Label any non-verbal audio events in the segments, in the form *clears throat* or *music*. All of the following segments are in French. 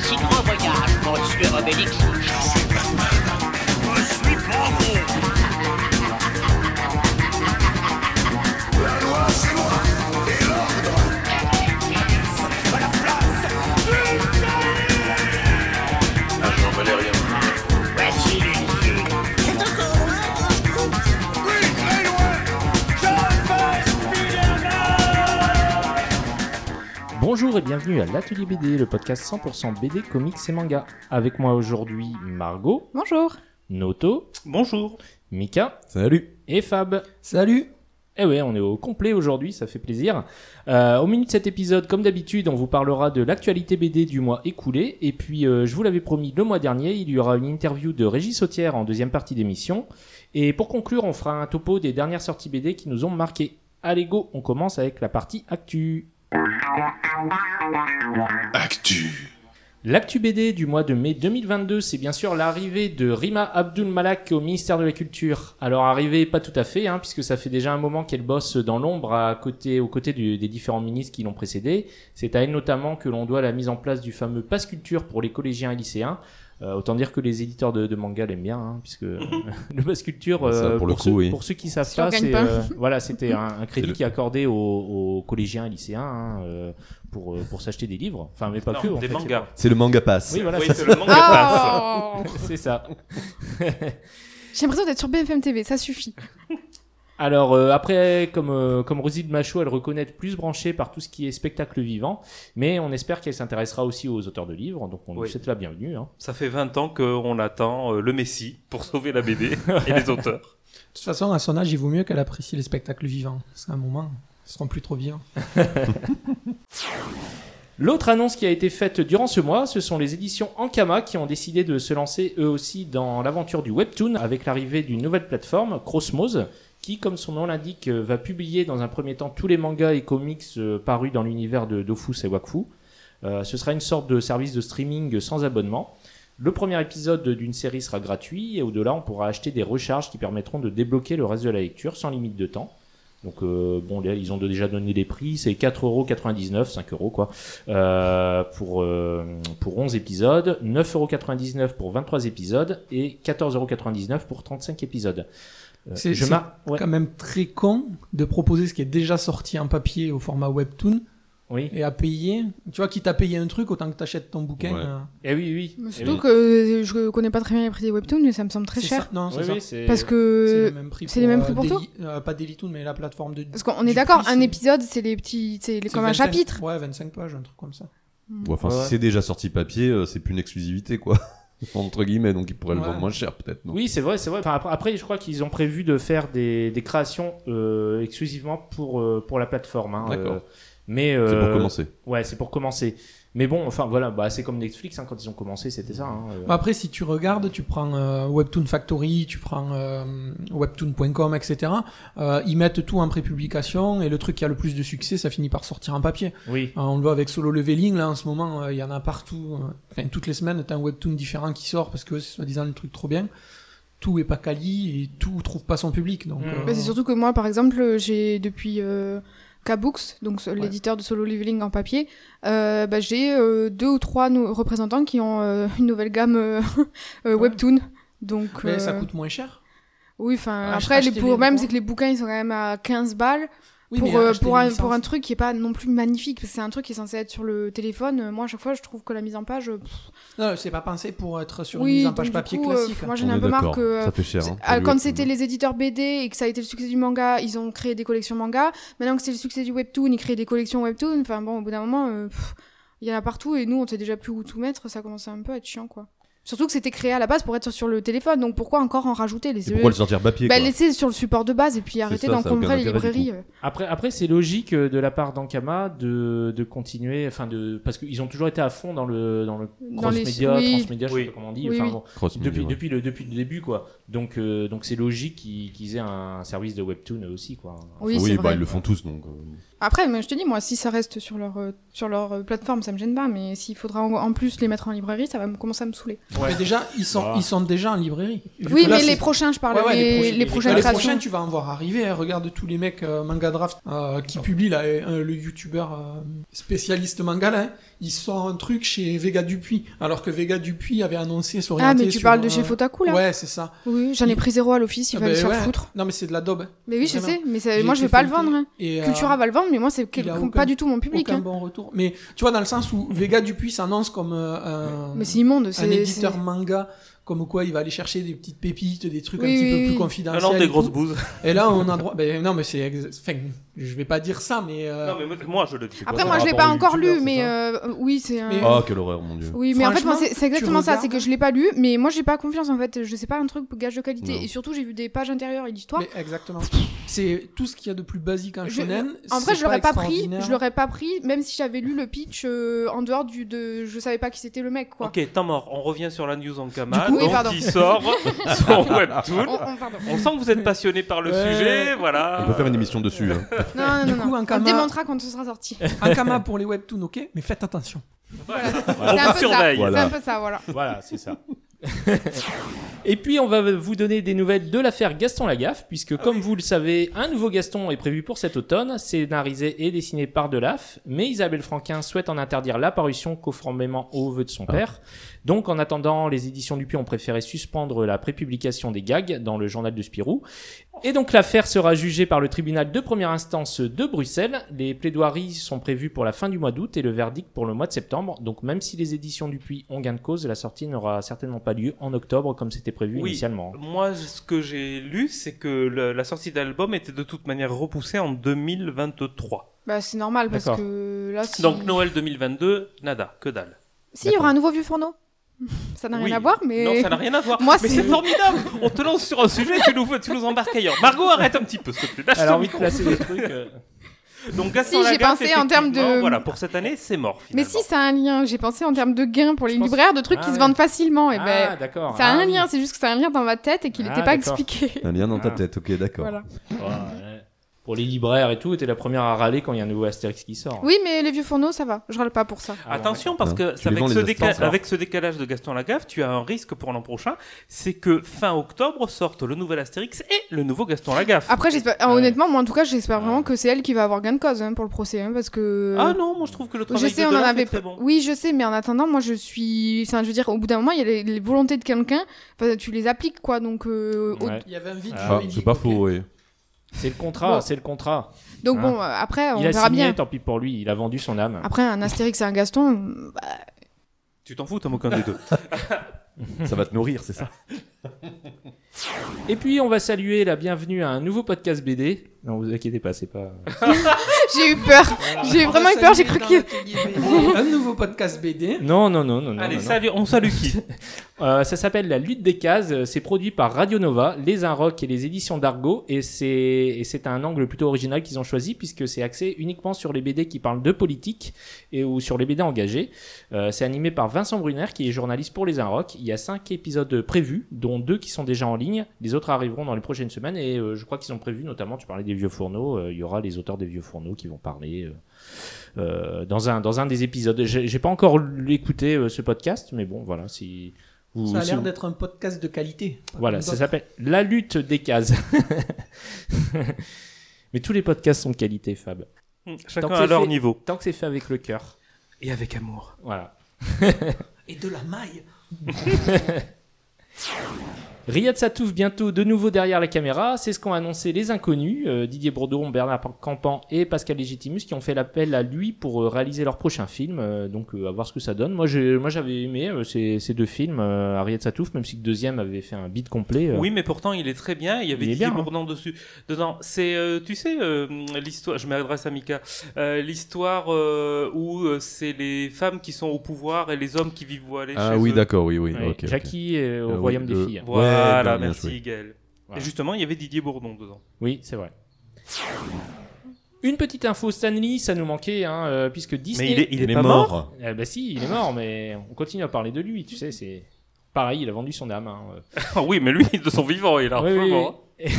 si grand voyage, monsieur Obélix. Je suis Batman. Je suis Bravo. Bonjour et bienvenue à l'Atelier BD, le podcast 100% BD, comics et manga. Avec moi aujourd'hui Margot, Bonjour. Noto, Bonjour. Mika Salut et Fab. Salut Eh ouais, on est au complet aujourd'hui, ça fait plaisir. Euh, au menu de cet épisode, comme d'habitude, on vous parlera de l'actualité BD du mois écoulé. Et puis, euh, je vous l'avais promis le mois dernier, il y aura une interview de Régis Sautière en deuxième partie d'émission. Et pour conclure, on fera un topo des dernières sorties BD qui nous ont marqué. Allez go, on commence avec la partie actu. Actu. L'actu BD du mois de mai 2022, c'est bien sûr l'arrivée de Rima Abdul Malak au ministère de la Culture. Alors arrivée, pas tout à fait, hein, puisque ça fait déjà un moment qu'elle bosse dans l'ombre à côté, aux côtés des différents ministres qui l'ont précédée. C'est à elle notamment que l'on doit la mise en place du fameux pass culture pour les collégiens et lycéens. Euh, autant dire que les éditeurs de, de manga l'aiment bien, hein, puisque *laughs* euh, le pass culture, Ça, euh, pour le coup, ceux, oui. pour ceux qui savent pas, c'est pas. euh, voilà, c'était un, un crédit le- qui est accordé aux, aux collégiens et lycéens hein, euh, pour pour s'acheter des livres, enfin mais pas Non, que. en des fait, mangas. C'est le manga pass. oui, voilà, oui, c'est c'est le manga *laughs* pass. Oh c'est ça. J'ai l'impression d'être sur BFM TV, ça suffit. *laughs* Alors euh, après, comme euh, comme Rosine Machaut, elle reconnaît être plus branchée par tout ce qui est spectacle vivant, mais on espère qu'elle s'intéressera aussi aux auteurs de livres, donc on lui Oui. souhaite la bienvenue. Hein. Ça fait 20 ans qu'on attend euh, le Messie pour sauver la BD *laughs* et les auteurs. De toute façon, à son âge, il vaut mieux qu'elle apprécie les spectacles vivants. Qu'à un moment, ils seront plus trop vivants. *laughs* L'autre annonce qui a été faite durant ce mois, ce sont les éditions Ankama qui ont décidé de se lancer eux aussi dans l'aventure du webtoon avec l'arrivée d'une nouvelle plateforme, Crossmose, qui, comme son nom l'indique, euh, va publier dans un premier temps tous les mangas et comics euh, parus dans l'univers de Dofus et Wakfu. Euh, ce sera une sorte de service de streaming sans abonnement. Le premier épisode d'une série sera gratuit et au-delà, on pourra acheter des recharges qui permettront de débloquer le reste de la lecture sans limite de temps. Donc euh, bon, ils ont déjà donné les prix, c'est 4,99€, 5 euros quoi, euh, pour euh, pour 11 épisodes, 9,99€ pour 23 épisodes et 14,99€ pour 35 épisodes. Euh, C'est- ouais, quand même très con de proposer ce qui est déjà sorti en papier au format webtoon oui. et à payer. Tu vois, quitte à payer un truc, autant que t'achètes ton bouquin. Ouais. euh, Eh oui, oui. Mais Eh Surtout oui. que je connais pas très bien les prix des webtoons, mais ça me semble très cher. ça. Non, c'est Oui, ça. oui, c'est- Parce C'est que. le même prix c'est les mêmes prix euh, pour tout Daily- euh, Pas Dailytoon, mais la plateforme de. Parce qu'on est d'accord, prix, un épisode, c'est les petits. C'est comme un 25 chapitre. Ouais, 25 pages, un truc comme ça. Ouais, Enfin, Ouais. si c'est déjà sorti papier, euh, c'est plus une exclusivité, quoi. Entre guillemets, donc ils pourraient le vendre moins cher, peut-être. non? Oui, c'est vrai, c'est vrai. Enfin, après, après, je crois qu'ils ont prévu de faire des, des créations euh, exclusivement pour euh, pour la plateforme. hein, D'accord. euh, mais C'est pour commencer. Ouais, c'est pour commencer. Mais bon, enfin voilà, bah, c'est comme Netflix hein, quand ils ont commencé, c'était ça. hein, euh. Bah, Après, si tu regardes, tu prends euh, Webtoon Factory, tu prends euh, webtoon.com, etc. euh, ils mettent tout en prépublication et le truc qui a le plus de succès, ça finit par sortir en papier. Oui. Euh, on le voit avec Solo Leveling, là en ce moment, euh, il y en a partout. euh, Enfin, toutes les semaines, t'as un webtoon différent qui sort parce que c'est soi-disant le truc trop bien. Tout est pas quali et tout trouve pas son public. Donc, Mm. euh, Bah, c'est surtout que moi, par exemple, j'ai depuis euh, K-Books, donc l'éditeur de Solo Leveling en papier, euh, bah, j'ai euh, deux ou trois représentants qui ont euh, *laughs* une nouvelle gamme webtoon. Donc, mais ça coûte moins cher? oui, enfin, Ach- après, les, pour, même c'est que les bouquins, ils sont quand même à 15 balles. Oui, pour, mais euh, pour, un, pour un truc qui est pas non plus magnifique, parce que c'est un truc qui est censé être sur le téléphone. Euh, Moi, à chaque fois, je trouve que la mise en page. euh, pff, Non, c'est pas pensé pour être sur oui, une mise en page du papier coup, euh, classique. moi, j'en ai un peu marre que. Ça fait cher. hein, ah, quand c'était les éditeurs BD et que ça a été le succès du manga, ils ont créé des collections manga. Maintenant que c'est le succès du webtoon, ils créent des collections webtoon. Enfin bon, au bout d'un moment, euh, il y en a partout et nous, on sait déjà plus où tout mettre. Ça commençait un peu à être chiant, quoi. Surtout que c'était créé à la base pour être sur le téléphone, donc pourquoi encore en rajouter les Et pourquoi le sortir papier bah, laisser sur le support de base et puis arrêter d'encombrer les librairies. Après, après c'est logique euh, de la part d'Ankama de, de continuer, enfin de, parce qu'ils ont toujours été à fond dans le dans le Dans les- cross-média, oui. transmédia, je sais pas comment on dit. Oui, enfin, oui. bon, depuis, depuis le depuis le début quoi. Donc euh, donc c'est logique qu'ils aient un service de webtoon aussi quoi. Oui, bah ils le font tous, donc. euh, Après, mais je te dis, moi, si ça reste sur leur, euh, sur leur euh, plateforme, ça me gêne pas, mais s'il faudra en, en plus les mettre en librairie, ça va me- commencer à me saouler. Mais déjà, ils sont, Ah. ils sont déjà en librairie. Oui, là, mais les prochains, je parle, Ouais, ouais, les, prochains- les prochaines les créations. prochains, tu vas en voir arriver. hein. Regarde tous les mecs euh, manga draft euh, qui publient là, euh, le youtubeur euh, spécialiste manga là. hein. Ils sortent un truc chez Vega Dupuis, alors que Vega Dupuis avait annoncé s'orienter Ah, mais tu sur, parles de euh, chez Fotaku, là Ouais, c'est ça. Oui, j'en ai pris zéro à l'office, il Ah va ben se faire ouais. foutre. Non, mais c'est de la daube. hein. Mais oui, je sais, mais ça- moi je vais pas le vendre. hein. et, euh, Cultura va le vendre, mais moi c'est il aucun- pas du tout mon public. Aucun hein. bon retour. Mais tu vois, dans le sens où Vega Dupuis s'annonce comme euh, un, Mais c'est immonde, un c'est. éditeur manga, comme quoi il va aller chercher des petites pépites, des trucs un petit oui, peu oui. plus confidentiels. non, des grosses bouses. Et là, on a droit. Ben, non, mais c'est. Enfin, je vais pas dire ça, mais. euh, Non, mais moi- je le dis. Après, moi je l'ai pas encore lu, mais euh, oui, c'est un. Mais- Ah, quelle horreur, mon dieu. Oui, mais en fait, moi, c'est exactement ça. C'est que je l'ai pas lu, mais moi, j'ai pas confiance en fait. Je sais pas un truc gage de qualité. Non. Et surtout, j'ai vu des pages intérieures et l'histoire. Exactement. C'est tout ce qu'il y a de plus basique Je- shonen. En vrai, je l'aurais pas pris. Je l'aurais pas pris, même si j'avais lu le pitch euh, en dehors du de. Je savais pas qui c'était le mec, quoi. Ok, temps mort. On revient sur la news en Kama. Du coup- Oui, qui sort *laughs* son webtoon. On, on- sent que vous êtes passionné par le sujet, voilà. On peut faire une émission dessus. hein. Non, non, Du non. coup, non. un On le démontera quand ce sera sorti. *laughs* Un kama pour les webtoons, ok, mais faites attention. On C'est un vous peu ça. surveille. C'est Voilà. un peu ça, voilà. Voilà, c'est ça. *laughs* Et puis on va vous donner des nouvelles de l'affaire Gaston Lagaffe, puisque comme vous le savez, un nouveau Gaston est prévu pour cet automne, scénarisé et dessiné par Delaf, mais Isabelle Franquin souhaite en interdire l'apparition conformément aux vœux de son Ah. père. Donc en attendant, les éditions Dupuis ont préféré suspendre la prépublication des gags dans le journal de Spirou. Et donc l'affaire sera jugée par le tribunal de première instance de Bruxelles. Les plaidoiries sont prévues pour la fin du mois d'août et le verdict pour le mois de septembre. Donc même si les éditions Dupuis ont gain de cause, la sortie n'aura certainement pas lieu en octobre comme c'était prévu Oui. initialement. Moi, ce que j'ai lu, c'est que le- la sortie d'album était de toute manière repoussée en 2023. Bah, c'est normal parce que là, si. Donc Noël 2022, nada, que dalle. Si, il y aura un nouveau vieux fourneau? Ça n'a rien Oui. à voir, mais. Non, ça n'a rien à voir. Moi, mais c'est- c'est formidable. On te lance sur un sujet, tu nous, tu nous embarques ailleurs. Margot, arrête un petit peu, s'il te plaît. Lâche Elle a ton envie de micro. placer des trucs. euh, *laughs* Donc Gaston Si, j'ai pensé en termes de- Voilà, pour cette année, c'est mort. Mais si, ça a un lien. J'ai pensé en termes de gains pour les Je libraires, de trucs Ah qui se ouais. vendent facilement. Et Ah, ben, d'accord. ça a Ah, un oui. lien. C'est juste que ça a un lien dans ma tête et qu'il Ah, n'était pas d'accord. expliqué. Un lien dans ta Ah. tête, ok, d'accord. Voilà. Pour les libraires et tout, t'es la première à râler quand il y a un nouveau Astérix qui sort. Oui, mais les vieux fourneaux, ça va. Je râle pas pour ça. Ah, Attention, parce Hein, que les avec ce, les déca- instances, avec ce décalage de Gaston Lagaffe, tu as un risque pour l'an prochain, c'est que fin octobre sorte le nouvel Astérix et le nouveau Gaston Lagaffe. Après, j'espère. Ouais. Honnêtement, moi en tout cas, j'espère Ouais. vraiment que c'est elle qui va avoir gain de cause hein, pour le procès, hein, parce que. Ah non, moi je trouve que le Je travail sais, de on en avait. est très bon. Oui, je sais, mais en attendant, moi, je suis. Enfin, je veux dire, au bout d'un moment, il y a les, les volontés de quelqu'un. Enfin, tu les appliques, quoi. Donc, euh, au-. Il y avait un vide Ah, juridique. c'est pas faux, oui. C'est le contrat, Bon. c'est le contrat. donc Hein. bon, euh, après, on il a verra signé, bien. tant pis pour lui, il a vendu son âme. Après, un Astérix et un Gaston, bah, Tu t'en fous, t'as aucun des deux. Ça va te nourrir, c'est ça Et puis on va saluer la bienvenue à un nouveau podcast BD. Non, vous inquiétez pas, c'est pas. *laughs* j'ai eu peur. J'ai vraiment eu peur. J'ai cru qu'il. Un nouveau podcast BD. Non, non, non, non, non. Allez, non, non. salut, on salue qui? *laughs* Euh, ça s'appelle La lutte des cases. C'est produit par Radio Nova, Les Inrocks et les éditions d'Argo. Et c'est un angle plutôt original qu'ils ont choisi puisque c'est axé uniquement sur les BD qui parlent de politique et ou sur les BD engagés. Euh, c'est animé par Vincent Brunner qui est journaliste pour Les Inrocks. Il y a cinq épisodes prévus, dont deux qui sont déjà en ligne. Les autres arriveront dans les prochaines semaines et euh, je crois qu'ils ont prévu notamment, tu parlais des vieux fourneaux, euh, il y aura les auteurs des vieux fourneaux qui vont parler. euh, dans un dans un des épisodes. J'ai pas encore écouté ce podcast, mais bon voilà si Ça a si l'air vous- d'être un podcast de qualité. voilà, ça s'appelle La lutte des cases. *laughs* Mais tous les podcasts sont de qualité, Fab. Chacun que à leur fait- niveau. Tant que c'est fait avec le cœur. Et avec amour. Voilà. Et de la maille. *laughs* Riyad Satouf bientôt de nouveau derrière la caméra, c'est ce qu'ont annoncé les inconnus, euh, Didier Bourdon, Bernard Campan et Pascal Légitimus qui ont fait l'appel à lui pour euh, réaliser leur prochain film, euh, donc euh, à voir ce que ça donne. Moi j'ai- moi j'avais aimé euh, ces, ces deux films, euh, Riyad Satouf, même si le deuxième avait fait un beat complet. euh. Oui, mais pourtant il est très bien. Il y avait Il Didier bien, hein. Bourdon dessus. Dedans, c'est, euh, tu sais, euh, l'histoire. Je m'adresse à Mika. Euh, l'histoire euh, où euh, c'est les femmes qui sont au pouvoir et les hommes qui vivent voilés. Ah chez oui, eux. d'accord, oui, oui. Ouais, ok, ok. Jackie au Euh, oui, royaume des euh, filles. Voilà, Ouais, bien merci joué. Gaël. Voilà. Et justement, il y avait Didier Bourdon dedans. Oui, c'est vrai. Une petite info Stanley, ça nous manquait, hein, euh, puisque Disney. Mais il est, il est Il est pas mort. mort. Eh ben si, il est mort, mais on continue à parler de lui, tu sais, c'est pareil, il a vendu son âme. hein. Ah *laughs* oui, mais lui, de son vivant, il a Oui, oui. *laughs*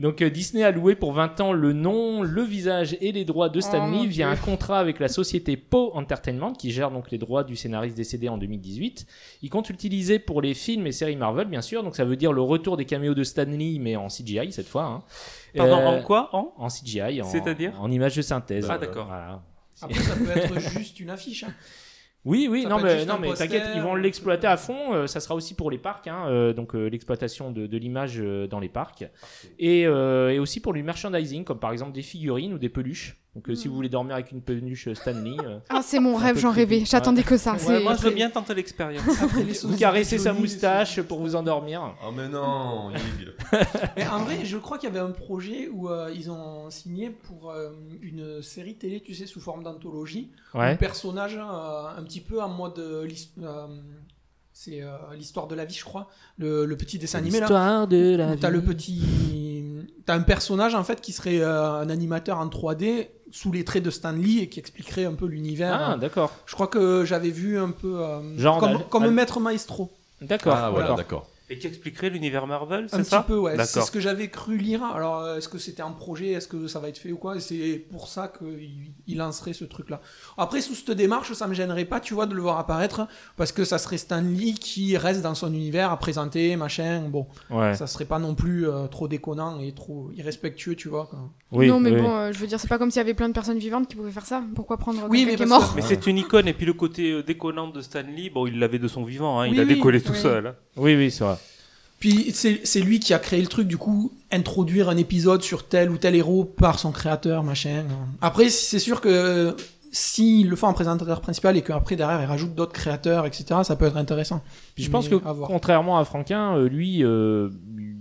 Donc euh, Disney a loué pour 20 ans le nom, le visage et les droits de Stan Oh, Lee via un contrat avec la société Poe Entertainment qui gère donc les droits du scénariste décédé en 2018. Il compte l'utiliser pour les films et séries Marvel bien sûr, donc ça veut dire le retour des caméos de Stan Lee mais en CGI cette fois. hein. Pardon, Euh, en quoi En En CGI, en, C'est-à-dire en image de synthèse. Ah, d'accord. Voilà. Après, ça peut être juste une affiche. hein. Oui, oui, Ça non mais, non, mais t'inquiète, ils vont ou- l'exploiter à fond. euh, ça sera aussi pour les parcs, hein, euh, donc euh, l'exploitation de, de l'image euh, dans les parcs. Et, euh, et aussi pour du merchandising, comme par exemple des figurines ou des peluches. Donc euh, si vous voulez dormir avec une peluche euh, Stanley, euh, Ah, c'est mon Un rêve, j'en rêvais. J'attendais que ça. Ouais, moi je veux bien tenter l'expérience. *laughs* Vous caressez sa moustache pour vous endormir. Oh mais non. *laughs* Mais en vrai, je crois qu'il y avait un projet où euh, ils ont signé pour euh, une série télé, tu sais, sous forme d'anthologie. Un Ouais. personnage euh, un petit peu en mode. c'est euh, l'histoire de la vie, je crois. Le, le petit dessin animé là. L'histoire de la Où T'as le vie. petit. T'as un personnage en fait qui serait euh, un animateur en 3D sous les traits de Stan Lee et qui expliquerait un peu l'univers. Ah, d'accord. Je crois que j'avais vu un peu. euh, Genre comme, comme Maître Maestro. D'accord. Ah voilà, d'accord. Et qui expliquerait l'univers Marvel, Un c'est petit ça peu, ouais. C'est ce que j'avais cru lire. Alors, euh, est-ce que c'était un projet? Est-ce que ça va être fait ou quoi? C'est pour ça qu'il il lancerait ce truc-là. Après, sous cette démarche, ça me gênerait pas, tu vois, de le voir apparaître, parce que ça serait Stan Lee qui reste dans son univers à présenter, machin. Bon, Ouais. ça serait pas non plus euh, trop déconnant et trop irrespectueux, tu vois. Oui, non, mais oui. bon, euh, je veux dire, c'est pas comme s'il y avait plein de personnes vivantes qui pouvaient faire ça. Pourquoi prendre Oui, quelqu'un mais qui est parce mort? que- Mais c'est une icône, et puis le côté déconnant de Stan Lee, bon, il l'avait de son vivant, hein, il a oui. décollé tout seul. hein. Oui, oui, c'est vrai. Puis c'est lui qui a créé le truc, du coup, introduire un épisode sur tel ou tel héros par son créateur, machin. Après, c'est sûr que s'il le fait en présentateur principal et qu'après derrière il rajoute d'autres créateurs, etc., ça peut être intéressant. Puis je pense Mais que à contrairement à Franquin, euh, lui, euh,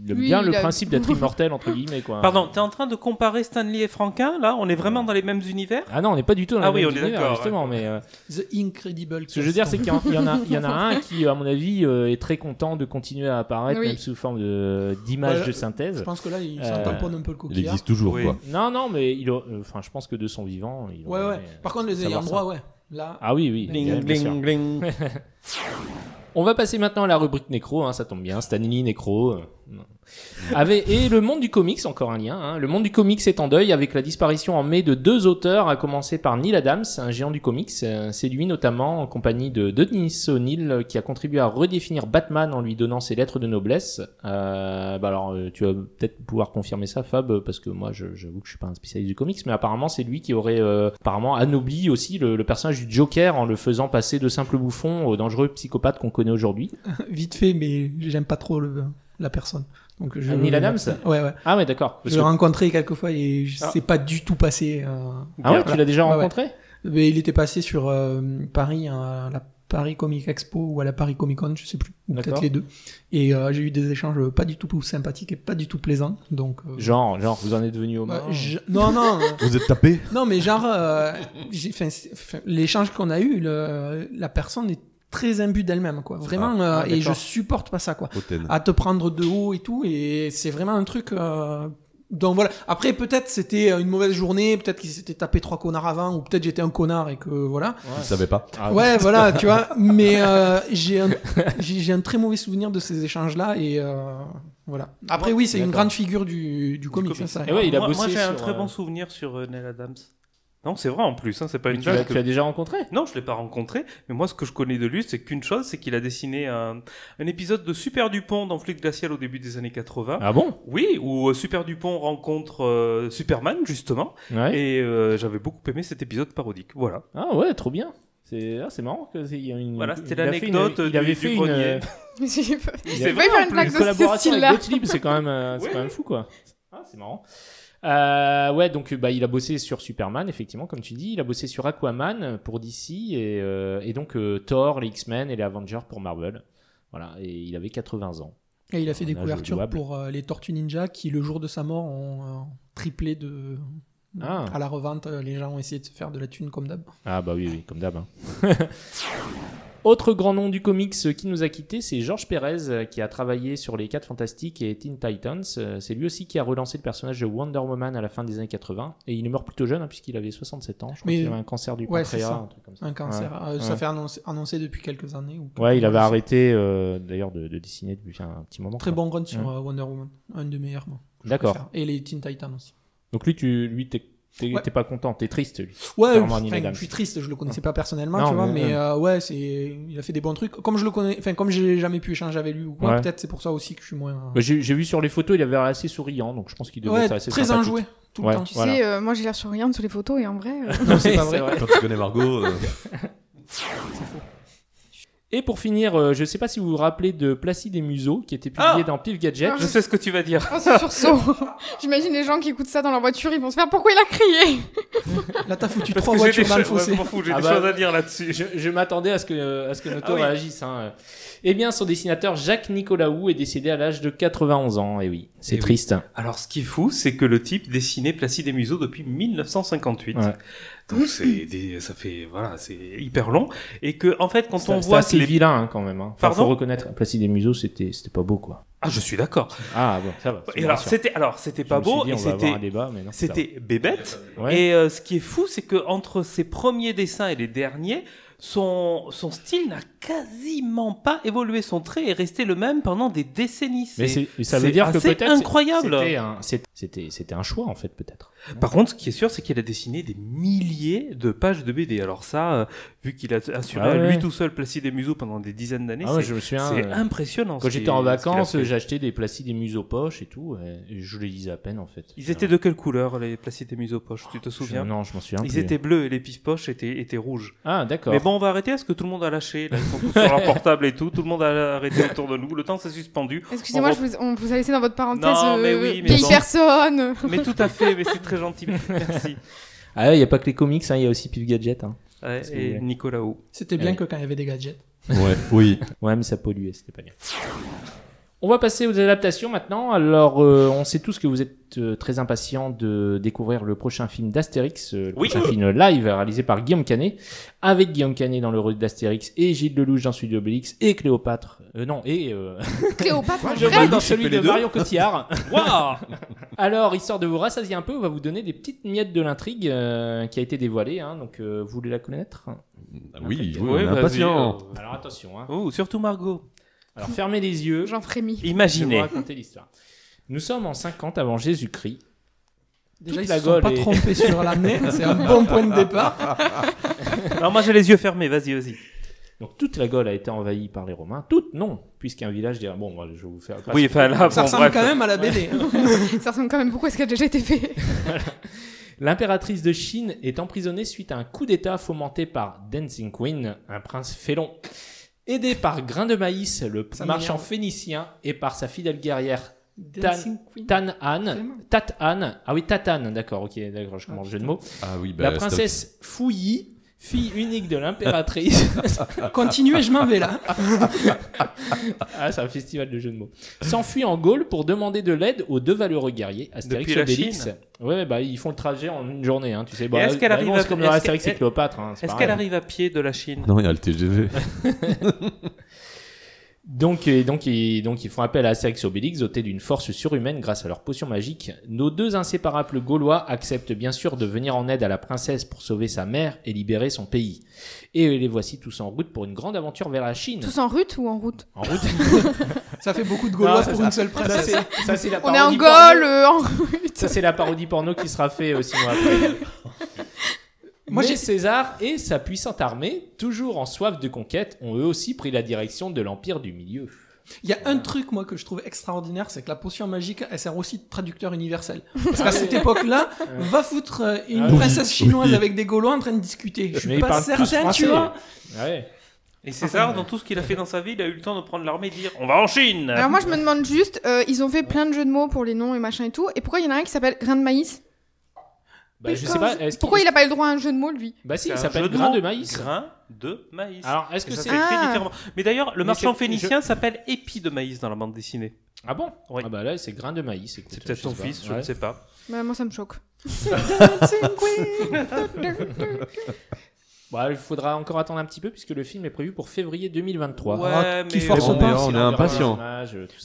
il aime Lui, bien il le a- principe d'être immortel entre guillemets quoi. Pardon, t'es en train de comparer Stan Lee et Franquin, là? On est vraiment dans les mêmes univers? Ah non, on n'est pas du tout dans Ah la oui, même on est univers, d'accord, justement, mais euh, The Incredible. ce que je veux dire, c'est qu'il y en- il y, en a, il y en a un qui, à mon avis, euh, est très content de continuer à apparaître, Oui. même sous forme de- d'image Ouais, de Je synthèse. pense que là, il Euh, s'en tamponne un peu le Il coquillard. existe toujours Oui. quoi. Non, non, mais il, a- euh, enfin, je pense que de son vivant, il Ouais, aurait ouais. aimé, euh, Par contre, les ayants droit, ouais. Là, Ah oui, oui. bien- bien sûr. bling. *laughs* On va passer maintenant à la rubrique nécro, hein, ça tombe bien, Stanley nécro. euh. *laughs* Et le monde du comics, encore un lien. hein. Le monde du comics est en deuil avec la disparition en mai de deux auteurs, à commencer par Neil Adams, un géant du comics. Euh, C'est lui notamment, en compagnie de Denis O'Neill, qui a contribué à redéfinir Batman en lui donnant ses lettres de noblesse. Euh, bah alors, euh, tu vas peut-être pouvoir confirmer ça, Fab, parce que moi, j'avoue que je suis pas un spécialiste du comics, mais apparemment, c'est lui qui aurait euh, apparemment anobli aussi le, personnage du Joker en le faisant passer de simple bouffon au dangereux psychopathe qu'on connaît aujourd'hui. *laughs* vite fait, mais j'aime pas trop la personne. Donc je, Ah, Neil Adams Ouais, ouais. Ah ouais, d'accord. Je l'ai que- rencontré quelques fois et je Ah. sais pas du tout passé. euh, Ah ouais, voilà. tu l'as déjà Ouais, ouais. rencontré? Mais il était passé sur euh, Paris, à la Paris Comic Expo ou à la Paris Comic Con, je sais plus, ou peut-être les deux. Et euh, j'ai eu des échanges pas du tout sympathiques et pas du tout plaisants. Donc, euh, Genre, genre, vous en êtes venu au bah, moins je- non, non, *laughs* Vous êtes tapé? Non, mais genre, euh, c'est- l'échange qu'on a eu, le- la personne est très imbue d'elle-même, quoi. Vraiment, euh, Ah, et je supporte pas ça, quoi. Hautaine. À te prendre de haut et tout, et c'est vraiment un truc. Euh, donc voilà. Après, peut-être c'était une mauvaise journée, peut-être qu'il s'était tapé trois connards avant, ou peut-être j'étais un connard et que voilà. Je savais pas. Ah, Ouais, voilà, tu vois. *laughs* Mais euh, j'ai un, j'ai un très mauvais souvenir de ces échanges-là et euh, voilà. Après, oui, c'est une grande figure du, du comics, comics. ça. Et ouais, il a moi, moi, j'ai un très euh, bon souvenir sur euh, Neil Adams. Non, c'est vrai en plus, hein, c'est pas une Tu tu l'as déjà rencontré? Non, je l'ai pas rencontré, mais moi ce que je connais de lui, c'est qu'une chose, c'est qu'il a dessiné un, un épisode de Super Dupont dans Flic Glacial au début des années 80. Ah bon? Oui, où euh, Super Dupont rencontre euh, Superman justement, Ouais. et euh, j'avais beaucoup aimé cet épisode parodique. Voilà. Ah ouais, trop bien. C'est ah, c'est marrant que c'est il y a une. Voilà, c'était il a une- l'anecdote Il du- avait du fait une, grenier. *laughs* il C'est vrai, pas faire en une blague une de ce collaboration style-là. c'est quand même euh, quand même fou quoi. Ah, c'est marrant. Euh, ouais, donc bah, il a bossé sur Superman, effectivement, comme tu dis. Il a bossé sur Aquaman pour DC et, euh, et donc euh, Thor, les X-Men et les Avengers pour Marvel. Voilà, et il avait 80 ans. Et il a fait des couvertures pour les Tortues Ninja qui, le jour de sa mort, ont triplé de. Ah. À la revente, les gens ont essayé de se faire de la thune comme d'hab. Ah bah oui, oui, comme d'hab. hein. *laughs* Autre grand nom du comics qui nous a quittés, c'est Georges Pérez euh, qui a travaillé sur les 4 Fantastiques et Teen Titans. Euh, C'est lui aussi qui a relancé le personnage de Wonder Woman à la fin des années 80. Et il est mort plutôt jeune hein, puisqu'il avait 67 ans. Je crois qu'il avait un cancer du Ouais, pancréas, ça. un truc comme ça. Un cancer. Ouais. Euh, Ça fait annoncer, annoncé depuis quelques années. Ou Ouais, il avait arrêté euh, d'ailleurs de, de dessiner depuis un petit moment. Très quoi. bon run sur Wonder Woman. Un des meilleurs. D'accord. Et les Teen Titans aussi. Donc lui, tu, lui, t'es, t'es, Ouais. pas content, t'es triste. Lui. Ouais, Adams. je suis triste, je le connaissais pas personnellement, Non, tu vois, mais, mais euh, ouais, c'est, il a fait des bons trucs. Comme je le connais, enfin, comme j'ai jamais pu échanger avec lui ou quoi, Ouais. peut-être c'est pour ça aussi que je suis moins. Bah, j'ai, vu sur les photos, il avait l'air assez souriant, donc je pense qu'il devait ouais, être assez très enjoué tout Ouais. le temps. Tu Voilà. sais, euh, moi j'ai l'air souriante sur les photos et en vrai. euh, *laughs* Non, c'est *laughs* pas C'est vrai. Quand tu connais Margot, euh, *laughs* Et pour finir, euh, je sais pas si vous vous rappelez de Placide et Museau, qui était publié Ah dans Pif Gadget. Ah, Je sais ce que tu vas dire. Oh, c'est sursaut. *laughs* J'imagine les gens qui écoutent ça dans leur voiture, ils vont se faire pourquoi il a crié *laughs* Là, t'as foutu Parce trois j'ai voitures des cho- ouais, m'en fous, j'ai Ah des bah, choses à dire là-dessus. Je, je m'attendais à ce que, à ce que Noto Ah oui. réagisse. Hein. Eh bien, son dessinateur Jacques Nicolaou est décédé à l'âge de 91 ans. Et oui, c'est Eh oui. triste. Alors, ce qui est fou, c'est que le type dessinait Placide et Museau depuis 1958. Ouais. Donc, c'est ça fait, voilà, c'est hyper long. Et que, en fait, quand C'est on c'est voit que les... vilain hein, quand même. Hein. Enfin, faut reconnaître, Placide et Museau, c'était, c'était pas beau quoi. Ah, je suis d'accord. Ah bon, ça va. Et alors, c'était, alors, c'était pas beau, c'était, bébête. Ouais. Et euh, ce qui est fou, c'est que entre ses premiers dessins et les derniers, son, son style n'a quasiment pas évolué. Son trait est resté le même pendant des décennies. Mais C'est- c'est- ça veut c'est dire que assez peut-être c'est- incroyable. C'était un, un choix en fait peut-être. Par contre, ce qui est sûr, c'est qu'il a dessiné des milliers de pages de BD. Alors ça, euh, vu qu'il a assuré Ah à lui tout seul Placide et Museau pendant des dizaines d'années, Ah ouais, c'est je me souviens. c'est euh, impressionnant. Quand j'étais en vacances, j'achetais des Placides et Museau poche et tout, et je les lisais à peine en fait. Ils étaient de quelle couleur, les Placide et Museau poche Tu te Je- souviens? Non, je m'en souviens. Ils plus. étaient bleus et les pif poches étaient, étaient rouges. Ah d'accord. Mais bon, on va arrêter parce que tout le monde a lâché. Là, ils sont tous sur leur *laughs* portable et tout. Tout le monde a arrêté autour de nous. Le temps s'est suspendu. Excusez-moi, On vous, on vous a laissé dans votre parenthèse. Non, mais euh, oui, mais vieille bon. personne. Mais tout à fait, mais c'est très gentil. *laughs* Merci. Ah il y a pas que les comics, hein, il y a aussi Pif Gadget. Hein. Ouais, que et voulez. Nicolas Hou. C'était bien Ouais. que quand il y avait des gadgets. ouais, oui. Ouais, mais ça polluait, c'était pas bien. On va passer aux adaptations maintenant. Alors, euh, on sait tous que vous êtes euh, très impatients de découvrir le prochain film d'Astérix, euh, le Oui. prochain film live réalisé par Guillaume Canet, avec Guillaume Canet dans le rôle d'Astérix et Gilles Lelouch dans celui d'Obélix et Cléopâtre. Euh, non, et euh, *laughs* Cléopâtre, en je vrai. dans celui de. Marion Cotillard. *laughs* Waouh *laughs* Alors, histoire de vous rassasier un peu, on va vous donner des petites miettes de l'intrigue euh, qui a été dévoilée. Hein, donc, euh, vous voulez la connaître? Ah oui, oui, Ouais, on est vas-y, impatient. Alors, attention. Hein. Oh, surtout Margot. Alors, fermez les yeux. J'en frémis. Je vais vous Imaginez. raconter l'histoire. Nous sommes en 50 avant Jésus-Christ. Déjà, Toute ils la se sont Gaule pas est- trompés sur l'année. C'est un bon point de départ. *laughs* Alors moi j'ai les yeux fermés, vas-y, vas-y. Donc toute la Gaule a été envahie par les Romains. Toute, non, puisqu'un village dirait bon, moi, je vais vous faire. Oui, enfin là, Ça bon, ressemble bref. quand même à la BD. hein. *laughs* Ça ressemble quand même beaucoup à ce qui a déjà été fait. L'impératrice de Chine est emprisonnée suite à un coup d'État fomenté par Dancing Queen, un prince félon. Aidé par Grain de Maïs, le Ça marchand m'énerve. phénicien, et par sa fidèle guerrière Dancing Queen. Tan Han. Vraiment. Tat Han. Ah oui, Tatane, d'accord, ok, d'accord, je commence le jeu de mots. Ah oui, bah, La princesse Fouilly, fille unique de l'impératrice. *laughs* Continuez, je m'en vais là. *laughs* Ah, c'est un festival de jeux de mots. S'enfuit en Gaule pour demander de l'aide aux deux valeureux guerriers, Astérix Depuis et la Obélix. Chine Ouais, bah ils font le trajet en une journée, hein, tu sais. Et Bah, est-ce qu'elle bah, arrive non, à- c'est comme est-ce dans Astérix qu'elle- et Cléopâtre. hein, c'est Est-ce pareil. qu'elle arrive à pied de la Chine? Non, il y a le TGV. *laughs* Donc, et donc, ils, donc, ils font appel à Astérix et Obélix, dotés d'une force surhumaine grâce à leur potion magique. Nos deux inséparables Gaulois acceptent bien sûr de venir en aide à la princesse pour sauver sa mère et libérer son pays. Et les voici tous en route pour une grande aventure vers la Chine. Tous en route ou en route? En route. *laughs* Ça fait beaucoup de Gaulois Non, pour ça. une seule princesse. c'est, ça, c'est la On est en. Gaule, euh, en route. Ça, c'est la parodie porno qui sera fait euh, six mois après. *laughs* Moi, Mais j'ai- César et sa puissante armée, toujours en soif de conquête, ont eux aussi pris la direction de l'Empire du Milieu. Il y a un truc, moi, que je trouve extraordinaire, c'est que la potion magique, elle sert aussi de traducteur universel. Parce qu'à cette époque-là, va foutre euh, une Ah oui. princesse chinoise Oui. avec des Gaulois en train de discuter. Je suis ils pas parlent tous certain, français. tu vois. Ouais. Et César, dans tout ce qu'il a fait dans sa vie, il a eu le temps de prendre l'armée et de dire On va en Chine Alors moi je me demande juste, euh, ils ont fait plein de jeux de mots pour les noms et machin et tout, et pourquoi il y en a un qui s'appelle grain de maïs? Bah, je sais pas. Est-ce Pourquoi il a pas eu le droit à un jeu de mots lui? Bah si, il s'appelle grain de maïs. Grain de maïs. Alors, est-ce que c'est s'écrit Ah. différemment. Mais d'ailleurs, le Mais marchand c'est- phénicien s'appelle épi de maïs dans la bande dessinée. Ah bon? Oui. Ah bah là, c'est grain de maïs. écoute, C'est peut-être je son sais pas. fils, je Ouais. ne sais pas. Bah moi ça me choque. *laughs* *laughs* *laughs* Bah, il faudra encore attendre un petit peu puisque le film est prévu pour février 2023. Ouais, Ah, qui mais force bon, pas. on est impatient.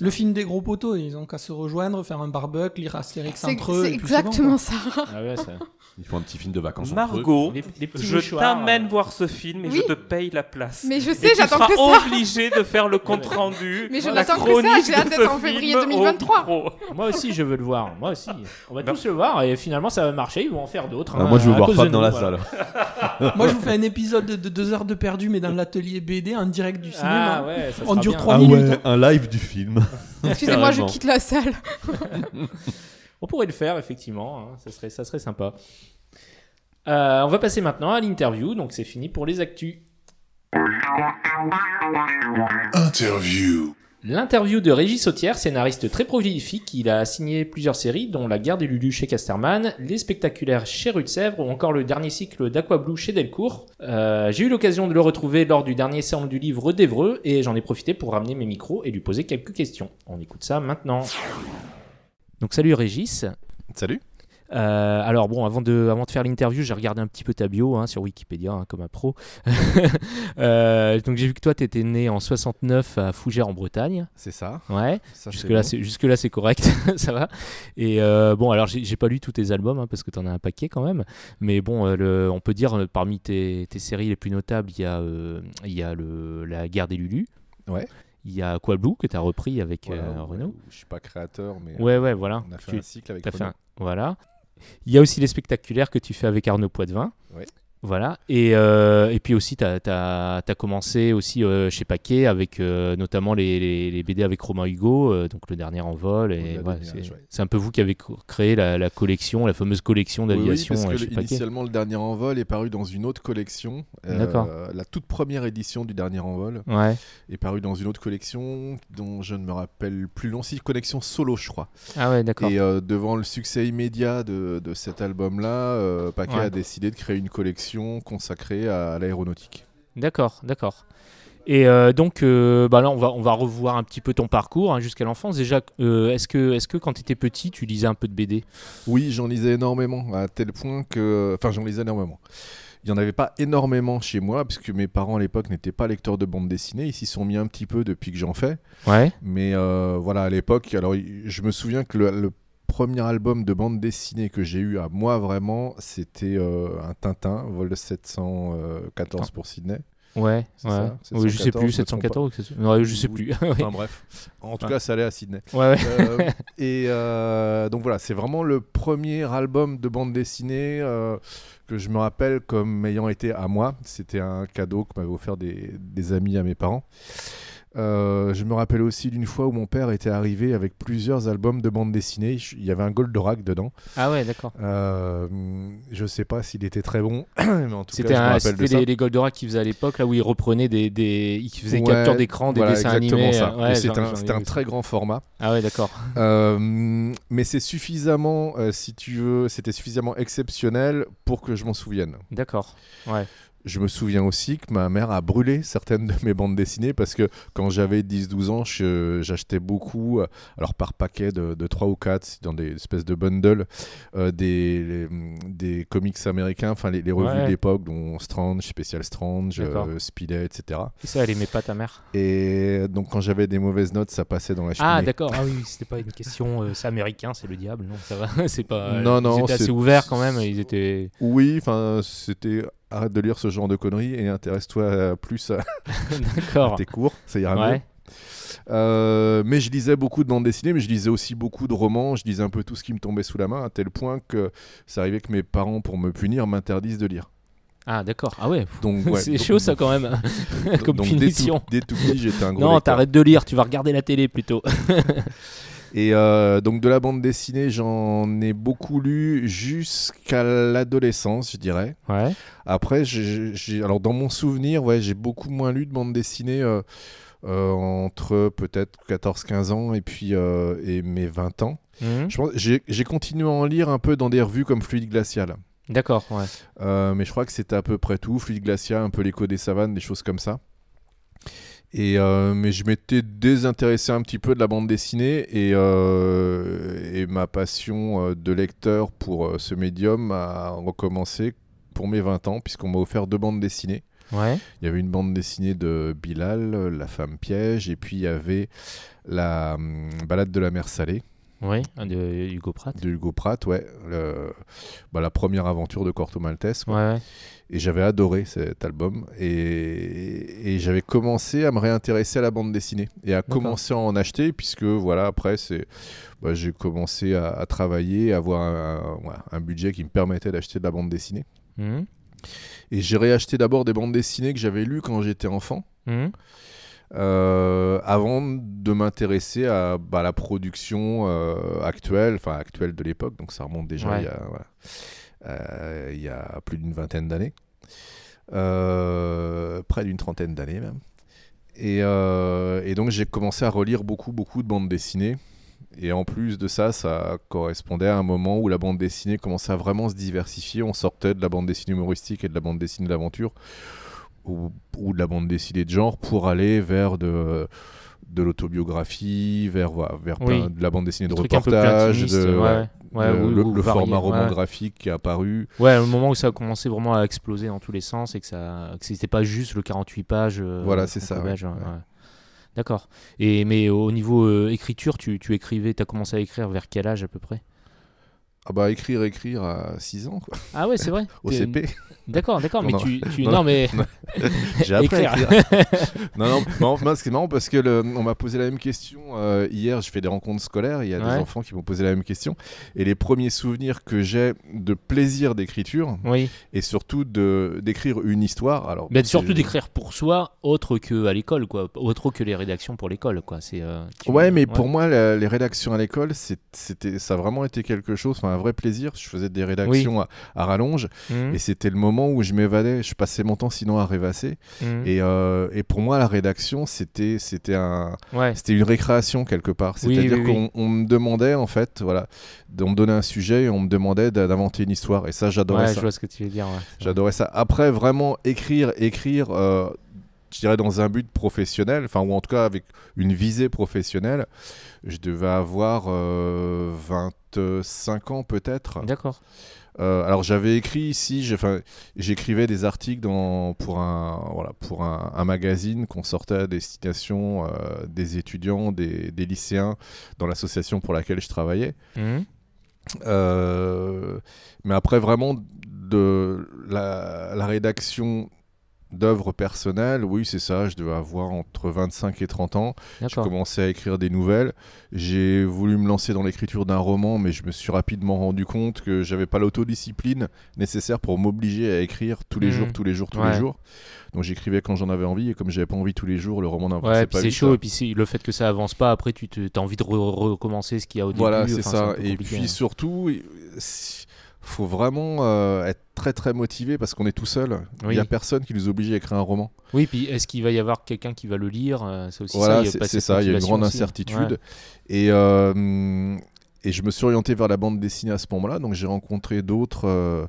Le film des gros poteaux, ils ont qu'à se rejoindre, faire un barbecue, lire Astérix C'est entre eux. c'est exactement ça. Ah ouais, ça- Ils font un petit film de vacances entre eux. Margot, Les, les je mouchoirs, t'amène euh, voir ce film et Oui. je te paye la place. Mais je sais, tu j'attends seras que ça. obligé de faire le compte rendu. *laughs* Mais je n'attends que ça, j'ai hâte d'être en février film au 2023. micro. Moi aussi, je veux le voir. Moi aussi. On va tous le voir et finalement, ça va marcher. Ils vont en faire d'autres. Ah, hein, moi, je veux voir Fab dans la salle. Moi, je vous fais un épisode de, de deux heures de perdu, mais dans l'atelier BD en direct du cinéma. Ah ouais, ça On sera dure bien. trois Ah minutes. ouais, un live du film. *laughs* Excusez-moi, je Carrément. quitte la salle. *laughs* On pourrait le faire, effectivement. hein. Ça, serait, ça serait sympa. Euh, on va passer maintenant à l'interview. Donc, c'est fini pour les actus. Interview. L'interview de Régis Sautière, scénariste très prolifique, il a signé plusieurs séries, dont La guerre des Lulu chez Casterman, Les spectaculaires chez Rue de Sèvres ou encore le dernier cycle d'Aquablue chez Delcourt. Euh, J'ai eu l'occasion de le retrouver lors du dernier salon du livre d'Evreux et j'en ai profité pour ramener mes micros et lui poser quelques questions. On écoute ça maintenant. Donc salut Régis. Salut. Euh, alors bon, avant de, avant de faire l'interview, j'ai regardé un petit peu ta bio hein, sur Wikipédia, hein, comme un pro. *laughs* Euh, donc j'ai vu que toi, tu étais né en 69 à Fougères en Bretagne. C'est ça. Ouais. Ça, Jusque c'est là, bon. jusque là, c'est correct, *laughs* ça va. Et euh, bon, alors j'ai pas lu tous tes albums hein, parce que t'en as un paquet quand même. Mais bon, le- on peut dire parmi tes, tes séries les plus notables, il y a, il y a le, la guerre des Lulu. Ouais. Il y a Aquablue que t'as repris avec Voilà, euh, Renaud. Je suis pas créateur, mais Ouais, ouais, voilà. on a fait Tu- un cycle avec un- Voilà. Il y a aussi les spectaculaires que tu fais avec Arnaud Poitvin. Voilà. Et, euh, et puis aussi, tu as, commencé aussi euh, chez Paquet avec euh, notamment les, les- les BD avec Romain Hugo, donc le dernier. Et voilà, des c'est ouais. un peu vous qui avez créé la, la collection, la fameuse collection Oui, oui, d'aviation parce que chez le- Paquet. initialement, le dernier envol est paru dans une autre collection. D'accord. La toute première édition du dernier envol Ouais. est parue dans une autre collection dont je ne me rappelle plus. Non, si, collection solo, je crois. Ah ouais, d'accord. Et devant le succès immédiat de, de cet album-là, Paquet a décidé de créer une collection consacrée à, l'aéronautique. D'accord, d'accord. Et euh, donc, euh, bah là, on va, on va revoir un petit peu ton parcours hein, jusqu'à l'enfance. Déjà, euh, est-ce que, est que quand tu étais petit, tu lisais un peu de BD Oui, j'en lisais énormément, à tel point que. Enfin, j'en lisais énormément. Il n'y en avait pas énormément chez moi, puisque mes parents à l'époque n'étaient pas lecteurs de bande dessinée. Ils s'y sont mis un petit peu depuis que j'en fais. Ouais. Mais voilà, à l'époque, alors je me souviens que le, le premier album de bande dessinée que j'ai eu à moi vraiment, c'était euh, un Tintin, vol 714 pour Sydney. Ouais, ouais. ça, Oui, je sais 714, plus, je me trompe 714 ou 700 Ouais, je sais plus. *laughs* Enfin bref, en tout Ouais. cas, ça allait à Sydney. ouais, ouais. Euh, et euh, donc voilà, c'est vraiment le premier album de bande dessinée euh, que je me rappelle comme ayant été à moi. C'était un cadeau que m'avaient offert des, des amis à mes parents. Euh, je me rappelle aussi d'une fois où mon père était arrivé avec plusieurs albums de bande dessinée. Il y avait un Goldorak dedans. Ah ouais, d'accord. Euh, je sais pas s'il était très bon, *clears throat* mais en tout cas, C'était de c'était les, les Goldorak qui faisaient à l'époque, là où ils reprenaient des. des ils faisaient Ouais, capture d'écran, des voilà, dessins exactement animés. ça. euh, ouais, c'était un, c'était très grand format. Ah ouais, d'accord. Euh, mais c'est suffisamment, si tu veux, c'était suffisamment exceptionnel pour que je m'en souvienne. D'accord. Ouais. Je me souviens aussi que ma mère a brûlé certaines de mes bandes dessinées parce que quand j'avais 10-12 ans, j'achetais beaucoup, euh, alors par paquet de, de 3 ou 4, dans des espèces de bundles, euh, des, des comics américains, enfin les, les revues Ouais. de l'époque, dont Strange, Special Strange, euh, Speedet, etc. Et ça, elle aimait pas ta mère? Et donc quand j'avais des mauvaises notes, ça passait dans la cheminée. Ah d'accord. Ah oui, c'était pas une question. euh, c'est américain, c'est le diable. Non, ça va. *laughs* c'est pas. Non, ils non, étaient assez ouverts quand même. Ils étaient. Oui, enfin, c'était arrête de lire ce genre de conneries et intéresse-toi euh, plus *laughs* à, tes cours, ça ira mieux. Ouais. Euh, mais je lisais beaucoup de bandes dessinées, mais je lisais aussi beaucoup de romans, je lisais un peu tout ce qui me tombait sous la main, à tel point que ça arrivait que mes parents, pour me punir, m'interdisent de lire. Ah d'accord. Ah ouais. Donc, ouais, *laughs* c'est chaud ça quand même. *laughs* Comme donc, punition. Dès tout, dès tout petit, j'étais un gros Non, t'arrêtes de lire. Tu vas regarder la télé plutôt. Et euh, donc de la bande dessinée, j'en ai beaucoup lu jusqu'à l'adolescence, je dirais. Ouais. Après, j'ai, alors dans mon souvenir, ouais, j'ai beaucoup moins lu de bande dessinée euh, euh, entre peut-être 14-15 ans et puis et mes 20 ans. Mhm. Je pense, j'ai, j'ai continué à en lire un peu dans des revues comme Fluide Glacial. D'accord. Ouais. Mais je crois que c'était à peu près tout. Fluide Glacial, un peu l'écho des savanes, des choses comme ça. Et euh, mais je m'étais désintéressé un petit peu de la bande dessinée et, euh, et ma passion euh, de lecteur pour ce médium a recommencé pour mes 20 ans, puisqu'on m'a offert deux bandes dessinées. Ouais. Il y avait une bande dessinée de Bilal, La femme piège, et puis il y avait la hum, balade de la mer salée Oui, de Hugo Pratt. de Hugo Pratt, ouais, le- bah, la première aventure de Corto Maltese. quoi. Ouais, ouais. Et j'avais adoré cet album. Et, et j'avais commencé à me réintéresser à la bande dessinée et à commencer à en acheter, puisque voilà, après, c'est, bah, j'ai commencé à, à travailler, à avoir un, budget qui me permettait d'acheter de la bande dessinée. Mhm. Et j'ai réacheté d'abord des bandes dessinées que j'avais lues quand j'étais enfant. Mhm. euh, avant de m'intéresser à bah, la production euh, actuelle, enfin actuelle de l'époque, donc ça remonte déjà Ouais. il, y a, voilà, il y a plus d'une vingtaine d'années, Euh, près d'une trentaine d'années même. Et, euh, et donc j'ai commencé à relire beaucoup, beaucoup de bandes dessinées. Et en plus de ça, ça correspondait à un moment où la bande dessinée commençait à vraiment se diversifier. On sortait de la bande dessinée humoristique et de la bande dessinée d'aventure ou de la bande dessinée de genre pour aller vers de, de l'autobiographie, vers, vers Oui. plein- de la bande dessinée de reportage, intimistes, de, ouais, ouais, ouais, le, ou- le- ou le format roman ouais. graphique qui est apparu. Ouais, au moment où ça a commencé vraiment à exploser dans tous les sens et que ça, que c'était pas juste le 48 pages. euh, Voilà, c'est ça, ouais. D'accord. Et mais au niveau euh, écriture, tu, tu écrivais, t'as commencé à écrire vers quel âge à peu près? Ah bah écrire, écrire à 6 ans, quoi. Ah ouais, c'est vrai. *laughs* Au CP. D'accord, d'accord, mais Non, tu, tu- non, non, mais *laughs* J'ai appris à Écrire. non, non, non, c'est marrant parce que le- on m'a posé la même question euh, hier. Je fais des rencontres scolaires. Il y a Ouais. des enfants qui m'ont posé la même question. Et les premiers souvenirs que j'ai de plaisir d'écriture oui. et surtout de d'écrire une histoire. Alors, Mais surtout d'écrire pour soi, autre que à l'école, quoi, autre que les rédactions pour l'école, quoi. C'est. euh, Ouais, mais pour moi, la- les rédactions à l'école, c'était, ça a vraiment été quelque chose, enfin, vrai plaisir. Je faisais des rédactions à, à rallonge Mhm, et c'était le moment où je m'évadais. Je passais mon temps sinon à rêvasser. mhm. Et, euh, et pour moi, la rédaction, c'était, c'était un, Ouais. C'était une récréation quelque part. C'est-à-dire oui, qu'on oui. me demandait, en fait, voilà, on me donnait un sujet et on me demandait d'a- d'inventer une histoire. Et ça, j'adorais Ouais, ça. je vois ce que tu veux dire. ouais. J'adorais ça. Après, vraiment, écrire, écrire, euh, je dirais dans un but professionnel, enfin, ou en tout cas avec une visée professionnelle, je devais avoir euh, 25 ans peut-être. D'accord. Euh, alors j'avais écrit ici, j'écrivais des articles dans, pour, un, voilà, pour un, un magazine qu'on sortait à destination euh, des étudiants, des, des lycéens dans l'association pour laquelle je travaillais. Mhm. Euh, mais après vraiment de la, la rédaction d'œuvres personnelles, oui c'est ça, je devais avoir entre 25 et 30 ans. J'ai commencé à écrire des nouvelles. J'ai voulu me lancer dans l'écriture d'un roman, mais je me suis rapidement rendu compte que j'avais pas l'autodiscipline nécessaire pour m'obliger à écrire tous les Mhm. jours, tous les jours, tous Ouais. les jours. Donc j'écrivais quand j'en avais envie, et comme j'avais pas envie tous les jours, le roman n'avançait Ouais, pas c'est chaud, et puis c'est- le fait que ça avance pas, après tu te- as envie de re- recommencer ce qu'il y a au Voilà, début. c'est enfin, ça. Et puis hein. surtout, faut vraiment euh, être très très motivé parce qu'on est tout seul. Il Oui. n'y a personne qui nous oblige à écrire un roman. Oui, puis est-ce qu'il va y avoir quelqu'un qui va le lire euh, C'est aussi Voilà, ça. il y a c'est pas c'est cette ça. Il y a une grande aussi. hein. incertitude. Ouais. Et, euh, et je me suis orienté vers la bande dessinée à ce moment-là. Donc j'ai rencontré d'autres euh,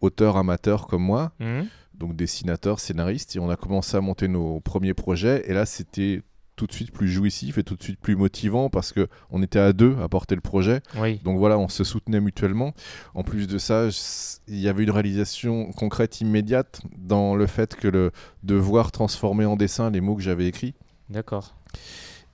auteurs amateurs comme moi, Mhm. donc dessinateurs, scénaristes, et on a commencé à monter nos premiers projets. Et là, c'était tout de suite plus jouissif et tout de suite plus motivant parce que on était à deux à porter le projet. Oui. Donc voilà, on se soutenait mutuellement. En plus de ça, il y avait une réalisation concrète immédiate dans le fait que le devoir transformer en dessin les mots que j'avais écrits. D'accord.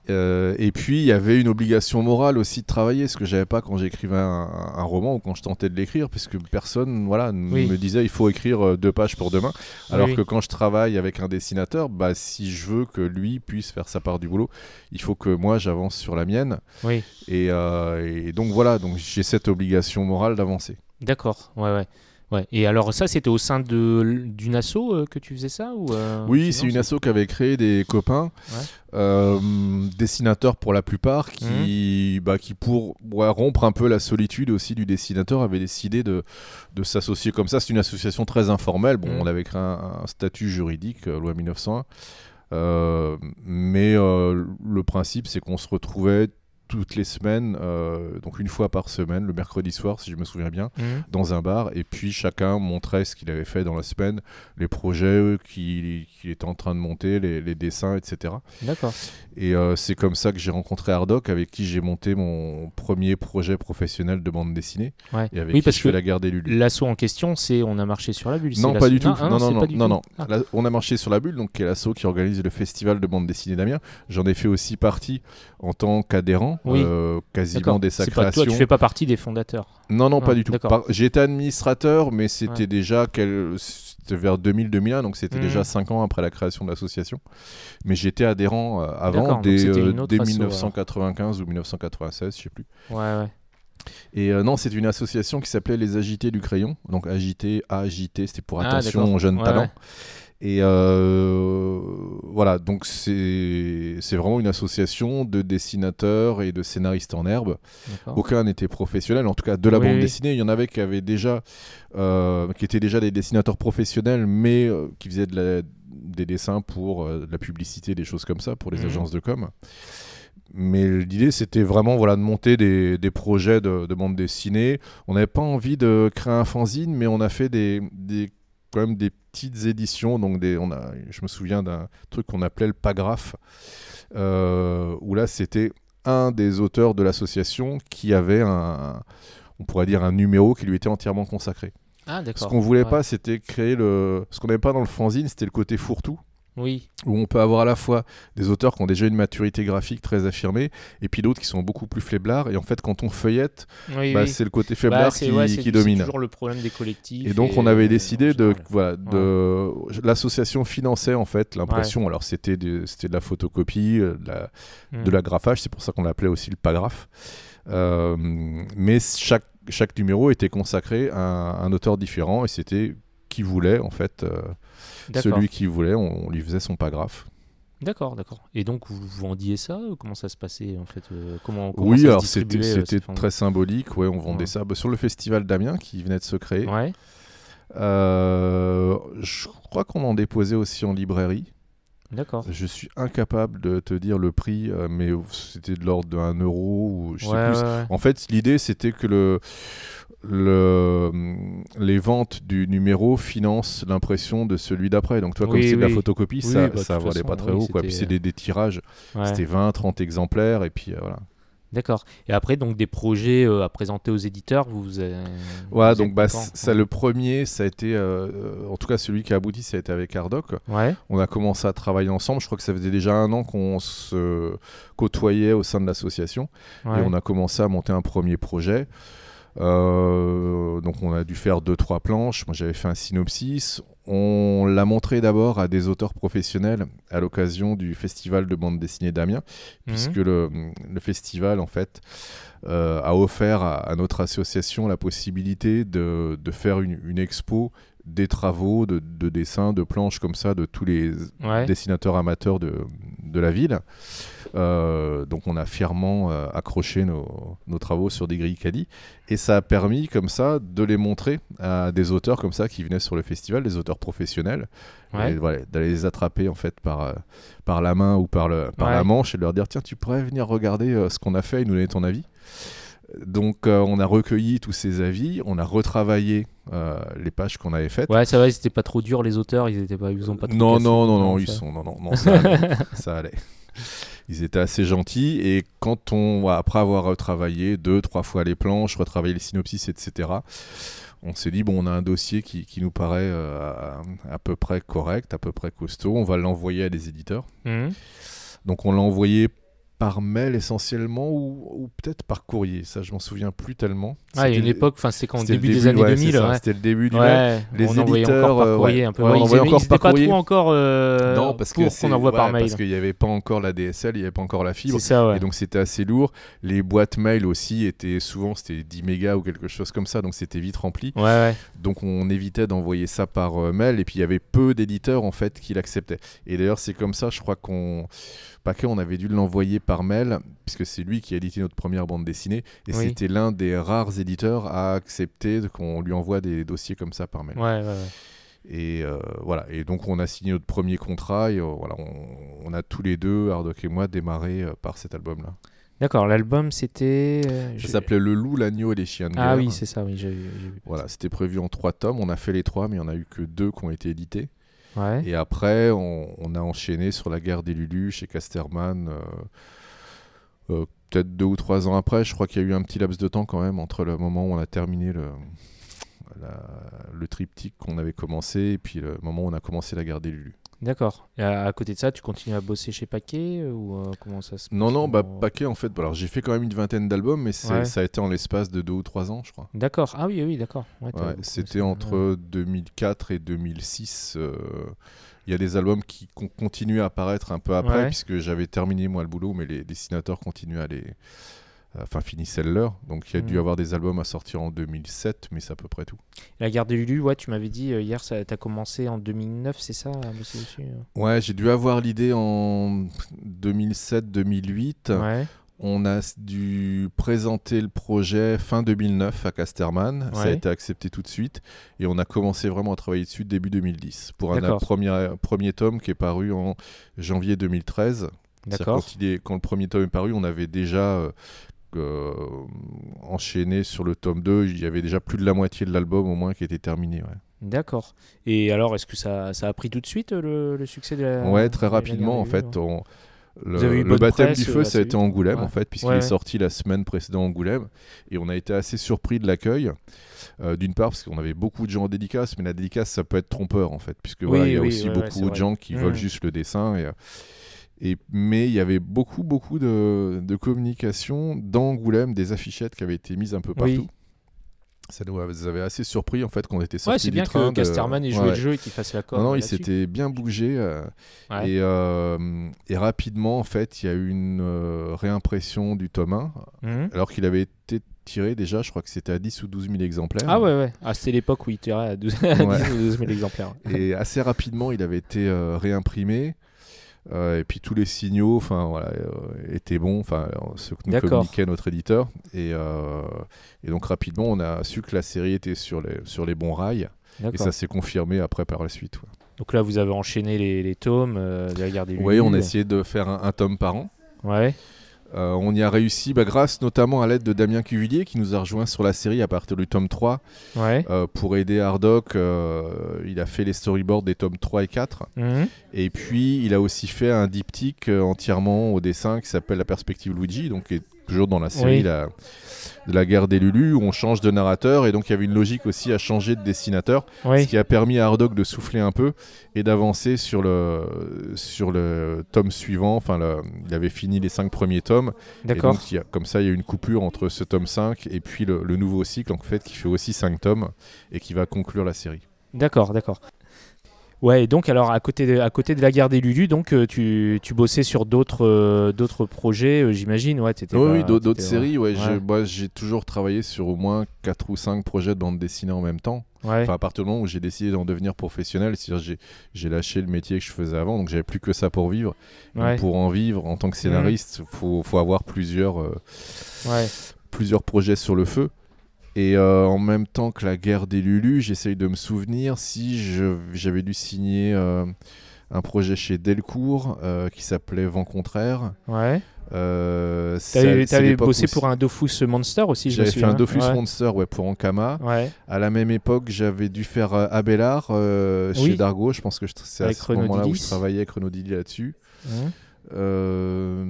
Euh, et puis il y avait une obligation morale aussi de travailler, ce que j'avais pas quand j'écrivais un, un roman ou quand je tentais de l'écrire, puisque personne voilà, Oui. me disait il faut écrire euh, deux pages pour demain. Alors Oui, que quand je travaille avec un dessinateur, bah, si je veux que lui puisse faire sa part du boulot, il faut que moi j'avance sur la mienne. Oui. Et, euh, et donc voilà, donc j'ai cette obligation morale d'avancer. D'accord. Ouais, ouais. Ouais. Et alors ça, c'était au sein de d'une asso euh, que tu faisais ça ou euh, Oui, c'est une asso qu'avait créé des copains, Ouais. euh, dessinateurs pour la plupart, qui, Mhm. bah, qui pour ouais, rompre un peu la solitude aussi du dessinateur, avaient décidé de, de s'associer comme ça. C'est une association très informelle. Bon, Mhm. on avait créé un, un statut juridique, loi 1901. Euh, mais le principe, c'est qu'on se retrouvait toutes les semaines, euh, donc une fois par semaine, le mercredi soir, si je me souviens bien, Mhm. dans un bar. Et puis chacun montrait ce qu'il avait fait dans la semaine, les projets qu'il qu'il était en train de monter, les, les dessins, etc. D'accord. Et euh, c'est comme ça que j'ai rencontré Hardoc, avec qui j'ai monté mon premier projet professionnel de bande dessinée. Ouais. Et avec Oui, qui parce je fais que la guerre des Lulu. L'assaut en question, c'est on a marché sur la bulle. Non, l'assaut- pas du tout. Ah, non, c'est non, pas non, du non, tout. non. Ah. On a marché sur la bulle, donc qui est l'asso qui organise le festival de bande dessinée d'Amiens. J'en ai fait aussi partie en tant qu'adhérent, Oui. euh, quasiment D'accord. dès sa C'est pas toi, tu fais pas partie des fondateurs. Non, non, Ah, pas du tout. Par- J'étais administrateur, mais c'était Ouais. déjà quel... vers 2000-2001, donc c'était Mhm. déjà 5 ans après la création de l'association. Mais j'étais adhérent euh, avant, dès, euh, dès asso, 1995 ou 1996, je sais plus. Ouais, ouais. Et euh, non, c'est une association qui s'appelait Les Agités du Crayon. Donc agité, AJT, c'était pour Ah, attention d'accord. aux jeunes Ouais, talents. ouais. Et euh, voilà, donc c'est vraiment une association de dessinateurs et de scénaristes en herbe. Aucun n'était professionnel, en tout cas de la Oui, bande oui. dessinée. Il y en avait qui avaient déjà, euh, qui étaient déjà des dessinateurs professionnels, mais euh, qui faisaient de la- des dessins pour de la publicité, des choses comme ça, pour les Mhm. agences de com. Mais l'idée, c'était vraiment voilà, de monter des, des projets de, de bande dessinée. On n'avait pas envie de créer un fanzine, mais on a fait des, des, quand même des petites éditions. Donc des, on a, je me souviens d'un truc qu'on appelait le pagraphe, euh, où là, c'était un des auteurs de l'association qui avait un, on pourrait dire un numéro qui lui était entièrement consacré. Ah, Ce qu'on voulait Ouais. pas, c'était créer le, ce qu'on n'avait pas dans le fanzine, c'était le côté fourre-tout Oui. où on peut avoir à la fois des auteurs qui ont déjà une maturité graphique très affirmée, et puis d'autres qui sont beaucoup plus faiblards. Et en fait, quand on feuillette, Oui, bah, oui. c'est le côté Bah, faiblard qui, ouais, c'est- domine. toujours le problème des collectifs. Et donc, on avait euh, décidé de, général. voilà, de l'association finançait en fait l'impression. Alors, c'était de, c'était de la photocopie, euh, de la, Mm. de l'agrafage. C'est pour ça qu'on l'appelait aussi le pagraphe. Euh, mais chaque chaque numéro était consacré à un, un auteur différent, et c'était qui voulait en fait. euh. Celui qui voulait, on, on lui faisait son pagraphe. D'accord, d'accord. Et donc, vous vendiez ça Comment ça se passait en fait euh, comment, comment Oui, alors c'était euh, très symbolique. Ouais, on vendait Ouais. ça bah, sur le festival d'Amiens qui venait de se créer. Ouais. Euh, je crois qu'on en déposait aussi en librairie. D'accord. Je suis incapable de te dire le prix, mais c'était de l'ordre de 1 euro ou je sais Ouais, plus. En fait, l'idée c'était que le, le, les ventes du numéro financent l'impression de celui d'après. Donc, toi, comme Oui, c'est de la photocopie, Oui, ça, bah, ça valait façon, pas très haut. Quoi. Puis c'est des, des tirages, Ouais. c'était 20, 30 exemplaires, et puis euh, voilà. D'accord. Et après, donc des projets euh, à présenter aux éditeurs, vous. euh, Voilà, vous donc bah, ça, le premier, ça a été, euh, euh, en tout cas celui qui a abouti, ça a été avec. Ouais. On a commencé à travailler ensemble. Je crois que ça faisait déjà un an qu'on se côtoyait au sein de l'association. ouais. Et on a commencé à monter un premier projet. Euh, donc on a dû faire deux trois planches. Moi j'avais fait un synopsis. On l'a montré d'abord à des auteurs professionnels à l'occasion du festival de bande dessinée d'Amiens, Mhm. puisque le, le festival en fait euh, a offert à, à notre association la possibilité de, de faire une, une expo des travaux de, de dessins, de planches comme ça de tous les Ouais. dessinateurs amateurs de, de la ville. Euh, donc on a fièrement euh, accroché nos, nos travaux sur des grilles caddie et ça a permis comme ça de les montrer à des auteurs comme ça qui venaient sur le festival, des auteurs professionnels, Ouais. voilà, d'aller les attraper en fait par, euh, par la main ou par, le, par Ouais. la manche et de leur dire tiens tu pourrais venir regarder ce qu'on a fait et nous donner ton avis. Donc euh, on a recueilli tous ces avis, on a retravaillé euh, les pages qu'on avait faites. Ouais, ça va, c'était pas trop dur les auteurs, ils étaient pas, ils ont pas trop Non, non, non, non, ça. ils sont, non, non, non, *laughs* ça allait, ça allait. Ils étaient assez gentils et quand on, après avoir retravaillé deux, trois fois les planches, retravaillé les synopsis, etc., on s'est dit, bon, on a un dossier qui, qui nous paraît euh, à, à peu près correct, à peu près costaud, on va l'envoyer à des éditeurs. Mhm. Donc on l'a envoyé par mail essentiellement ou, ou peut-être par courrier, ça je m'en souviens plus tellement. Ah, il y a une époque, enfin, c'est quand le début des début, années ouais, c'est 2000. ça, ouais. C'était le début du mail. Ouais, Les on envoyait éditeurs, encore par euh, courrier un peu. On ils encore par pas courrier. trop encore euh, non, parce pour qu'on envoie par mail. Parce qu'il n'y avait pas encore la DSL, il n'y avait pas encore la fibre. C'est ça, ouais. Et donc c'était assez lourd. Les boîtes mail aussi étaient souvent c'était 10 mégas ou quelque chose comme ça, donc c'était vite rempli. Donc on évitait d'envoyer ça par euh, mail. Et puis il y avait peu d'éditeurs en fait qui l'acceptaient. Et d'ailleurs c'est comme ça, je crois qu'on Paquet, on avait dû l'envoyer par mail puisque c'est lui qui a édité notre première bande dessinée. Et Oui. c'était l'un des rares éditeurs à accepter qu'on lui envoie des dossiers comme ça par mail. Ouais, ouais, ouais. Et euh, voilà. Et donc on a signé notre premier contrat et euh, voilà, on, on a tous les deux, Hardock et moi, démarré euh, par cet album-là. D'accord, l'album c'était. euh, je- Ça s'appelait Le Loup, l'agneau et les chiens de guerre. Ah oui, c'est ça, oui, j'ai j'ai vu. Voilà, c'était prévu en trois tomes. On a fait les trois, mais il n'y en a eu que deux qui ont été édités. Et après, on, a enchaîné sur la guerre des Lulus chez Casterman. euh, euh, Peut-être deux ou trois ans après. Je crois qu'il y a eu un petit laps de temps quand même entre le moment où on a terminé le, la- triptyque qu'on avait commencé et puis le moment où on a commencé la guerre des Lulus. D'accord. Et à, à côté de ça, tu continues à bosser chez Paquet euh, ou euh, comment ça se Non, passe non, bah, Comment- paquet en fait. Alors j'ai fait quand même une vingtaine d'albums, mais Ouais. ça a été en l'espace de deux ou trois ans, je crois. D'accord. Ah oui, oui, d'accord. Ouais, Ouais, C'était entre 2004 et 2006. euh, Il y a des albums qui con- continuent à apparaître un peu après, puisque j'avais terminé moi le boulot, mais les dessinateurs continuaient à les. Enfin, finissaient leur. Donc il y a dû Mhm. avoir des albums à sortir en 2007, mais c'est à peu près tout. La guerre des Lulu, ouais, tu m'avais dit euh, hier, ça t'as commencé en 2009, c'est ça, euh? Ouais, j'ai dû avoir l'idée en 2007-2008. Ouais. On a dû présenter le projet fin 2009 à Casterman. Ça a été accepté tout de suite. Et on a commencé vraiment à travailler dessus début 2010. Pour un premier, premier tome qui est paru en janvier 2013. C'est-à-dire D'accord. Quand, il est, quand le premier tome est paru, on avait déjà euh, euh, enchaîné sur le tome 2. Il y avait déjà plus de la moitié de l'album au moins qui était terminé. Ouais, D'accord. Et alors, est-ce que ça, ça a pris tout de suite euh, le, le succès de la. Ouais, très rapidement en fait. On- le, baptême presse, du euh, feu, assez ça a été. Angoulême Ouais. en fait, puisqu'il Ouais, est sorti la semaine précédente Angoulême. Et on a été assez surpris de l'accueil. Euh, D'une part, parce qu'on avait beaucoup de gens en dédicace, mais la dédicace, ça peut être trompeur en fait, puisque Oui, voilà, il y a oui, aussi beaucoup de vrai. gens qui Mhm. veulent juste le dessin. Et, euh, et, mais il y avait beaucoup, beaucoup de, de communication dans Angoulême, des affichettes qui avaient été mises un peu Oui. partout. Ça nous avait assez surpris en fait qu'on était sorti Ouais, c'est bien que de- Casterman ait joué Ouais. le jeu et qu'il fasse la com. non, non, il s'était bien bougé. euh, Ouais. et, euh, et rapidement, en fait, il y a eu une euh, réimpression du tome 1, Mhm. alors qu'il avait été tiré déjà, je crois que c'était à 10 ou 12 000 exemplaires. Ah ouais, ouais. Ah, c'était l'époque où il tirait à 12, à 10 ou 12 000 exemplaires. Et assez rapidement, il avait été euh, réimprimé. Euh, et puis tous les signaux, enfin voilà, euh, étaient bons, enfin ce que nous communiquait notre éditeur. Et, euh, et donc rapidement, on a su que la série était sur les sur les bons rails. Et ça s'est confirmé après par la suite. ouais. Donc là, vous avez enchaîné les, les tomes. Oui, on a essayé de faire un, un tome par an. Ouais. Euh, on y a réussi bah, grâce notamment à l'aide de Damien Cuvillier qui nous a rejoint sur la série à partir du tome 3 Ouais. euh, pour aider Hardock. euh, il a fait les storyboards des tomes 3 et 4. Mhm. Et puis il a aussi fait un diptyque entièrement au dessin qui s'appelle La perspective Luigi, donc qui est toujours dans la série Oui. la- de la guerre des Lulu où on change de narrateur et donc il y avait une logique aussi à changer de dessinateur. Oui. Ce qui a permis à Hardock de souffler un peu et d'avancer sur le, sur le tome suivant. Enfin, le- il avait fini les cinq premiers tomes. Et D'accord. donc, il y a- comme ça, il y a une coupure entre ce tome 5 et puis le, le nouveau cycle, en fait, qui fait aussi 5 tomes et qui va conclure la série. D'accord, d'accord. Ouais, et donc alors à côté de, à côté de la guerre des Lulu, donc euh, tu, tu bossais sur d'autres euh, d'autres projets, euh, j'imagine, ouais, t'étais Oui, d'autres séries. Ouais, ouais. j'ai- moi, j'ai toujours travaillé sur au moins 4 ou 5 projets de bande dessinée en même temps. Ouais. Enfin, à partir du moment où j'ai décidé d'en devenir professionnel, c'est-à-dire j'ai lâché le métier que je faisais avant, donc j'avais plus que ça pour vivre. Ouais. pour en vivre en tant que scénariste, il faut, faut avoir plusieurs, euh, plusieurs projets sur le feu. Et euh, en même temps que la guerre des Lulu, j'essaye de me souvenir si j'avais dû signer euh, un projet chez Delcourt euh, qui s'appelait Vent Contraire. Ouais. Euh, T'avais bossé pour un Dofus Monster aussi, je J'avais fait un Dofus ouais. Monster ouais, pour Ankama. Ouais. À la même époque, j'avais dû faire Abelard euh, Oui. chez Dargo. Je pense que c'est à ce moment-là où je travaillais avec Renaud Dili là-dessus. Euh,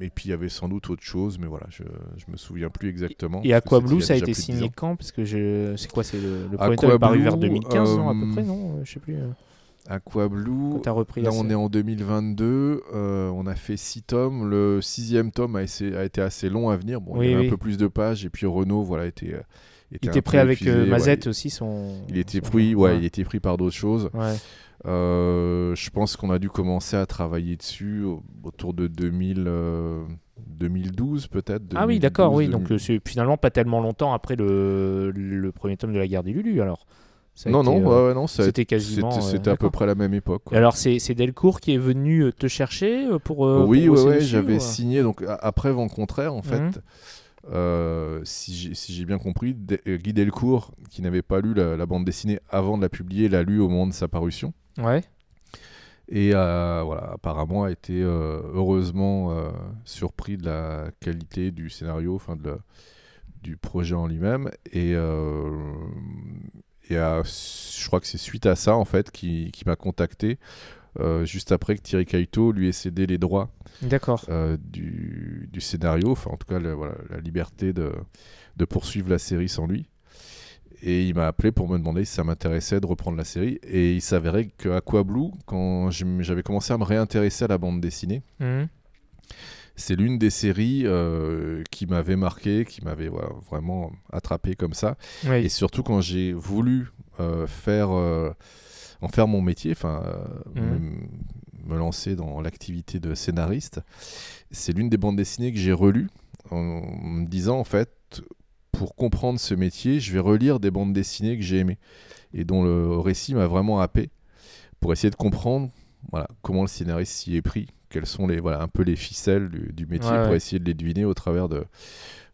Et puis il y avait sans doute autre chose, mais voilà, je, je me souviens plus exactement. Et parce que Aqua c'était il y Blue, ça a été signé quand? Parce que je... c'est quoi C'est le, le Aqua premier tome est paru vers 2015, non, à peu euh, près, non Euh, Je sais plus. euh, Aqua Blue. Quand t'as repris Là, on série. est en 2022. euh, on a fait six tomes. Le sixième tome a, essayé- a été assez long à venir. Bon, Oui, il y avait oui. un peu plus de pages. Et puis Renault, voilà, était. euh, Il était prêt avec épuisé, euh, ouais, Mazette aussi, son. Il était son- pris, ouais, ouais. il était pris par d'autres choses. Ouais. Euh, je pense qu'on a dû commencer à travailler dessus au- autour de 2000, euh, 2012 peut-être. Ah oui, d'accord, 2012, oui. Donc 2000. euh, c'est finalement pas tellement longtemps après le, le premier tome de la guerre des Lulu, alors. Ça non, été, non, euh, ouais, non, c'était quasiment, C'était euh, à peu près la même époque. quoi. Alors c'est Delcourt qui est venu te chercher pour. euh, oui, pour ouais, ouais, j'avais ou, signé donc après Vent Contraire en fait. Mhm. si j'ai si bien compris, Guy Delcourt, qui n'avait pas lu la, la bande dessinée avant de la publier, l'a lu au moment de sa parution. Ouais. Et euh, voilà, apparemment a été euh, heureusement euh, surpris de la qualité du scénario, enfin de la- du projet en lui-même. Et, et à- je crois que c'est suite à ça en fait qui, qui m'a contacté. juste après que Thierry Kaito lui ait cédé les droits D'accord. du, du scénario, enfin en tout cas le- voilà, la liberté de, de poursuivre la série sans lui. Et il m'a appelé pour me demander si ça m'intéressait de reprendre la série. Et il s'avérait que Aqua Blue, quand j'avais commencé à me réintéresser à la bande dessinée, Mhm. c'est l'une des séries euh, qui m'avait marqué, qui m'avait voilà, vraiment attrapé comme ça. Oui. Et surtout quand j'ai voulu euh, faire, euh, en faire mon métier, enfin Mhm. me, lancer dans l'activité de scénariste, c'est l'une des bandes dessinées que j'ai relues en me disant en fait, pour comprendre ce métier, je vais relire des bandes dessinées que j'ai aimées et dont le récit m'a vraiment happé pour essayer de comprendre voilà, comment le scénariste s'y est pris, quelles sont les, voilà, un peu les ficelles du, du métier Ouais, pour ouais. essayer de les deviner au travers de,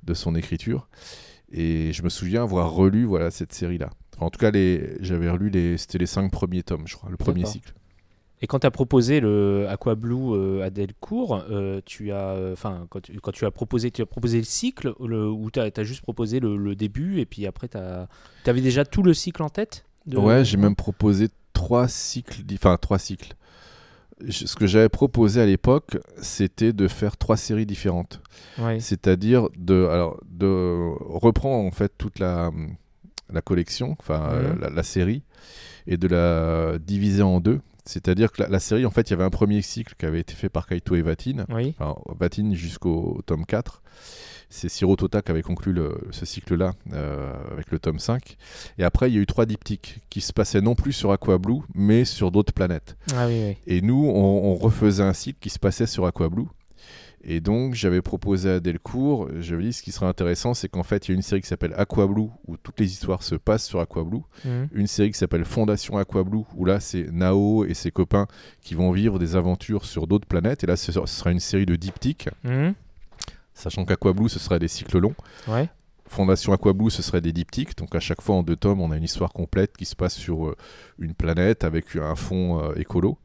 de son écriture. Et je me souviens avoir relu voilà, cette série-là. Enfin, en tout cas, les, j'avais relu les, c'était les cinq premiers tomes, je crois, le premier cycle. Et quand tu as proposé le Aqua Blue euh, à Delcourt, euh, tu as, euh, enfin, quand, tu- quand tu as proposé, tu as proposé le cycle le, ou tu as, juste proposé le, le début et puis après tu avais déjà tout le cycle en tête de- Ouais, j'ai même proposé trois cycles, enfin trois cycles. Je- Ce que j'avais proposé à l'époque, c'était de faire trois séries différentes. Ouais. C'est-à-dire de, alors, de reprendre en fait toute la, la collection, enfin Mhm. la, la série, et de la diviser en deux. C'est-à-dire que la, la série, en fait, il y avait un premier cycle qui avait été fait par Kaito et Vatine, Oui. enfin, Vatine jusqu'au tome 4. C'est Siro Tota qui avait conclu le- ce cycle-là euh, avec le tome 5. Et après, il y a eu trois diptyques qui se passaient non plus sur Aqua Blue, mais sur d'autres planètes. Ah oui, oui. Et nous, on, on refaisait un cycle qui se passait sur Aqua Blue. Et donc, j'avais proposé à Delcourt, j'avais dit ce qui serait intéressant, c'est qu'en fait, il y a une série qui s'appelle Aqua Blue, où toutes les histoires se passent sur Aqua Blue. Mhm. Une série qui s'appelle Fondation Aqua Blue, où là, c'est Nao et ses copains qui vont vivre des aventures sur d'autres planètes. Et là, ce sera une série de diptyques, Mhm. sachant qu'Aqua Blue, ce serait des cycles longs. Ouais. Fondation Aqua Blue, ce serait des diptyques. Donc à chaque fois en deux tomes, on a une histoire complète qui se passe sur euh, une planète avec un fond euh, écolo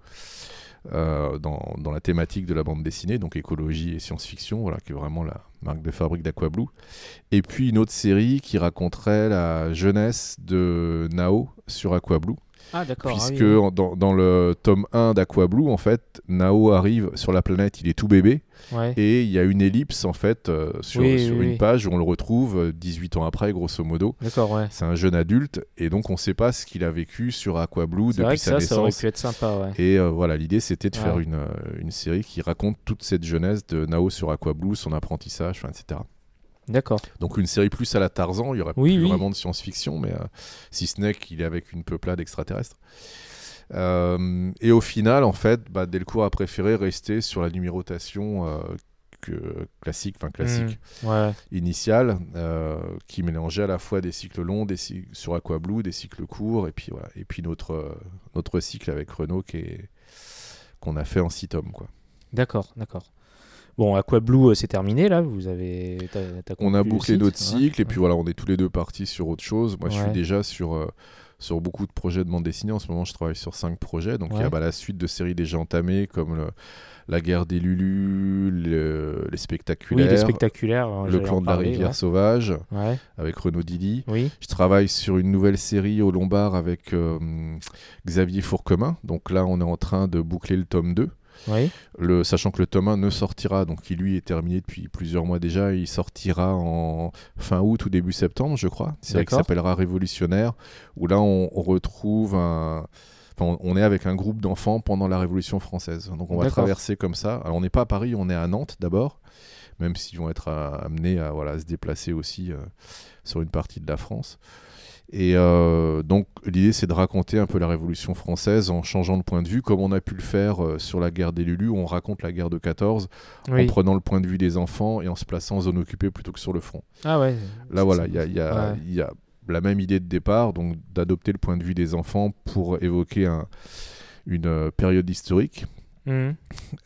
euh, dans, la thématique de la bande dessinée, donc écologie et science-fiction, voilà, qui est vraiment la marque de fabrique d'Aqua Blue. Et puis une autre série qui raconterait la jeunesse de Nao sur Aqua Blue. Ah d'accord. ah oui, Puisque oui. dans, dans le tome 1 d'Aqua Blue, en fait, Nao arrive sur la planète, il est tout bébé, Ouais. et il y a une ellipse en fait euh, sur, Oui, sur oui, une page où on le retrouve euh, 18 ans après, grosso modo. D'accord, ouais. C'est un jeune adulte, et donc on ne sait pas ce qu'il a vécu sur Aqua Blue C'est vrai depuis que sa ça, ça aurait naissance. pu être sympa, ouais. Et euh, voilà, l'idée c'était de faire une, euh, une série qui raconte toute cette jeunesse de Nao sur Aqua Blue, son apprentissage, etc. D'accord. Donc une série plus à la Tarzan, il y aurait Oui, plus oui. vraiment de science-fiction, mais euh, si ce n'est qu'il est avec une peuplade extraterrestre. Euh, et au final, en fait, bah, Delcourt a préféré rester sur la numérotation euh, que, classique, enfin classique. Ouais. initiale, qui mélangeait à la fois des cycles longs, des cy- sur Aqua Blue, des cycles courts, et puis voilà, et puis notre notre cycle avec Renault qui est qu'on a fait en six tomes, quoi. D'accord, d'accord. Bon, Aqua Blue, euh, c'est terminé là. Vous avez. On a bouclé cycle, notre ouais. cycle et puis voilà, on est tous les deux partis sur autre chose. Moi, je suis déjà sur, euh, sur beaucoup de projets de bande dessinée. En ce moment, je travaille sur cinq projets. Donc, il y a bah, la suite de séries déjà entamées comme le- La guerre des Lulus, le- les Oui, spectaculaires, les spectaculaires. Le clan de la rivière ouais. sauvage Ouais. avec Renaud Didi. Oui. Je travaille sur une nouvelle série au Lombard avec euh, Xavier Fourquemin. Donc là, on est en train de boucler le tome 2. Oui. Le, sachant que le tome 1 ne sortira, donc qui lui est terminé depuis plusieurs mois déjà, il sortira en fin août ou début septembre, je crois. C'est vrai qui s'appellera Révolutionnaire, où là on, on retrouve un. Enfin, on- on est avec un groupe d'enfants pendant la Révolution française. Donc on va traverser comme ça. Alors on n'est pas à Paris, on est à Nantes d'abord, même s'ils vont être à- amenés à voilà, se déplacer aussi euh, sur une partie de la France. Et euh, donc l'idée c'est de raconter un peu la Révolution française en changeant de point de vue, comme on a pu le faire euh, sur la guerre des Lulus, où on raconte la guerre de 14 en prenant le point de vue des enfants et en se plaçant en zone occupée plutôt que sur le front. Ah ouais. Là voilà, il y a, y a- Ouais. il y a la même idée de départ, donc d'adopter le point de vue des enfants pour évoquer un- une euh, période historique. Mhm.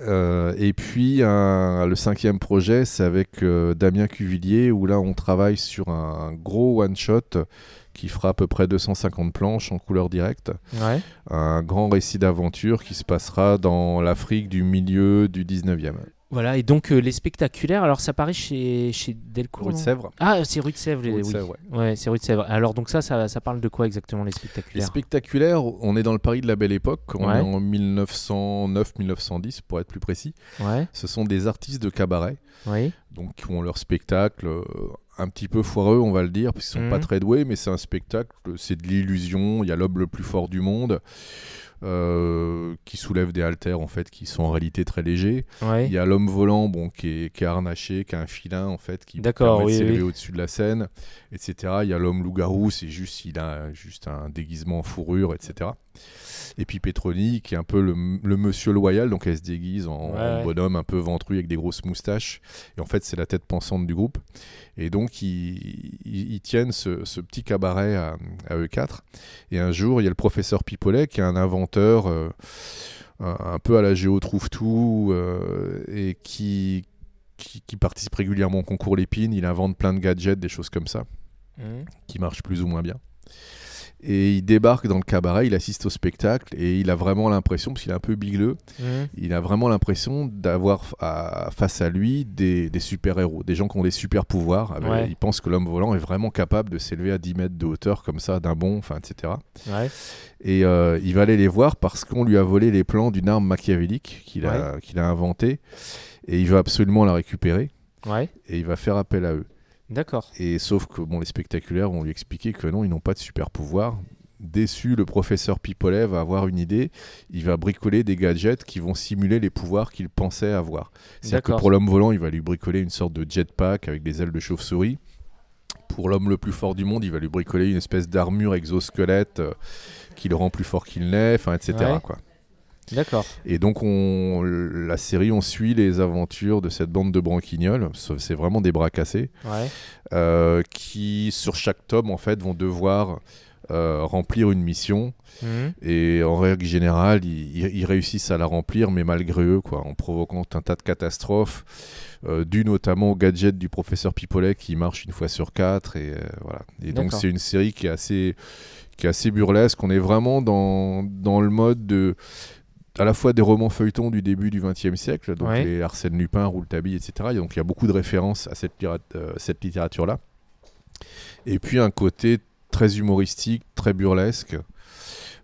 Euh, et puis un- le cinquième projet, c'est avec euh, Damien Cuvillier, où là on travaille sur un gros one-shot qui fera à peu près 250 planches en couleur directe. Ouais. Un grand récit d'aventure qui se passera dans l'Afrique du milieu du 19e. Voilà, et donc euh, les spectaculaires, alors ça paraît chez, chez Delcourt. Rue de Sèvres. Ah, c'est rue de Sèvres, les- Rue de oui. Ouais. Ouais, c'est rue de Sèvres. Alors donc ça, ça, ça parle de quoi exactement les Les spectaculaires? spectaculaires, on est dans le Paris de la Belle Époque, on Ouais. est en 1909-1910 pour être plus précis. Ouais, Ce sont des artistes de cabaret, oui. donc qui ont leur spectacle euh, un petit peu foireux, on va le dire, parce qu'ils sont Mhm. pas très doués, mais c'est un spectacle, c'est de l'illusion. Il y a l'homme le plus fort du monde euh, qui soulève des haltères en fait, qui sont en réalité très légers. Ouais. Il y a l'homme volant, bon, qui est, qui est harnaché, qui a un filin en fait, qui permet de s'élever oui. au-dessus de la scène, etc. Il y a l'homme loup-garou, c'est juste, il a juste un déguisement en fourrure, etc. Et puis Petroni, qui est un peu le, le monsieur loyal, donc elle se déguise en, Ouais, en ouais. bonhomme un peu ventru avec des grosses moustaches. Et en fait, c'est la tête pensante du groupe. Et donc, ils, ils- ils tiennent ce, ce petit cabaret à, à eux quatre. Et un jour, il y a le professeur Pipolet, qui est un inventeur euh, un, un peu à la Géo Trouve-Tout, euh, et qui, qui, qui participe régulièrement au concours Lépine. Il invente plein de gadgets, des choses comme ça Mhm. qui marche plus ou moins bien. Et il débarque dans le cabaret, il assiste au spectacle et il a vraiment l'impression, parce qu'il est un peu bigleux, Mhm. il a vraiment l'impression d'avoir face à lui des, des super-héros, des gens qui ont des super-pouvoirs. Avec- Ouais. Il pense que l'homme volant est vraiment capable de s'élever à 10 mètres de hauteur comme ça, d'un bond, enfin, etc. Ouais. Et euh, il va aller les voir parce qu'on lui a volé les plans d'une arme machiavélique qu'il a, qu'il a inventée. Et il veut absolument la récupérer. Et il va faire appel à eux. D'accord. Et sauf que bon, les spectaculaires vont lui expliquer que non, ils n'ont pas de super pouvoir. Déçu, le professeur Pipolet va avoir une idée. Il va bricoler des gadgets qui vont simuler les pouvoirs qu'il pensait avoir. C'est-à-dire que pour l'homme volant, il va lui bricoler une sorte de jetpack avec des ailes de chauve-souris. Pour l'homme le plus fort du monde, il va lui bricoler une espèce d'armure exosquelette euh, qui le rend plus fort qu'il n'est, enfin, etc. Ouais. Quoi. D'accord. Et donc, on, la série, on suit les aventures de cette bande de branquignoles. C'est vraiment des bras cassés Ouais. euh, qui, sur chaque tome, en fait, vont devoir euh, remplir une mission. Mhm. Et en règle générale, ils, réussissent à la remplir, mais malgré eux, quoi, en provoquant un tas de catastrophes, euh, dues notamment au gadget du professeur Pipolet qui marche une fois sur quatre. Et, euh, voilà. et donc, c'est une série qui est assez, qui est assez burlesque. On est vraiment dans, dans le mode de à la fois des romans feuilletons du début du XXe siècle, donc Ouais. les Arsène Lupin, Rouletabille, etc. Et donc il y a beaucoup de références à cette, euh, cette littérature-là. Et puis un côté très humoristique, très burlesque.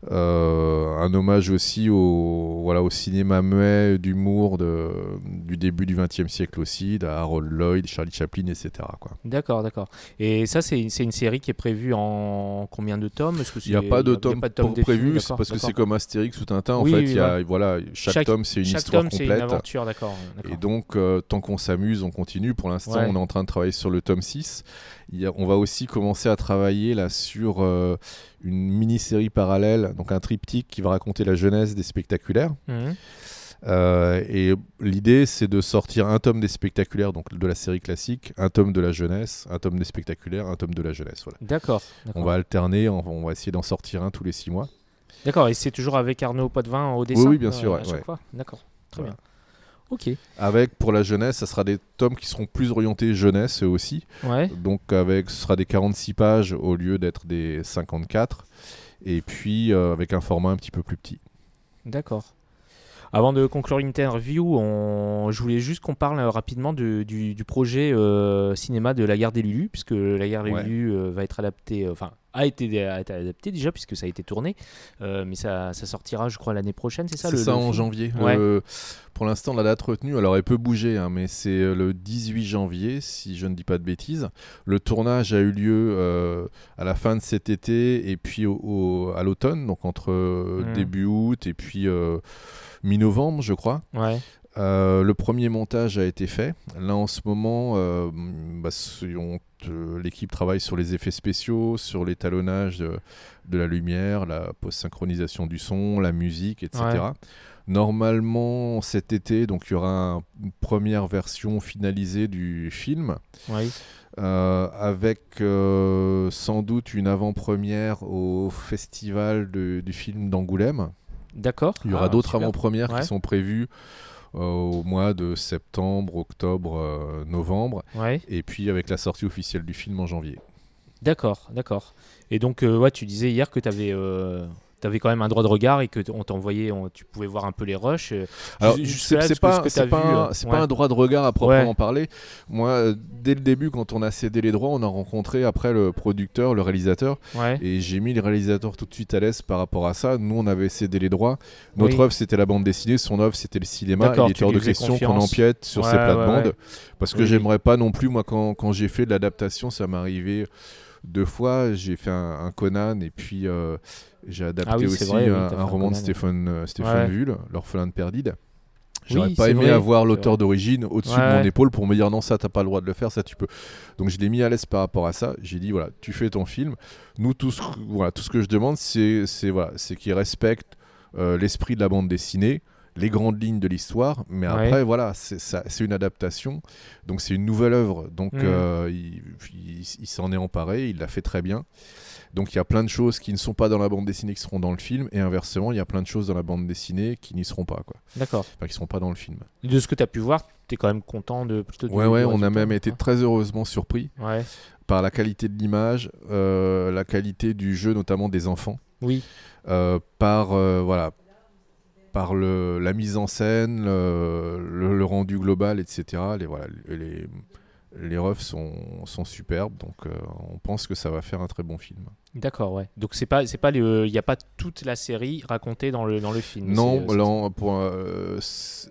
Euh, un hommage aussi au, voilà, au cinéma muet d'humour du début du XXe siècle aussi, d'Harold Lloyd, Charlie Chaplin, etc. D'accord, d'accord. Et ça, c'est une série qui est prévue en combien de tomes? Il n'y a pas de tome, prévu, c'est parce que c'est comme Astérix ou Tintin. En fait, voilà. chaque, tome, c'est une Chaque histoire tome, c'est une complète. aventure, d'accord. Et donc, euh, tant qu'on s'amuse, on continue. Pour l'instant, on est en train de travailler sur le tome 6. Il y a- on va aussi commencer à travailler là sur euh, une mini-série parallèle, donc un triptyque qui va raconter la jeunesse des spectaculaires. Mhm. Euh, et l'idée, c'est de sortir un tome des spectaculaires, donc de la série classique, un tome de la jeunesse, un tome des spectaculaires, un tome de la jeunesse. Voilà. D'accord. On va alterner, on, on va essayer d'en sortir un tous les six mois. D'accord, et c'est toujours avec Arnaud Potvin au dessin oui, bien euh, sûr, ouais, ouais. D'accord, très Voilà. bien. Ok, Avec, pour la jeunesse, ça sera des tomes qui seront plus orientés jeunesse eux aussi. ouais, Donc avec, ce sera des 46 pages au lieu d'être des 54. Et puis euh, avec un format un petit peu plus petit. d'accord. Avant de conclure l'interview, on... je voulais juste qu'on parle euh, rapidement de- du, du projet euh, cinéma de La Guerre des Lulu, puisque La Guerre des Ouais. Lulu euh, va être adapté, euh, enfin a été, a été adapté déjà, puisque ça a été tourné, Euh, mais ça, ça sortira, je crois, l'année prochaine, c'est ça C'est ça le en janvier. Ouais. Le- pour l'instant, la date retenue, alors elle peut bouger, hein, mais c'est euh, le 18 janvier, si je ne dis pas de bêtises. Le tournage a eu lieu euh, à la fin de cet été et puis au, au- à l'automne, donc entre euh, Mhm. début août et puis euh, mi-novembre, je crois. Ouais, Euh, le premier montage a été fait. Là, en ce moment, euh, bah, euh, l'équipe travaille sur les effets spéciaux, sur l'étalonnage de, de la lumière, la post-synchronisation du son, la musique, etc. Ouais. Normalement, cet été, donc il y aura un- une première version finalisée du film. ouais, euh, avec sans doute une avant-première au festival de- du film d'Angoulême D'accord. Il y aura Ah, d'autres avant-premières Ouais. qui sont prévues au mois de septembre, octobre, euh, novembre, Ouais. et puis avec la sortie officielle du film en janvier. D'accord, d'accord. Et donc, euh, ouais, tu disais hier que tu avais, quand même un droit de regard et que on t'envoyait, tu pouvais voir un peu les rushs. euh, Alors, c'est pas, ce que c'est pas, euh, ouais. pas un droit de regard à proprement Ouais. parler. Moi, euh, dès le début, quand on a cédé les droits, on a rencontré après le producteur, le réalisateur, Ouais. et j'ai mis le réalisateur tout de suite à l'aise par rapport à ça. Nous, on avait cédé les droits. Notre Oui. œuvre, c'était la bande dessinée, son œuvre, c'était le cinéma. Il tu était hors de question qu'on empiète sur ces plates-bandes, parce que Oui, oui. j'aimerais pas non plus, moi, quand, quand j'ai fait de l'adaptation, ça m'est arrivé deux fois. J'ai fait un, un Conan, et puis euh, j'ai adapté Ah oui, aussi vrai, oui, un, roman de. Stéphane, euh, Stéphane. Vull, L'orphelin de Perdide. J'aurais Oui, pas aimé vrai, avoir l'auteur d'origine au-dessus de mon épaule pour me dire non, ça t'as pas le droit de le faire, ça tu peux. Donc je l'ai mis à l'aise par rapport à ça. J'ai dit voilà, tu fais ton film. Nous, tout ce, voilà, tout ce que je demande, c'est c'est voilà, c'est qu'il respecte euh, l'esprit de la bande dessinée, les grandes lignes de l'histoire. Mais Ouais. après, voilà, c'est une adaptation. Donc c'est une nouvelle œuvre. Donc Mhm. euh, il, il- il s'en est emparé, il l'a fait très bien. Donc il y a plein de choses qui ne sont pas dans la bande dessinée qui seront dans le film, et inversement, il y a plein de choses dans la bande dessinée qui n'y seront pas. D'accord. Enfin, qui seront pas dans le film. De ce que tu as pu voir, tu es quand même content de plutôt du- Ouais, ouais, on a même été hein. très heureusement surpris Ouais. par la qualité de l'image, euh, la qualité du jeu, notamment des enfants, Oui. euh, par euh, voilà, par le, la mise en scène, le, le- le rendu global, etc. Les voilà, les les refs sont, sont superbes, donc euh, on pense que ça va faire un très bon film. D'accord, ouais. Donc c'est pas, c'est pas, il n'y a pas toute la série racontée dans le dans le film. Non, c'est- là, pour, euh,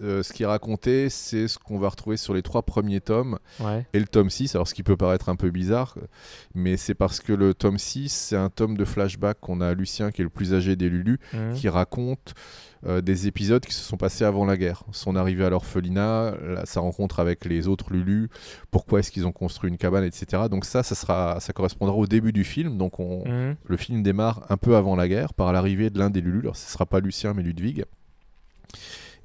euh, ce qui est raconté, c'est ce qu'on va retrouver sur les trois premiers tomes Ouais. et le tome 6, alors ce qui peut paraître un peu bizarre, mais c'est parce que le tome 6, c'est un tome de flashback qu'on a à Lucien, qui est le plus âgé des Lulu, Mhm. qui raconte euh, des épisodes qui se sont passés avant la guerre. Son arrivée à l'orphelinat, sa rencontre avec les autres Lulu, pourquoi est-ce qu'ils ont construit une cabane, etc. Donc ça, ça, sera, ça correspondra au début du film, donc on, Mhm. le film démarre un peu avant la guerre par l'arrivée de l'un des Lulu. Alors, ce ne sera pas Lucien, mais Ludwig.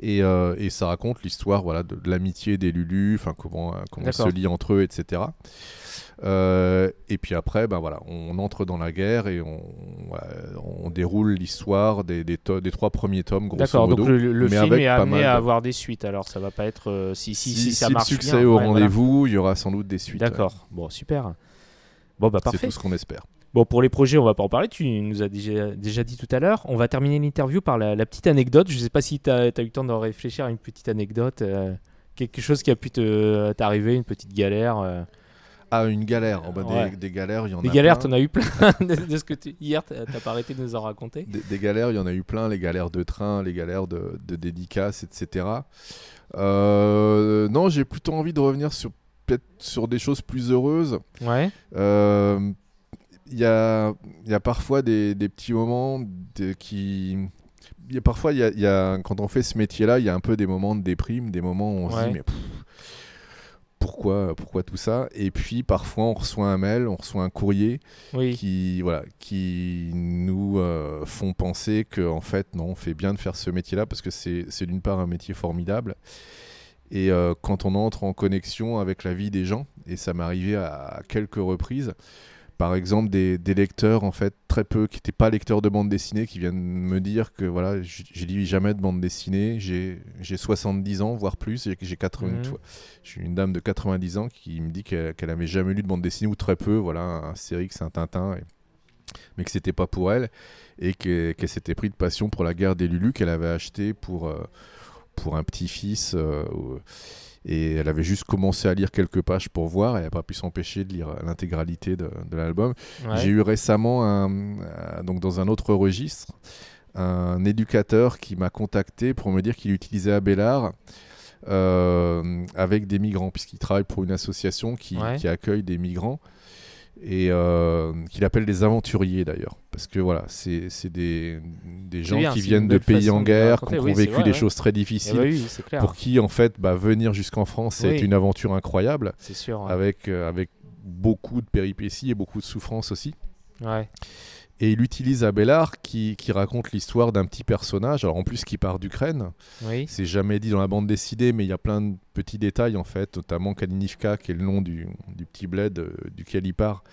Et, euh, et ça raconte l'histoire voilà, de, de l'amitié des Lulu, enfin comment, euh, comment ils se D'accord. lient entre eux, etc. Euh, et puis après, ben voilà, on entre dans la guerre et on, voilà, on déroule l'histoire des, des, to- des trois premiers tomes, grosso D'accord, modo. donc le, le film est amené à de- avoir des suites. Alors ça va pas être euh, si si si, si, ça si le marche succès bien. est au ouais, voilà. rendez-vous, il y aura sans doute des suites. ouais. D'accord. Bon, super. Bon bah C'est tout ce qu'on espère. Bon, pour les projets, on va pas en parler. Tu nous as déjà, déjà dit tout à l'heure. On va terminer l'interview par la, la petite anecdote. Je sais pas si tu as, eu le temps de réfléchir à une petite anecdote. euh, quelque chose qui a pu t'arriver, une petite galère. euh. Ah, une galère. Oh, bah, des- Ouais. des, galères, il y en Des a galères, plein. t'en as eu plein. *laughs* de, de ce que tu... Hier, t'as t'as pas arrêté de nous en raconter. Des, des galères, il y en a eu plein, les galères de train, les galères de, de dédicaces, etc. Euh, non, j'ai plutôt envie de revenir sur peut-être sur des choses plus heureuses. Ouais. Euh, Il y, a, il y a parfois des, des petits moments de- qui... Y a parfois, y a, y a- quand on fait ce métier-là, il y a un peu des moments de déprime, des moments où on se dit mais pff, pourquoi, pourquoi tout ça? Et puis parfois on reçoit un mail, on reçoit un courrier Oui. qui voilà qui nous euh, font penser que en fait non on fait bien de faire ce métier là parce que c'est d'une part un métier formidable. Et euh, quand on entre en connexion avec la vie des gens et ça m'est arrivé à quelques reprises par exemple des, des lecteurs en fait très peu qui n'étaient pas lecteurs de bande dessinée qui viennent me dire que voilà j'ai lu jamais de bande dessinée j'ai j'ai 70 ans voire plus j'ai j'ai 80 Mhm. tu vois. j'ai une dame de 90 ans qui me dit qu'elle qu'elle avait jamais lu de bande dessinée ou très peu voilà un Cérix un Tintin et- mais que c'était pas pour elle et que- qu'elle s'était pris de passion pour la guerre des Lulu qu'elle avait acheté pour euh, pour un petit-fils euh, au- et elle avait juste commencé à lire quelques pages pour voir et elle n'a pas pu s'empêcher de lire l'intégralité de, de l'album Ouais. j'ai eu récemment, un, euh, donc dans un autre registre, un éducateur qui m'a contacté pour me dire qu'il utilisait Abélard euh, avec des migrants, puisqu'il travaille pour une association qui, Ouais. qui accueille des migrants et euh, qu'il appelle des aventuriers d'ailleurs. Parce que voilà, c'est des, des gens bien, qui viennent de pays en guerre, qui ont Oui, vécu vrai, des ouais. choses très Eh difficiles, bah oui, clair. pour qui en fait bah, venir jusqu'en France, c'est Oui. une aventure incroyable, C'est sûr. ouais. avec, euh, avec beaucoup de péripéties et beaucoup de souffrances aussi. Ouais. Et il utilise Abélard qui, qui raconte l'histoire d'un petit personnage, alors en plus qui part d'Ukraine. Oui. C'est jamais dit dans la bande dessinée, mais il y a plein de petits détails en fait, notamment Kalinivka, qui est le nom du, du petit bled euh, duquel il part.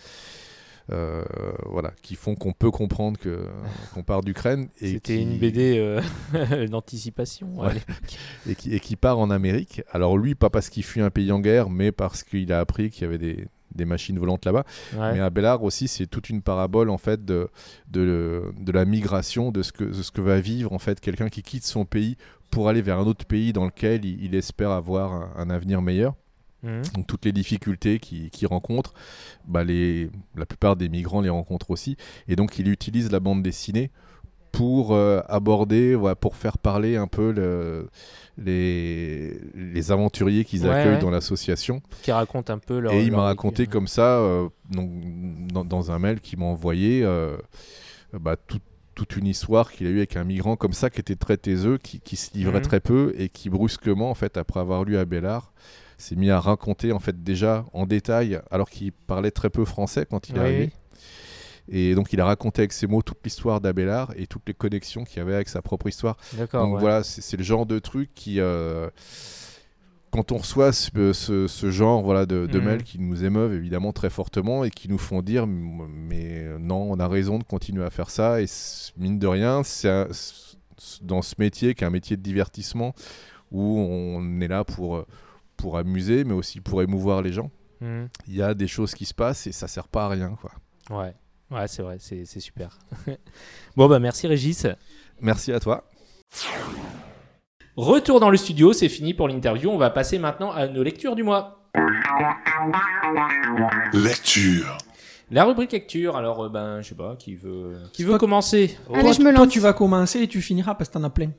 euh, voilà, qui font qu'on peut comprendre que *laughs* qu'on part d'Ukraine C'était qui- une BD euh, *laughs* d'anticipation. Ouais. l'époque. *laughs* et qui, et qui part en Amérique. Alors lui, pas parce qu'il fuit un pays en guerre, mais parce qu'il a appris qu'il y avait des, des machines volantes là-bas. Ouais. Mais Abélard aussi, c'est toute une parabole en fait de, de, de la migration, de ce, que, de ce que va vivre en fait quelqu'un qui quitte son pays pour aller vers un autre pays dans lequel il, il espère avoir un, un avenir meilleur. Mhm. Donc toutes les difficultés qu'il qu'il rencontre, bah, les, la plupart des migrants les rencontrent aussi. Et donc il utilise la bande dessinée pour euh, aborder, voilà, pour faire parler un peu le- les, les aventuriers qu'ils Ouais, accueillent ouais. dans l'association. Qui raconte un peu leur. Et il m'a raconté comme ça, euh, donc, dans, dans un mail qu'il m'a envoyé, euh, bah, tout- toute une histoire qu'il a eue avec un migrant comme ça, qui était très taiseux, qui, qui se livrait Mhm. très peu et qui brusquement, en fait, après avoir lu Abélard, s'est mis à raconter en fait déjà en détail, alors qu'il parlait très peu français quand il est Oui, arrivé. Et donc il a raconté avec ses mots toute l'histoire d'Abélard et toutes les connexions qu'il y avait avec sa propre histoire. Donc ouais. voilà, c'est le genre de truc qui, euh, quand on reçoit ce, ce- ce genre voilà, de, de Mhm. mails qui nous émeuvent évidemment très fortement et qui nous font dire mais non, on a raison de continuer à faire ça et mine de rien, c'est un- dans ce métier qui est un métier de divertissement où on est là pour, euh, pour amuser mais aussi pour émouvoir les gens. Mhm. Il y a des choses qui se passent et ça sert pas à rien quoi. Ouais. Ouais, c'est vrai, c'est super. *laughs* bon, bah merci Régis. Merci à toi. Retour dans le studio, c'est fini pour l'interview. On va passer maintenant à nos lectures du mois. Lecture. La rubrique lecture, alors euh, ben je sais pas, qui veut qui veut Toi- commencer Allez, toi, je me toi, lance. tu vas commencer et tu finiras parce que t'en as plein.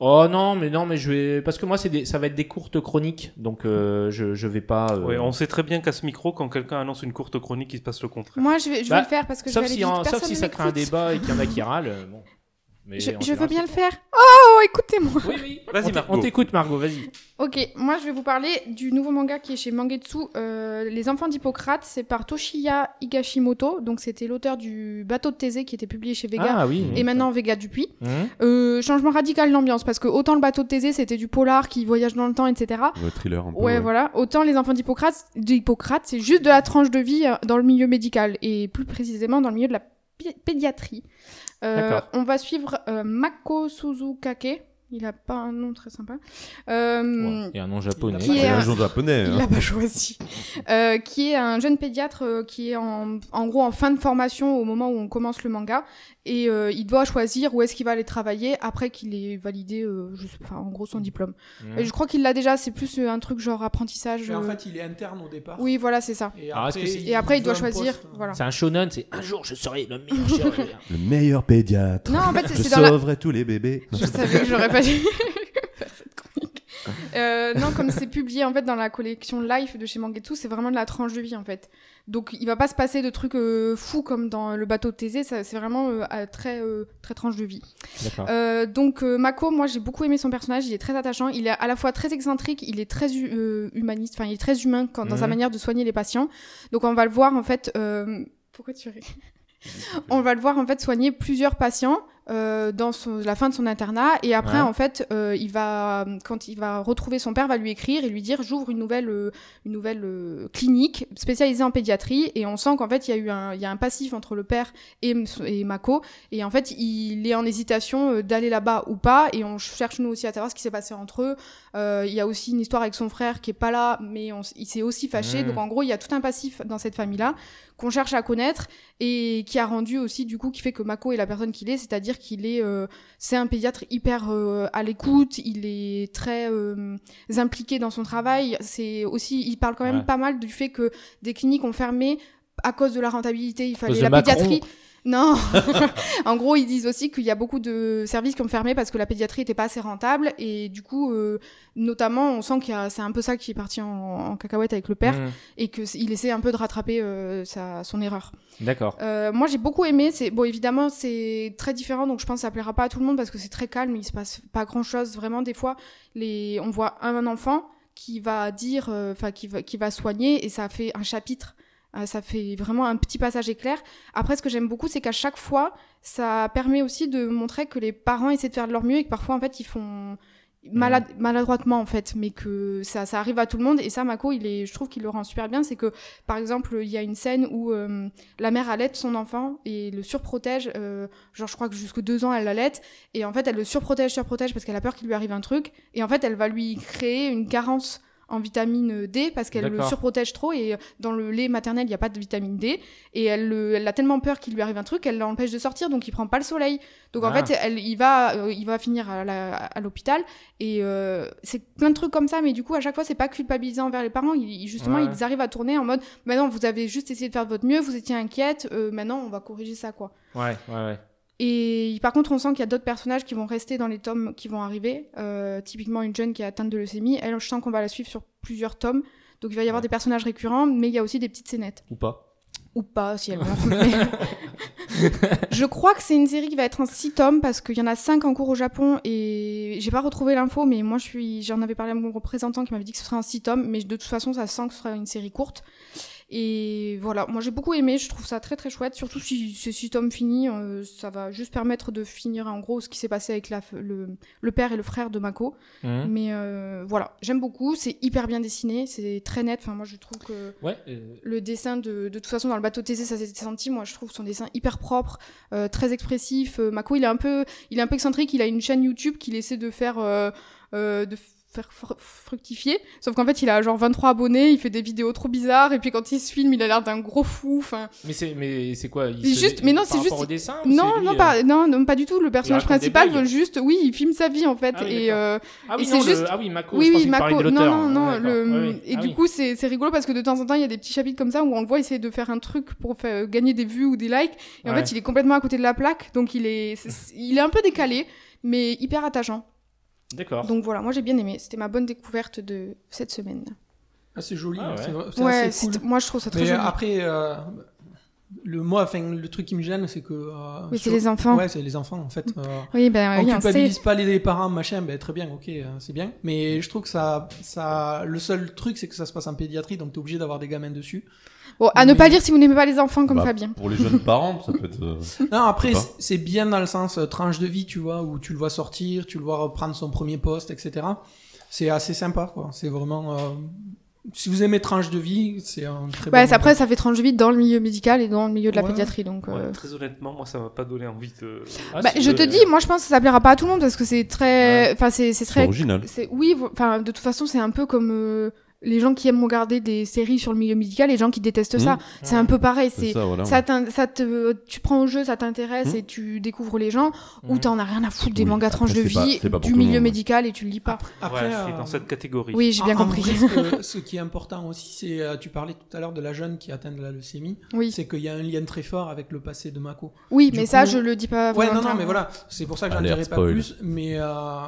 Oh non, mais non, mais je vais parce que moi c'est des... ça va être des courtes chroniques, donc euh, je je vais pas. euh, Ouais, on sait très bien qu'à ce micro, quand quelqu'un annonce une courte chronique, il se passe le contraire. Moi, je vais, je Bah, vais le faire parce que Sauf je vais si aller en- sauf si ça crée un débat et qu'il y en a qui râlent. bon. *laughs* Mais Je, je veux bien le faire. Oh, écoutez-moi. Oui, oui. Vas-y, Margot. On t'écoute, Margot. Vas-y. Ok, moi je vais vous parler du nouveau manga qui est chez Mangetsu, euh, Les Enfants d'Hippocrate. C'est par Toshiya Higashimoto. Donc c'était l'auteur du Bateau de Thésée qui était publié chez Vega. Ah oui. Et maintenant Vega Dupuis. Mhm. Euh, changement radical d'ambiance parce que autant le bateau de Thésée c'était du polar qui voyage dans le temps, etc. Ouais, thriller un peu. Ouais, voilà. Autant les enfants d'Hippocrate, d'Hippocrate, c'est juste de la tranche de vie euh, dans le milieu médical et plus précisément dans le milieu de la pédiatrie. Euh, on va suivre euh, Mako Suzukake. Il a pas un nom très sympa. Euh, Ouais, Et un nom japonais. Qui C'est est un un- jour japonais. il hein. l'a pas choisi. Euh, qui est un jeune pédiatre euh, qui est en, en gros en fin de formation au moment où on commence le manga et euh, il doit choisir où est-ce qu'il va aller travailler après qu'il ait validé, euh, je sais, enfin, en gros son diplôme. Et je crois qu'il l'a déjà. C'est plus un truc genre apprentissage. Mais en euh, fait, il est interne au départ. Oui, voilà, c'est ça. Et après, que c'est- Et après, il doit choisir. poste, euh, Voilà. C'est un shonen, c'est un jour je serai le meilleur *laughs* chirurgien. Le meilleur pédiatre. Non, en fait, Je c'est dans la. sauverai tous les bébés. Je savais que j'aurais pas dû *laughs* faire cette chronique. Euh, non, comme c'est publié en fait dans la collection Life de chez Mangetsu, c'est vraiment de la tranche de vie en fait. Donc il va pas se passer de trucs euh, fous comme dans le bateau de Thésée, ça- c'est vraiment euh, très euh, très tranche de vie. Euh, donc euh, Mako, moi j'ai beaucoup aimé son personnage, il est très attachant, il est à la fois très excentrique, il est très hu- euh, humaniste, enfin il est très humain quand, dans sa Mhm. manière de soigner les patients. Donc on va le voir en fait. euh, Pourquoi tu ris? On va le voir en fait soigner plusieurs patients euh, dans son- la fin de son internat. Et après Ouais. en fait euh, il va quand il va retrouver son père va lui écrire et lui dire j'ouvre une nouvelle euh, une nouvelle euh, clinique spécialisée en pédiatrie. Et on sent qu'en fait il y a eu un il y a un passif entre le père et, et Mako. Et en fait il est en hésitation euh, d'aller là-bas ou pas. Et on cherche nous aussi à savoir ce qui s'est passé entre eux. Euh, il y a aussi une histoire avec son frère qui est pas là mais on il s'est aussi fâché. Mhm. donc en gros il y a tout un passif dans cette famille là qu'on cherche à connaître et qui a rendu aussi du coup qui fait que Mako est la personne qu'il est c'est-à-dire qu'il est euh, c'est un pédiatre hyper euh, à l'écoute il est très euh, impliqué dans son travail c'est aussi il parle quand même Ouais. pas mal du fait que des cliniques ont fermé à cause de la rentabilité il fallait la Macron. pédiatrie non *laughs* en gros ils disent aussi qu'il y a beaucoup de services qui ont fermé parce que la pédiatrie était pas assez rentable et du coup euh, notamment on sent qu'il y a c'est un peu ça qui est parti en, en cacahuète avec le père Mhm. et que c- il essaie un peu de rattraper euh, sa, son erreur D'accord. euh, moi j'ai beaucoup aimé. C'est bon évidemment c'est très différent donc je pense que ça plaira pas à tout le monde parce que c'est très calme. Il se passe pas grand chose vraiment. Des fois les on voit un enfant qui va dire euh, enfin qui va qui va soigner et ça fait un chapitre. Euh, ça fait vraiment un petit passage éclair. Après, ce que j'aime beaucoup, c'est qu'à chaque fois, ça permet aussi de montrer que les parents essaient de faire de leur mieux et que parfois, en fait, ils font, malade, maladroitement en fait, mais que ça, ça arrive à tout le monde. Et ça, Mako, il est, je trouve qu'il le rend super bien. C'est que, par exemple, il y a une scène où euh, la mère allait son enfant et le surprotège. euh, genre, je crois que jusqu'à deux ans, elle l'allait. Et en fait, elle le surprotège, surprotège parce qu'elle a peur qu'il lui arrive un truc. Et en fait, elle va lui créer une carence en vitamine D parce qu'elle le surprotège trop et dans le lait maternel il n'y a pas de vitamine D et elle, le- elle a tellement peur qu'il lui arrive un truc elle l'empêche de sortir donc il prend pas le soleil donc en Ah. fait elle, il va euh, il va finir à l'hôpital et euh, c'est plein de trucs comme ça mais du coup à chaque fois c'est pas culpabilisant envers les parents ils- justement Ouais. ils arrivent à tourner en mode maintenant vous avez juste essayé de faire de votre mieux vous étiez inquiète euh, maintenant on va corriger ça quoi Ouais, ouais, ouais. Et par contre, on sent qu'il y a d'autres personnages qui vont rester dans les tomes qui vont arriver. Euh, typiquement, une jeune qui est atteinte de leucémie, elle, je sens qu'on va la suivre sur plusieurs tomes. Donc il va y avoir des personnages récurrents, mais il y a aussi des petites scénettes. Ou pas. Ou pas, si elle mais- *laughs* je crois que c'est une série qui va être en 6 tomes parce qu'il y en a 5 en cours au Japon et j'ai pas retrouvé l'info, mais moi je suis, j'en avais parlé à mon représentant qui m'avait dit que ce serait en 6 tomes, mais de toute façon ça sent que ce sera une série courte. Et voilà, moi j'ai beaucoup aimé, je trouve ça très très chouette, surtout si ces 6 tomes finis, euh, ça va juste permettre de finir en gros ce qui s'est passé avec la, le, le père et le frère de Mako. Mhm. Mais euh, voilà, j'aime beaucoup, c'est hyper bien dessiné, c'est très net, enfin moi je trouve que Ouais. euh, le dessin de, de toute façon dans le bateau TZ ça s'est senti moi je trouve son dessin hyper propre très expressif Mako il est un peu il est un peu excentrique il a une chaîne YouTube qu'il essaie de faire de faire fructifier sauf qu'en fait il a genre 23 abonnés il fait des vidéos trop bizarres et puis quand il se filme il a l'air d'un gros fou enfin Mais c'est, mais c'est quoi il se- juste- mais non, c'est juste- Au dessin, non lui, non euh, pas non non pas du tout le personnage principal veut juste oui il filme sa vie en fait Ah oui, et euh, Ah oui, et non, c'est le- juste- ah oui, Mako. oui, Mako. de Non, non, non. Ouais, le- oui. Et Ah du coup, c'est c'est rigolo parce que de temps en temps, il y a des petits chapitres comme ça où on le voit essayer de faire un truc pour faire gagner des vues ou des likes. Et en fait, il est complètement à côté de la plaque. Donc, il est, il est un peu décalé, mais hyper attachant. D'accord. Donc voilà, moi j'ai bien aimé. C'était ma bonne découverte de cette semaine. Ah, c'est joli, Ah hein, ouais. c'est Ouais, assez cool. c'est- moi je trouve ça très Mais joli. après, euh, le moi, enfin, le truc qui me gêne, c'est que. euh, Oui, c'est les enfants. Ouais, c'est les enfants en fait. euh, Oui, ben on oui, on culpabilise pas les parents, machin, ben très bien, ok, euh, c'est bien. Mais je trouve que ça, ça, le seul truc, c'est que ça se passe en pédiatrie, donc t'es obligé d'avoir des gamins dessus. Bon, à ne pas lire si vous n'aimez pas les enfants comme Bah, Fabien. Pour les jeunes parents, ça peut être. euh, *laughs* Non, après, c'est- bien dans le sens euh, tranche de vie, tu vois, où tu le vois sortir, tu le vois reprendre son premier poste, etc. C'est assez sympa, quoi. C'est vraiment. euh, Si vous aimez tranche de vie, c'est un très Ouais, bon. après, ça fait tranche de vie dans le milieu médical et dans le milieu de la Ouais. pédiatrie. Donc, euh, Ouais, très honnêtement, moi, ça m'a pas donné envie de. Ah, bah, c'est- je te dis, moi je pense que ça plaira pas à tout le monde parce que c'est très. Enfin, c'est très original. Oui, enfin de toute façon, c'est un peu comme euh, les gens qui aiment regarder des séries sur le milieu médical, les gens qui détestent ça. Mmh. C'est un peu pareil, C'est c'est ça, voilà. ça, t'in- ça te tu prends au jeu, ça t'intéresse Mmh. et tu découvres les gens ou Mhm. t'en as rien à foutre des Oui, mangas tranches de c'est pas- vie c'est pas du milieu monde. médical et tu le lis pas. Après, ouais, je suis euh, dans cette catégorie. Oui, j'ai bien en- en compris. vrai, ce, que- *laughs* ce qui est important aussi, c'est, euh, tu parlais tout à l'heure de la jeune qui atteint de la leucémie, oui. c'est qu'il y a un lien très fort avec le passé de Mako. Oui, du mais ça je le dis pas Ouais, non, non, mais voilà, c'est pour ça que j'en dirai pas plus, mais euh,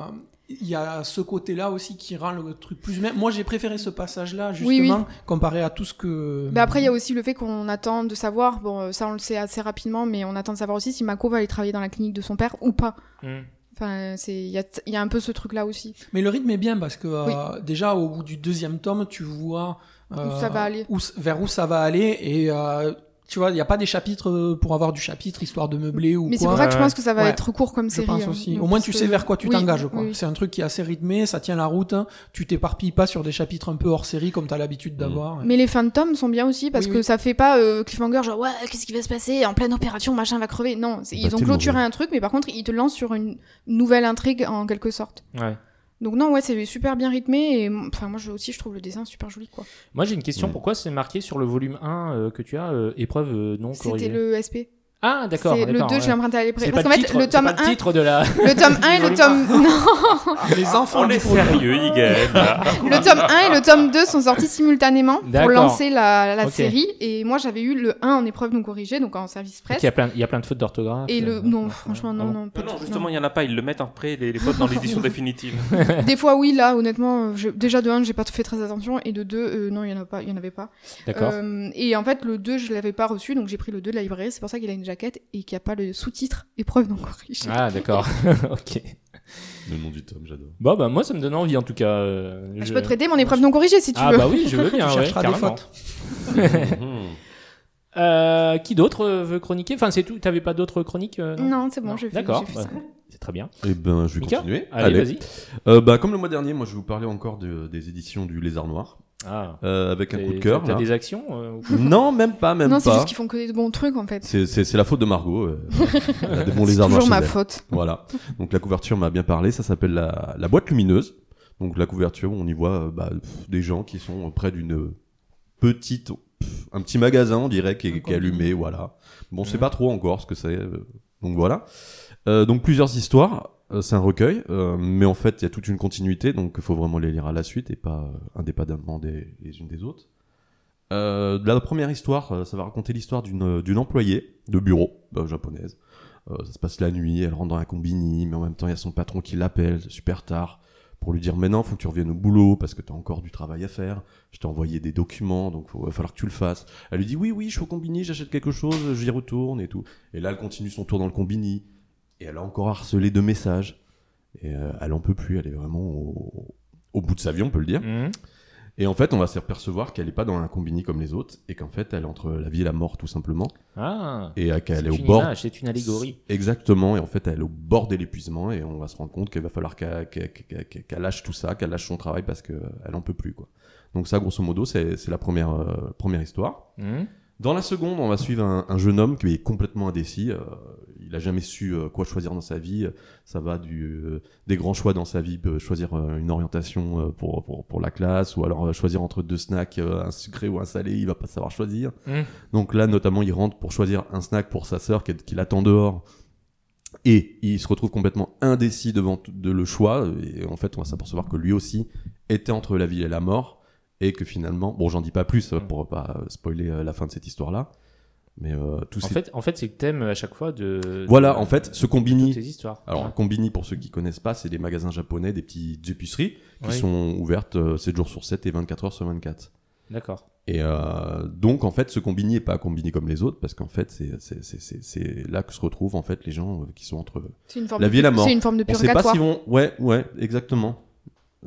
il y a ce côté-là aussi qui rend le truc plus humain. Moi, j'ai préféré ce passage-là, Oui, justement, comparé à tout ce que. Mais après, il y a aussi le fait qu'on attend de savoir, bon, euh, ça on le sait assez rapidement, mais on attend de savoir aussi si Mako va aller travailler dans la clinique de son père ou pas. Mhm. Enfin, c'est, il y a, il y a un peu ce truc-là aussi. Mais le rythme est bien parce que euh, déjà au bout du deuxième tome, tu vois euh, Où ça va aller. où- vers où ça va aller et euh, tu vois, il n'y a pas des chapitres euh, pour avoir du chapitre histoire de meubler ou Mais c'est pour ça que je pense que ça va Ouais. être court comme Je série. pense hein. aussi. Au moins, tu que- sais vers quoi tu Oui, t'engages. oui. C'est un truc qui est assez rythmé, ça tient la route. hein. Tu t'éparpilles pas sur des chapitres un peu hors série comme tu as l'habitude d'avoir. Mais les fins de tome sont bien aussi parce Oui, que oui. ça fait pas euh, cliffhanger genre ouais qu'est-ce qui va se passer en pleine opération machin va crever non c'est- ils Bah, ont clôturé mauvais. un truc mais par contre ils te lancent sur une nouvelle intrigue en quelque sorte Ouais. Donc non ouais c'est super bien rythmé et enfin moi je, aussi je trouve le dessin super joli quoi Moi, j'ai une question. Ouais. Pourquoi c'est marqué sur le volume 1 euh, que tu as euh, épreuve euh, non c'était le SP Ah, d'accord. c'est le d'accord, 2 ouais. je l'ai emprunté à l'épreuve parce qu'en le fait titre, le tome pas le 1 titre de la. *laughs* le tome 1 et le tome *laughs* non Les enfants On est sérieux, Igen. *laughs* le tome 1 et le tome 2 sont sortis simultanément pour lancer la, la Ok. série et moi j'avais eu le 1 en épreuve non corrigée donc en service presse Il y a plein, il y a plein de fautes d'orthographe. et le euh, non ouais, franchement non Ah bon non pas Non, du non, justement, il y en a pas. Ils le mettent après les, les fautes dans l'édition définitive. Des fois, oui, là, honnêtement, euh, je- déjà de 1, j'ai pas fait très attention, et de 2, euh, non, il y en a pas, il y en avait pas. D'accord. Euh, et en fait, le 2, je l'avais pas reçu, donc j'ai pris le 2 de la librairie, c'est pour ça qu'il a une jaquette et qu'il n'y a pas le sous-titre épreuve non corrigée. Ah, d'accord. *laughs* ok. Le nom du tome, j'adore. Bon, bah, moi, ça me donne envie en tout cas. euh, Je peux te prêter mon épreuve non corrigée si tu Ah, veux. bah oui, je veux bien. *laughs* Tu ouais, chercheras des fautes. *laughs* Euh, qui d'autre euh, veut chroniquer? Enfin, c'est tout. T'avais pas d'autres chroniques euh, Non, c'est bon, fait, D'accord, j'ai fait ouais. ça. C'est Très bien. Eh ben, je vais Mika? continuer. Allez, vas-y. Euh, bah, comme le mois dernier, moi, je vais vous parler encore de- des éditions du Lézard Noir, Ah. euh, avec un coup de cœur. T'as des actions euh, ou- Non, même pas, même non, c'est juste qu'ils font que des bons trucs en fait. C'est- la faute de Margot. euh, elle *laughs* a des bons C'est lézards noirs toujours ma elle. faute. Voilà. Donc la couverture m'a bien parlé. Ça s'appelle la, la boîte lumineuse. Donc la couverture, on y voit euh, bah, pff, des gens qui sont près d'une petite, pff, un petit magasin, on dirait, qui est, qui est allumé. Voilà. Bon, c'est Mhm. pas trop encore ce que c'est. euh, donc voilà. Euh, donc plusieurs histoires. Euh, c'est un recueil, euh, mais en fait, il y a toute une continuité, donc il faut vraiment les lire à la suite et pas euh, indépendamment des, les unes des autres. La première histoire, ça va raconter l'histoire d'une employée de bureau japonaise. Ça se passe la nuit, elle rentre dans un combini, mais en même temps, il y a son patron qui l'appelle super tard pour lui dire Mais non, faut que tu reviennes au boulot parce que tu as encore du travail à faire. Je t'ai envoyé des documents, donc il va falloir que tu le fasses. Elle lui dit Oui, oui, je suis au combini, j'achète quelque chose, j'y retourne et tout. Et là, elle continue son tour dans le combini et elle a encore harcelé de messages. Et euh, elle en peut plus, elle est vraiment au, au bout de sa vie, on peut le dire. Mhm. Et en fait, on va se percevoir qu'elle n'est pas dans un combini comme les autres, et qu'en fait, elle est entre la vie et la mort, tout simplement. Ah. Et qu'elle est au une bord. c'est une allégorie. Exactement, et en fait, elle est au bord de l'épuisement, et on va se rendre compte qu'il va falloir qu'elle lâche tout ça, qu'elle lâche son travail parce qu'elle en peut plus, quoi. Donc, ça, grosso modo, c'est la première, euh, première histoire. Mhm. Dans la seconde, on va suivre un, un jeune homme qui est complètement indécis. euh, il a jamais su euh, quoi choisir dans sa vie. Ça va du, euh, des grands choix dans sa vie, euh, choisir une orientation pour, pour, pour la classe, ou alors choisir entre deux snacks, un sucré ou un salé, il va pas savoir choisir. Mhm. Donc là, notamment, il rentre pour choisir un snack pour sa sœur qui, l'attend dehors. Et il se retrouve complètement indécis devant de le choix. Et en fait, on va s'apercevoir que lui aussi était entre la vie et la mort. Et que finalement, bon, j'en dis pas plus euh, pour pas spoiler la fin de cette histoire-là. Mais euh, tout En ces- fait, en fait, c'est le thème à chaque fois de. Voilà, de- en fait, ce de combini. toutes ces histoires. Alors, un Ouais. combini, pour ceux qui connaissent pas, c'est des magasins japonais, des petites épiceries qui sont ouvertes euh, 7 jours sur 7 et 24 heures sur 24. D'accord. Et euh, donc, en fait, ce combini n'est pas un combini comme les autres, parce qu'en fait, c'est- là que se retrouvent en fait les gens euh, qui sont entre C'est une forme la de vie et la mort. C'est une forme de On sait pas purgatoire. s'ils vont. Ouais, ouais, exactement.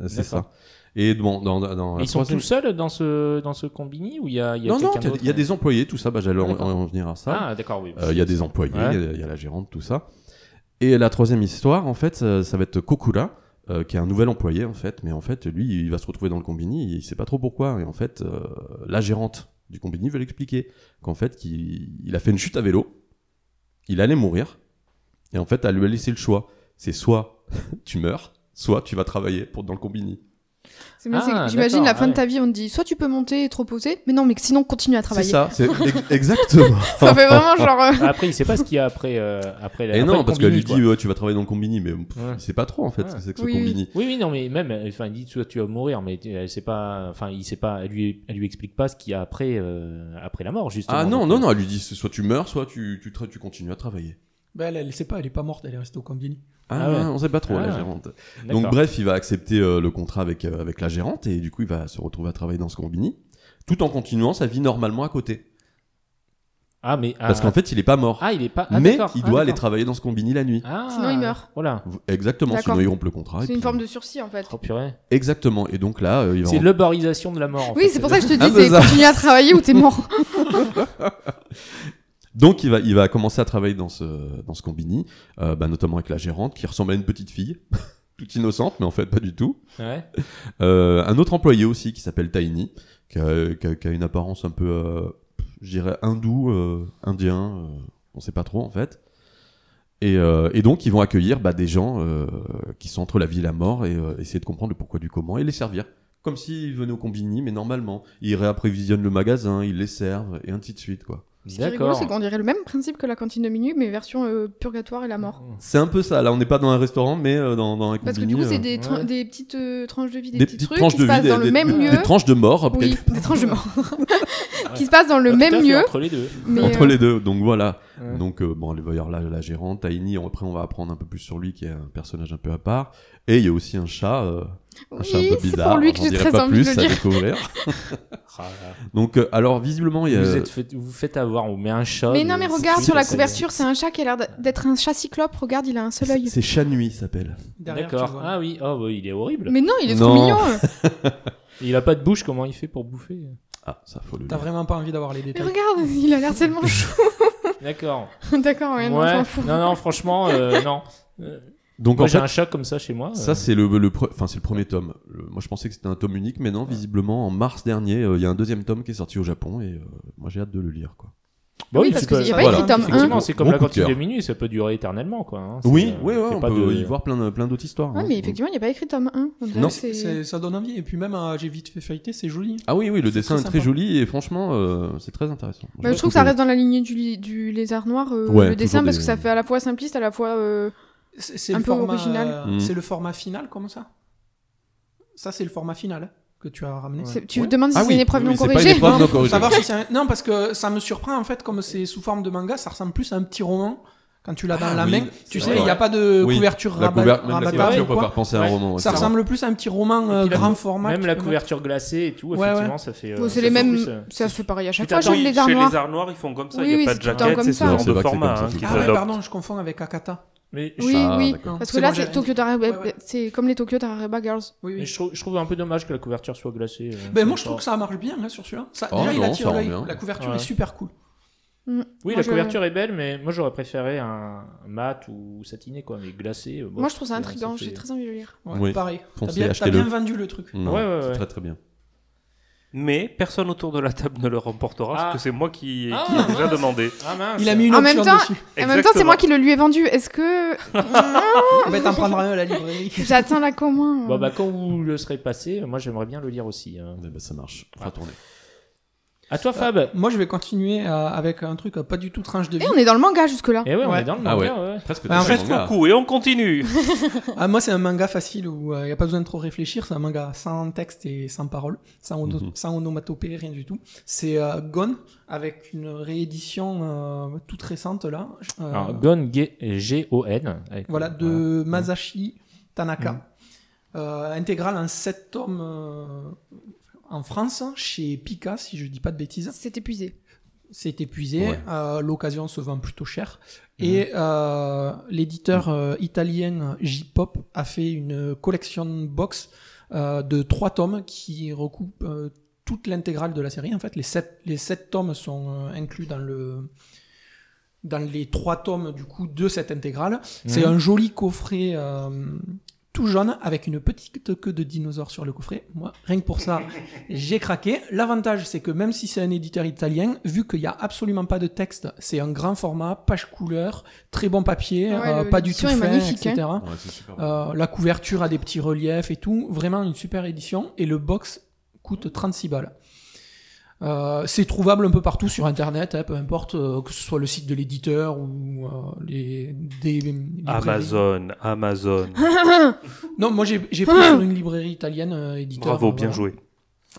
Euh, C'est ça. Et bon, dans, Ils sont troisième- tout seuls dans ce, dans ce combini ou il y a, il y a Non, non, il y a- d'autre il y, a des employés, tout ça, bah, j'allais en, venir à ça. Ah, d'accord, oui. Euh, Il y a des employés, il Ouais. y a- il y, a la gérante, tout ça. Et la troisième histoire, en fait, ça, ça va être Kokura, euh, qui est un nouvel employé, en fait. Mais en fait, lui, il va se retrouver dans le combini, il sait pas trop pourquoi. Et en fait, euh, la gérante du combini veut l'expliquer. Qu'en fait, qu'il il a fait une chute à vélo, il allait mourir. Et en fait, elle lui a laissé le choix. C'est soit *laughs* tu meurs, soit tu vas travailler pour, dans le combini. Ah, J'imagine la fin de ta vie, on te dit soit tu peux monter et te reposer, mais non, mais sinon continue à C'est travailler. ça, c'est ex- exactement. *laughs* Ça fait vraiment genre. euh, Après, il sait pas ce qu'il y a après, euh, après, Et après non, parce qu'elle lui dit ouais, tu vas travailler dans le combini, mais pff, Ouais. il sait pas trop en fait Ouais. ce que c'est que Oui, ce oui. combini. Oui, oui, non, mais même, euh, enfin, il dit, toi, tu vas mourir, mais elle sait pas, enfin, il sait pas, elle lui, elle lui explique pas ce qu'il y a après, euh, après la mort, justement. Ah non, non, non, elle lui dit soit tu meurs, soit tu, tu, tu continues à travailler. Ben, elle, elle sait pas, elle est pas morte, elle est restée au combini. Ah, Ah ouais. on sait pas trop, la Ah. gérante. Donc bref, il va accepter euh, le contrat avec, euh, avec la gérante et du coup, il va se retrouver à travailler dans ce combini, tout en continuant sa vie normalement à côté. Ah, mais. ah, Parce qu'en fait, il est pas mort. Ah, il est pas. ah, mais il Ah, doit aller travailler dans ce combini la nuit. Ah, Sinon, il meurt. Voilà. Exactement, D'accord. sinon ils rompent le contrat. C'est une puis- forme de sursis en fait. Oh purée. Exactement, et donc là, euh, il va C'est l'uberisation de la mort. en Oui, c'est pour ça que je te *laughs* dis, Ah, c'est continue à travailler ou t'es mort. *laughs* Donc il va, il va commencer à travailler dans ce, dans ce combini, euh, bah, notamment avec la gérante qui ressemble à une petite fille, *laughs* toute innocente, mais en fait pas du tout. Ouais. Euh, un autre employé aussi qui s'appelle Tiny, qui a, qui a- qui a une apparence un peu, euh, je dirais, hindou, euh, indien, on sait pas trop en fait. Et, et donc ils vont accueillir bah, des gens qui sont entre la vie et la mort et essayer de comprendre le pourquoi du comment et les servir. Comme s'ils venaient au combini, mais normalement. Ils réapprévisionnent le magasin, ils les servent, et ainsi de suite, quoi. Ce qui est rigolo, c'est qu'on dirait le même principe que la cantine de minuit, mais version euh, purgatoire et la mort. C'est un peu ça. Là, on n'est pas dans un restaurant, mais euh, dans, dans un Parce que du coup, c'est euh, des, tra- ouais. des petites euh, tranches de vie, des, des petits petites trucs tranches qui de se passent dans le même des- lieu. des tranches de mort, Oui, des tranches de mort. qui se passent dans le Ah, même lieu. Entre les deux. Mais, entre euh, les deux. Donc voilà. Ouais. Donc euh, bon, il va y avoir la, la gérante, Tiny. Après, on va apprendre un peu plus sur lui, qui est un personnage un peu à part. Et il y a aussi un chat, euh, un Oui, c'est pour lui que j'ai très pas envie de plus le à dire. découvrir. *laughs* Ah. Donc euh, alors visiblement, il y a. Vous êtes fait, vous faites avoir, on met un chat. Mais non, mais regarde sur la couverture, c'est un chat qui a l'air d'être un chat cyclope. Regarde, il a un seul œil. C'est Chat Nuit, il s'appelle. D'accord. Ah oui, oh, bah, il est horrible. Mais non, il est Non. trop mignon. *laughs* Il a pas de bouche, comment il fait pour bouffer? Ah, ça faut le T'as lire. vraiment pas envie d'avoir les Mais détails. regarde, il a l'air tellement *laughs* chou. D'accord. D'accord, ouais, non, m'en fous. non, non, franchement, euh, non. Donc Moi en j'ai fait, un chat comme ça chez moi. ça euh, c'est le, le, pre- enfin c'est le premier tome. Le- moi je pensais que c'était un tome unique, mais non, visiblement en mars dernier, euh, il y a un deuxième tome qui est sorti au Japon et euh, moi j'ai hâte de le lire quoi. bah Oui, parce c'est qu'il pas- y a pas Voilà. écrit tome Effectivement, un. c'est comme Bon la coup de cantine de cœur. minuit, ça peut durer éternellement quoi. hein. C'est, Oui, euh, oui, a on pas peut de- y voir plein, plein d'autres histoires. Ouais, hein. mais effectivement, il n'y a pas écrit tome 1. On dirait Non. que c'est- C'est- Ça donne envie. Et puis même, euh, j'ai vite fait feuilleter, c'est joli. Ah oui, oui, le dessin très est très sympa. joli et franchement, euh, c'est très intéressant. Bah, je trouve que ça reste dans la lignée du, li- du lézard noir, euh, Ouais, le dessin, parce des- que ça fait à la fois simpliste, à la fois. euh, C'est le peu format, original. euh, Mm. C'est le format final, comme ça? Ça, c'est le format final que tu as ramené. Tu Ouais. demandes si Ah c'est oui, une épreuve oui, non c'est pas une corrigée épreuve non corrigée. savoir si un- Non, parce que ça me surprend en fait, comme c'est sous forme de manga, ça ressemble plus à un petit roman. Quand tu l'as dans Ah la oui, main, tu sais, il n'y a pas de Oui, couverture La, rabat- couver- même la rabattable couverture ou peut quoi. faire penser à un Ouais. roman. ouais, Ça ressemble plus à un petit roman euh, la- grand format. Même la couverture glacée et tout, effectivement, ouais. ça fait. Euh, c'est ça les mêmes. euh, Ça se fait pareil à chaque fois, chez les arts noirs, ils font comme ça. Oui, Il n'y oui, a pas c'est de jaquette, comme c'est ça. ce genre C'est de format comme ça, hein, Ah pardon, je confonds avec Akata. Mais, Oui, Ah, oui. Parce que là, c'est Tokyo. Ouais, ouais. C'est comme les Tokyo Tarareba Girls. Oui, mais je, trouve, je trouve un peu dommage que la couverture soit glacée. euh, Ben, moi, je trouve que ça marche bien hein, sur celui-là. Ça- Oh, Déjà, il non, attire ça l'œil. La couverture Ouais. est super cool. Mm. Oui, Moi, la je- couverture est belle, mais moi j'aurais préféré un mat ou satiné, quoi, mais glacé. euh, bon, Moi, je trouve ça intriguant. J'ai très envie de le lire. Ouais, Oui. Pareil. T'as Foncez, bien, vendu le truc. Ouais. très très bien. Mais personne autour de la table ne le remportera, Ah. parce que c'est moi qui, Ah, qui ai déjà demandé. Ah mince. Il a mis une En même temps- dessus. En même temps, c'est moi qui le lui ai vendu. Est-ce que. Ben, *laughs* t'en prendras un à la librairie. *laughs* J'attends la commande. Bon, bah, quand vous le serez passé, moi j'aimerais bien le lire aussi. hein. Ben, ça marche. On va tourner. À toi, Fab. Moi, je vais continuer euh, avec un truc euh, pas du tout tranche de vie. Et on est dans le manga jusque-là. Et ouais, on Ouais. est dans le Ah manga, ouais. ouais. Presque. Bah, en déjà fait, manga. Beaucoup, et on continue. *laughs* Ah, moi, c'est un manga facile où il n'y a pas besoin de trop réfléchir. C'est un manga sans texte et sans parole, sans, ono- Mhm. sans onomatopée, rien du tout. C'est euh, Gone avec une réédition euh, toute récente là. Euh, Alors, Gon, G- G-O-N. avec- voilà, de. Masashi Tanaka. Mhm. Euh, intégrale en 7 tomes euh, en France, chez Pika, si je dis pas de bêtises. C'est épuisé. C'est épuisé. Ouais. Euh, L'occasion se vend plutôt cher. Mhm. Et euh, l'éditeur euh, italien J-Pop a fait une collection box euh, de trois tomes qui recoupe euh, toute l'intégrale de la série. En fait, les sept, les sept tomes sont euh, inclus dans le dans les trois tomes du coup de cette intégrale. C'est Mhm. un joli coffret euh, tout jaune avec une petite queue de dinosaure sur le coffret. Moi, rien que pour ça, *laughs* j'ai craqué. L'avantage, c'est que même si c'est un éditeur italien, vu qu'il n'y a absolument pas de texte, c'est un grand format, page couleur, très bon papier, Ouais, euh, pas du tout fin, magnifique, etc. Ouais. Euh, la couverture a des petits reliefs et tout. Vraiment une super édition. Et le box coûte 36 balles. Euh, c'est trouvable un peu partout sur internet, hein, peu importe euh, que ce soit le site de l'éditeur ou euh, les, des librairies. Amazon, Amazon. *laughs* Non, moi j'ai j'ai pris sur une librairie italienne euh, éditeur. Bravo, euh, bien voilà. joué.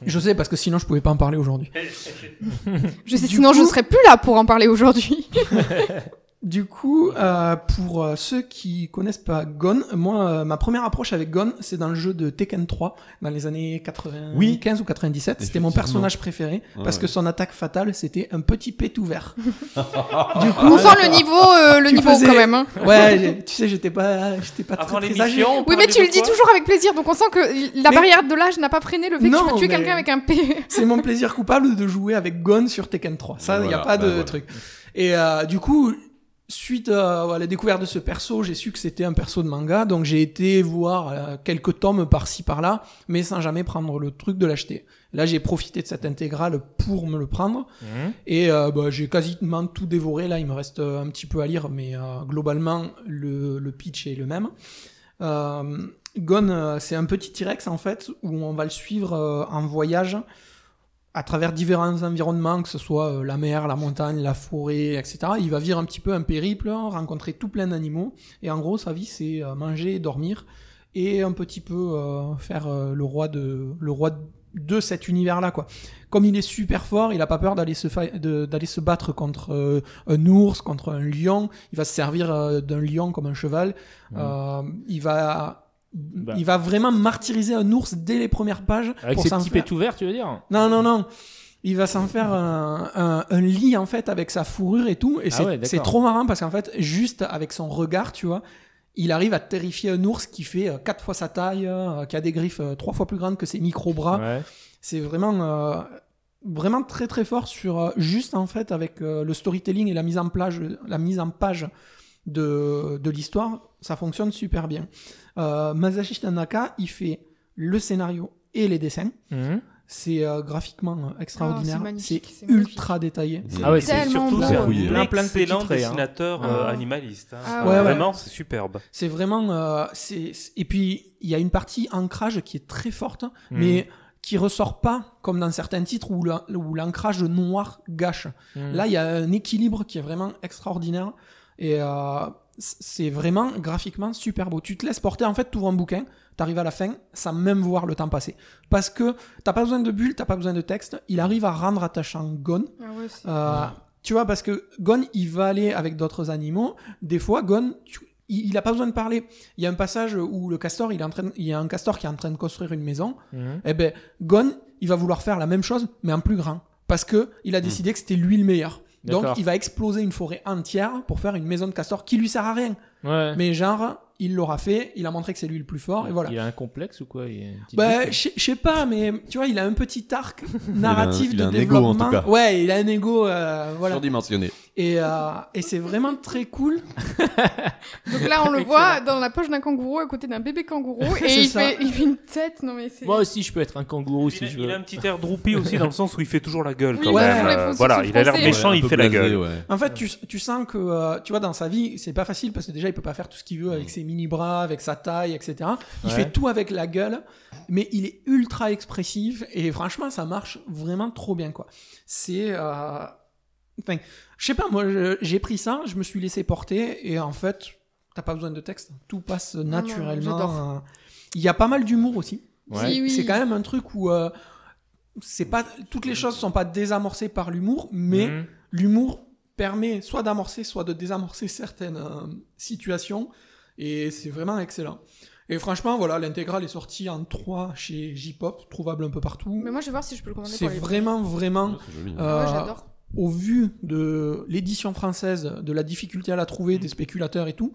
Je sais parce que sinon je pouvais pas en parler aujourd'hui. *laughs* Je sais, Du sinon je coup- serais plus là pour en parler aujourd'hui. *laughs* Du coup, euh, pour euh, ceux qui connaissent pas Gone, moi, euh, ma première approche avec Gone, c'est dans le jeu de Tekken 3, dans les années 95 Oui. ou 97. C'était mon personnage préféré, Ouais, parce ouais. que son attaque fatale, c'était un petit pétou vert. *laughs* On sent le niveau, euh, le niveau faisais- quand même. hein. Ouais, tu sais, j'étais pas, j'étais pas Avant très, très âgé. Oui, mais tu le dis toujours avec plaisir, donc on sent que la Mais- barrière de l'âge n'a pas freiné le fait que Non, tu peux tuer quelqu'un avec un P. *laughs* C'est mon plaisir coupable de jouer avec Gone sur Tekken 3. Ça, il n'y a pas bah de voilà. truc. Et euh, du coup, suite à, à la découverte de ce perso, j'ai su que c'était un perso de manga, donc j'ai été voir euh, quelques tomes par-ci par-là, mais sans jamais prendre le truc de l'acheter. Là, j'ai profité de cette intégrale pour me le prendre, Mhm. et euh, bah, j'ai quasiment tout dévoré. Là, il me reste euh, un petit peu à lire, mais euh, globalement, le, le pitch est le même. Euh, Gon, c'est un petit T-Rex en fait, où on va le suivre en voyage à travers différents environnements, que ce soit euh, la mer, la montagne, la forêt, etc. Il va vivre un petit peu un périple, hein, rencontrer tout plein d'animaux, et en gros, sa vie, c'est euh, manger, dormir, et un petit peu euh, faire euh, le roi de le roi de cet univers-là, quoi. Comme il est super fort, il a pas peur d'aller se d'aller se battre contre euh, un ours, contre un lion. Il va se servir d'un lion comme un cheval. Euh, il va Bah. il va vraiment martyriser un ours dès les premières pages Avec pour ses petits faire- ouverts, tu veux dire? Non, non, non. Il va s'en faire un, un- un lit en fait avec sa fourrure et tout. Et Ah c'est ouais, trop marrant parce qu'en fait, juste avec son regard, tu vois, il arrive à terrifier un ours qui fait euh, quatre fois sa taille, euh, qui a des griffes euh, trois fois plus grandes que ses micro-bras. Ouais. C'est vraiment, euh, vraiment très très fort sur euh, juste en fait avec euh, le storytelling et la mise en page, la mise en page de, de l'histoire. ça fonctionne super bien. Euh, Masashi Tanaka, il fait le scénario et les dessins. Mhm. C'est euh, graphiquement euh, extraordinaire. Ah, c'est magnifique, ultra détaillé. Ah ouais, C'est surtout beau. c'est un oui. Plein, plein de hein. dessinateur euh, Ah. animaliste. hein. Ah ouais. Vraiment, c'est superbe. C'est vraiment. euh, Et puis, il y a une partie ancrage qui est très forte, Mhm. mais qui ressort pas comme dans certains titres où la- où l'ancrage noir gâche. Mhm. Là, il y a un équilibre qui est vraiment extraordinaire. Et euh, c'est vraiment graphiquement super beau. Tu te laisses porter, en fait, tu ouvres un bouquin, tu arrives à la fin, sans même voir le temps passer. Parce que t'as pas besoin de bulles, t'as pas besoin de texte. Il arrive à rendre attachant Gone. Ah ouais, Euh, Tu vois, parce que Gon, il va aller avec d'autres animaux. Des fois, Gon, tu- il, il a pas besoin de parler. Il y a un passage où le castor, il est en train, il y a un castor qui est en train de construire une maison. Mhm. Eh ben, Gon, il va vouloir faire la même chose, mais en plus grand, parce que il a décidé que c'était lui le meilleur. Donc, il va exploser une forêt entière pour faire une maison de castor qui lui sert à rien. Ouais. Mais genre, il l'aura fait, il a montré que c'est lui le plus fort, et voilà. Il a un complexe ou quoi? Il a Bah, je sais- je sais pas, mais tu vois, il a un petit arc *laughs* narratif il a de un ego, en tout développement. cas. Ouais, il a un ego, euh, voilà. Surdimensionné. Et, euh, et c'est vraiment très cool. *laughs* Donc là, on le voit dans la poche d'un kangourou à côté d'un bébé kangourou *laughs* et il fait, il fait une tête. Non mais c'est. Moi aussi, je peux être un kangourou Il si a, je il veux. a un petit air droopy aussi dans le sens où il fait toujours la gueule Oui, quand ouais, même. Euh, voilà, il a l'air méchant, Ouais, il fait la gueule. ouais. En fait, tu, tu sens que, euh, tu vois, dans sa vie, c'est pas facile parce que déjà, il peut pas faire tout ce qu'il veut avec ses mini-bras, avec sa taille, etc. Il Ouais. fait tout avec la gueule, mais il est ultra expressif et franchement, ça marche vraiment trop bien, quoi. C'est. euh, Enfin, je sais pas, moi, j'ai pris ça, je me suis laissé porter et en fait, t'as pas besoin de texte. Tout passe naturellement. euh. Il y a pas mal d'humour aussi. Ouais. Si, oui. C'est quand même un truc où. euh, c'est pas toutes les choses sont pas désamorcées par l'humour, mais Mhm. l'humour permet soit d'amorcer, soit de désamorcer certaines euh, situations, et c'est vraiment excellent. Et franchement, voilà, l'intégrale est sortie en 3 chez J-Pop, trouvable un peu partout. Mais moi, je vais voir si je peux le commander C'est vraiment, vraiment, joli. Ah euh, ouais, j'adore. au vu de l'édition française, de la difficulté à la trouver, Mm. des spéculateurs et tout,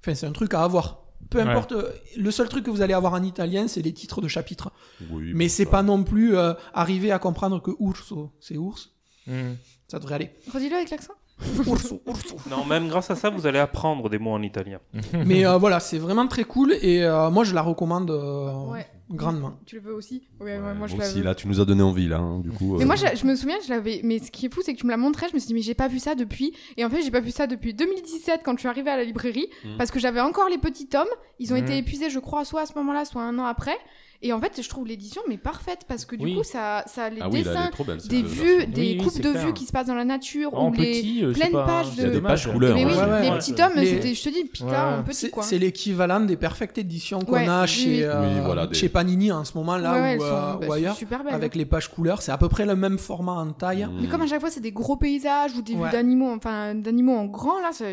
enfin, c'est un truc à avoir. Peu importe, euh, le seul truc que vous allez avoir en italien, c'est les titres de chapitres. Oui, Mais c'est pas non plus euh, arriver à comprendre que urso, c'est ours. Mhm. Ça devrait aller. Redis-le avec l'accent. *laughs* Urso, urso. Non, même grâce à ça, vous allez apprendre des mots en italien. Mais euh, voilà, c'est vraiment très cool et euh, moi je la recommande euh, Ouais. Grandement. Tu le veux aussi Ouais, ouais, Ouais, moi je la aussi, veux. là, tu nous as donné envie, là, hein, du coup. Mais euh, moi, je, je me souviens, je l'avais. Mais ce qui est fou, c'est que tu me l'as montré. Je me suis dit, mais j'ai pas vu ça depuis. Et en fait, j'ai pas vu ça depuis 2017 quand je suis arrivée à la librairie. Mhm. Parce que j'avais encore les petits tomes. Ils ont été épuisés, je crois, soit à ce moment-là, soit un an après. Et en fait, je trouve l'édition, mais parfaite. Parce que du Oui. coup, ça, ça a les Ah oui, là, dessins, trop belle. des vues, des Oui, coupes de vues qui se passent dans la nature. En ou les... petit, euh, pleines pas- pages c'est de- des pages couleurs. Mais oui, Ouais, ouais, les ouais. petits tomes, Les- je te dis, pika Ouais. en petit, C'est quoi. c'est l'équivalent des perfectes éditions qu'on Ouais, a chez, oui. euh, Oui, voilà, des- chez Panini en ce moment là Ouais, ou, euh, sont- bah, ou ailleurs super belles. avec les pages couleurs. C'est à peu près le même format en taille. Mm. Mais comme à chaque fois c'est des gros paysages ou des Ouais. vues d'animaux, enfin d'animaux en grand là, ce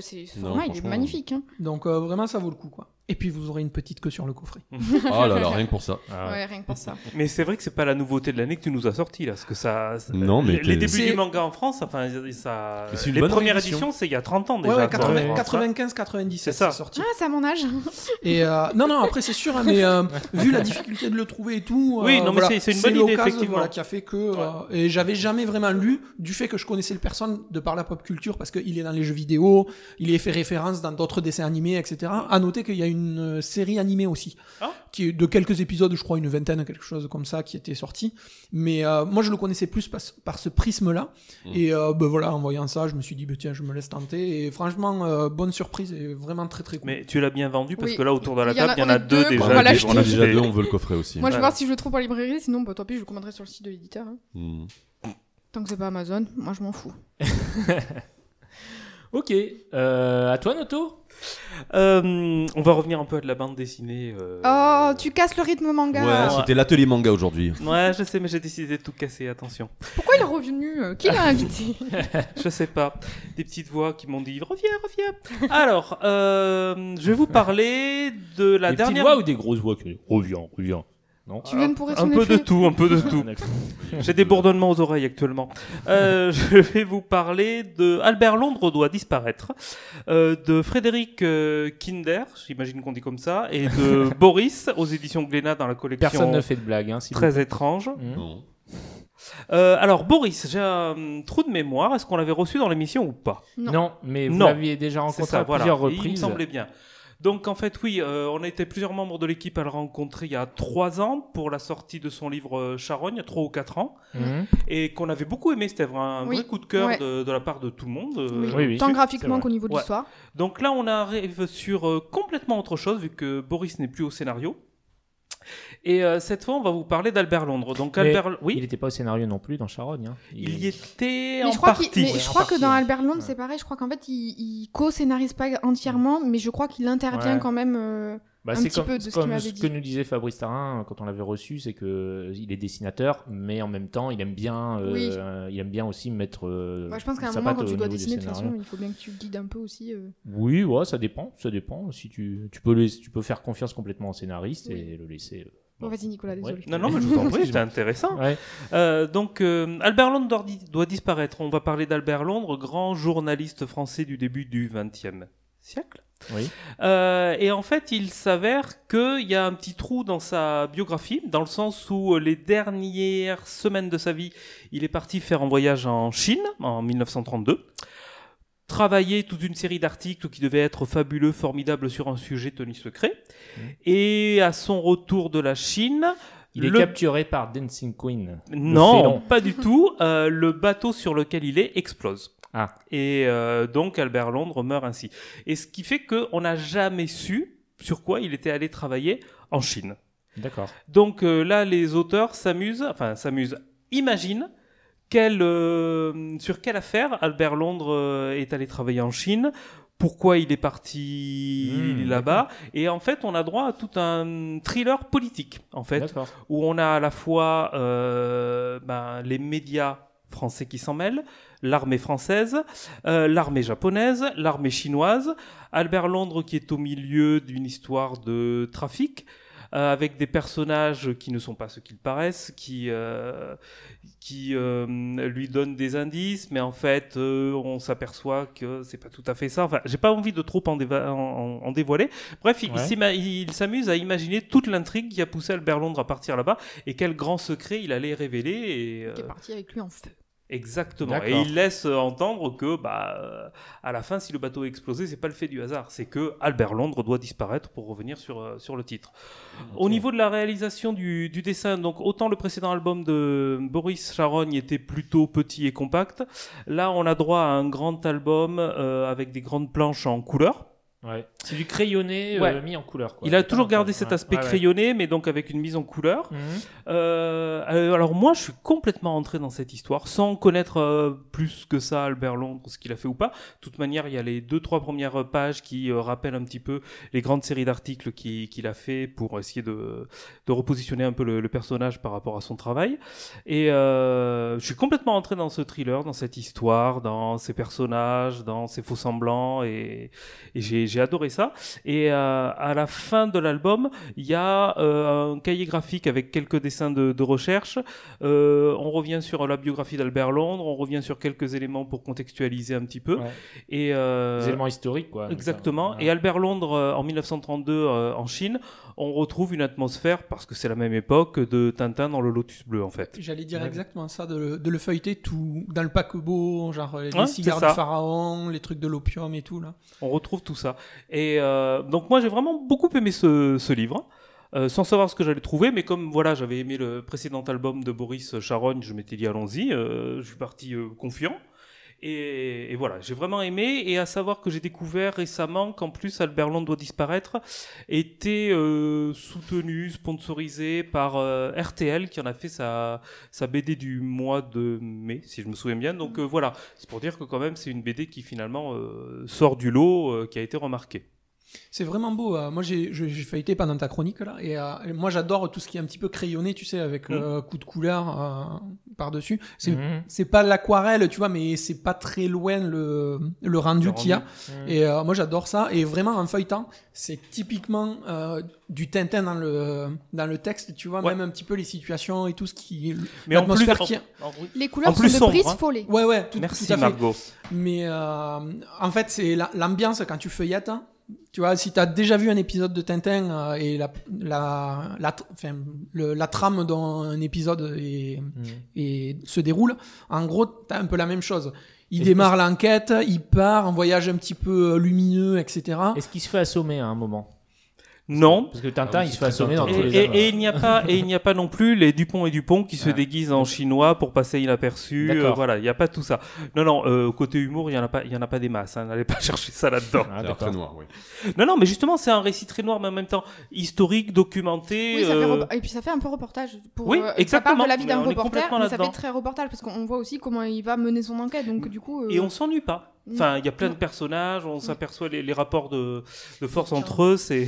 Non, format il est magnifique. Hein. Donc euh, vraiment ça vaut le coup quoi. Et puis vous aurez une petite queue sur le coffret. Oh *laughs* là là, rien que pour ça. Ah ouais. Ouais, rien que pour ça. Mais c'est vrai que c'est pas la nouveauté de l'année que tu nous as sorti là, parce que ça. ça- Non, mais les, débuts du manga en France, enfin, ça. Une les bonne premières réédition. éditions, c'est il y a 30 ans Ouais, déjà. ouais, quoi, 80 en France, 95 97 C'est ça. c'est sorti. Ah, c'est à mon âge. *laughs* Et euh, non non après c'est sûr hein, mais euh, *laughs* vu la difficulté de le trouver et tout Oui, euh, non, mais voilà, c'est- une bonne idée, effectivement. voilà, qui a fait que euh, et j'avais jamais vraiment lu du fait que je connaissais le personne de par la pop culture parce qu'il est dans les jeux vidéo il est fait référence dans d'autres dessins animés etc à noter qu'il y a une euh, série animée aussi Ah. qui est de quelques épisodes je crois une vingtaine quelque chose comme ça qui était sorti mais euh, moi je le connaissais plus par, par ce prisme là Mm. et euh, ben voilà en voyant ça je me suis dit ben tiens je me laisse tenter et franchement euh, bonne surprise et vraiment très très cool Mais tu l'as bien vendu parce Oui. que là autour de la Il y en a- table, il y en a deux deux, déjà. on On a déjà deux, on veut le coffret aussi. Moi je vais voir si je le trouve en librairie, sinon bah tant pis, je le commanderai sur le site de l'éditeur. hein. Mm. Tant que c'est pas Amazon, moi je m'en fous. *laughs* Ok. Euh, à toi, Noto Euh, on va revenir un peu à de la bande dessinée. euh, Oh, tu casses le rythme manga. Ouais, c'était l'atelier manga aujourd'hui. Ouais, je sais, mais j'ai décidé de tout casser, attention. Pourquoi il est revenu euh, Qui l'a invité? *laughs* Je sais pas. Des petites voix qui m'ont dit reviens, reviens. Alors, euh, je vais vous parler de la Des petites dernière. voix ou des grosses voix qui reviens, reviens. Non Tu viens de pourrir Un peu de tout, un peu de tout. *laughs* J'ai des bourdonnements aux oreilles actuellement. Euh, *laughs* je vais vous parler de Albert Londres doit disparaître, euh, de Frédéric euh, Kinder, j'imagine qu'on dit comme ça, et de *laughs* Boris aux éditions Glénat dans la collection Personne ne fait de blague. Hein, très étrange. Non. Euh, alors Boris, j'ai un trou de mémoire. Est-ce qu'on l'avait reçu dans l'émission ou pas? Non. Non, mais vous l'aviez déjà rencontré ça, à voilà. plusieurs Il me reprises. semblait bien. Donc en fait, oui, euh, on a été plusieurs membres de l'équipe à le rencontrer il y a trois ans pour la sortie de son livre euh, Charogne, trois ou quatre ans, Mhm. et qu'on avait beaucoup aimé. C'était vraiment un Oui, vrai coup de cœur ouais. de, de la part de tout le monde. euh, Oui, oui. Tant graphiquement qu'au niveau de Ouais. l'histoire. Donc là, on arrive sur euh, complètement autre chose, vu que Boris n'est plus au scénario. Et euh, cette fois, on va vous parler d'Albert Londres. Donc Mais Albert, oui, Il n'était pas au scénario non plus dans Charogne. hein. il y était Mais en je crois, partie. mais Ouais, je crois que partie, dans ouais. Albert Londres, Ouais. c'est pareil. Je crois qu'en fait, il, il co-scénarise pas entièrement, mais je crois qu'il intervient Ouais. quand même. euh, Bah, un c'est petit comme, peu de ce comme qu'il m'avait ce dit. que nous disait Fabrice Tarin quand on l'avait reçu, c'est que euh, il est dessinateur, mais en même temps, il aime bien, euh, Oui. euh, il aime bien aussi mettre. euh, bah, je pense qu'à un moment, quand tu dois dessiner, de toute façon, il faut bien que tu guides un peu aussi. euh. Oui, ouais, ça dépend, ça dépend. Si tu, tu peux tu peux faire confiance complètement au scénariste et le laisser. Bon, vas-y, Nicolas, Ouais. désolé. Non, non, mais je vous en prie, c'était intéressant. Ouais. Euh, donc, euh, Albert Londres doit, di- doit disparaître. On va parler d'Albert Londres, grand journaliste français du début du XXe siècle. Oui. Euh, et en fait, il s'avère qu'il y a un petit trou dans sa biographie, dans le sens où les dernières semaines de sa vie, il est parti faire un voyage en Chine en 1932. Travailler toute une série d'articles qui devaient être fabuleux, formidables sur un sujet tenu secret. Et à son retour de la Chine, Il est le- capturé par Dancing Queen. non, pas du tout. Euh, le bateau sur lequel il est explose. Ah. Et euh, donc Albert Londres meurt ainsi. Et ce qui fait qu'on n'a jamais su sur quoi il était allé travailler en Chine. D'accord. Donc euh, là, les auteurs s'amusent, enfin s'amusent, imaginent quelle, euh, sur quelle affaire Albert Londres euh, est allé travailler en Chine, pourquoi il est parti Mmh, là-bas, et en fait, on a droit à tout un thriller politique, en fait, où on a à la fois euh, ben, les médias français qui s'en mêlent, l'armée française, euh, l'armée japonaise, l'armée chinoise, Albert Londres qui est au milieu d'une histoire de trafic, euh, avec des personnages qui ne sont pas ce qu'ils paraissent, qui, euh, qui euh, lui donnent des indices, mais en fait, euh, on s'aperçoit que c'est pas tout à fait ça. Enfin, j'ai pas envie de trop en, déva- en- en- en dévoiler. Bref, il, Ouais. s'amuse à imaginer toute l'intrigue qui a poussé Albert Londres à partir là-bas et quel grand secret il allait révéler. Et, euh, Qui est parti avec lui en feu. Exactement. Et il laisse euh, entendre que, bah, euh, à la fin, si le bateau a explosé, c'est pas le fait du hasard, c'est que Albert Londres doit disparaître pour revenir sur, euh, sur le titre. Au niveau de la réalisation du, du dessin, donc autant le précédent album de Boris Charogne était plutôt petit et compact, là on a droit à un grand album euh, avec des grandes planches en couleur. Ouais. C'est du crayonné euh, mis en couleur. Quoi. Il a toujours gardé cet aspect ouais, crayonné, mais donc avec une mise en couleur. Mhm. Euh, euh, alors moi, je suis complètement entré dans cette histoire sans connaître euh, plus que ça Albert Londres, ce qu'il a fait ou pas. De toute manière, il y a les deux trois premières pages qui rappellent un petit peu les grandes séries d'articles qui- qu'il a fait pour essayer de, de repositionner un peu le, le personnage par rapport à son travail. Et je suis complètement entré dans ce thriller, dans cette histoire, dans ces personnages, dans ces faux semblants, et, et j'ai j'ai adoré ça. Et euh, à la fin de l'album, il y a euh, un cahier graphique avec quelques dessins de, de recherche. Euh, on revient sur la biographie d'Albert Londres, on revient sur quelques éléments pour contextualiser un petit peu. Ouais. Et Des éléments historiques, quoi. Exactement. Ouais. Et Albert Londres, en 1932, euh, en Chine, on retrouve une atmosphère, parce que c'est la même époque, de Tintin dans le Lotus Bleu, en fait. J'allais dire Ouais. exactement ça, de le, de le feuilleter tout dans le paquebot, genre les Ouais, cigares du pharaon, les trucs de l'opium et tout là. On retrouve tout ça. Et euh, donc moi j'ai vraiment beaucoup aimé ce, ce livre. euh, sans savoir ce que j'allais trouver, mais comme voilà, j'avais aimé le précédent album de Boris Charogne, je m'étais dit allons-y, euh, je suis parti euh, confiant. Et, et voilà, j'ai vraiment aimé. Et à savoir que j'ai découvert récemment qu'en plus Albert Londres doit disparaître était euh, soutenu, sponsorisé par euh, RTL qui en a fait sa, sa BD du mois de mai, si je me souviens bien. Donc euh, voilà, c'est pour dire que quand même c'est une BD qui finalement euh, sort du lot, qui a été remarquée. C'est vraiment beau. euh, moi, j'ai j'ai- j'ai feuilleté pendant ta chronique là, et, euh, moi j'adore tout ce qui est un petit peu crayonné, tu sais, avec Mm. euh, coup de couleur euh, par dessus. C'est Mhm. c'est pas l'aquarelle, tu vois, mais c'est pas très loin le, le rendu qu'il y a. Mhm. Et euh, moi j'adore ça. Et vraiment en feuilletant, c'est typiquement euh, du Tintin dans le dans le texte, tu vois, Ouais. même un petit peu les situations et tout ce qui. Mais en plus, l'atmosphère en- qui. en-. Les couleurs En plus sont de Brice hein. Follet. Ouais ouais. Tout, Merci tout à fait. Margot. Mais euh, en fait, c'est la- l'ambiance quand tu feuillettes. hein, tu vois, si t'as déjà vu un épisode de Tintin euh, et la, la, la, enfin, le- la trame épisode Mm. et se déroule, en gros, t'as un peu la même chose. Il démarre l'enquête, il part, un voyage un petit peu euh, lumineux, etc. Est-ce qu'il se fait assommer à un moment? Non. Parce que Tintin, Ah oui, il se c'est fait assommer dans Et, tous les et- et il n'y a pas et il n'y a pas non plus les Dupont et Dupont qui se Ah. déguisent en chinois pour passer inaperçu. Euh, voilà, il n'y a pas tout ça. Non, non. euh, côté humour, il y en a pas, il y en a pas des masses. hein, N'allez pas *laughs* chercher ça là-dedans. Ah, très noir, oui. Non, non, mais justement, c'est un récit très noir, mais en même temps historique, documenté. Oui, ça fait euh, et puis ça fait un peu reportage. Pour, Oui, euh, Ça exactement, parle de la vie d'un reporter, mais ça fait très reportage parce qu'on voit aussi comment il va mener son enquête. Donc du coup, euh, Et on s'ennuie pas. Enfin, il y a plein de personnages, on s'aperçoit les, les rapports de, de force entre eux. C'est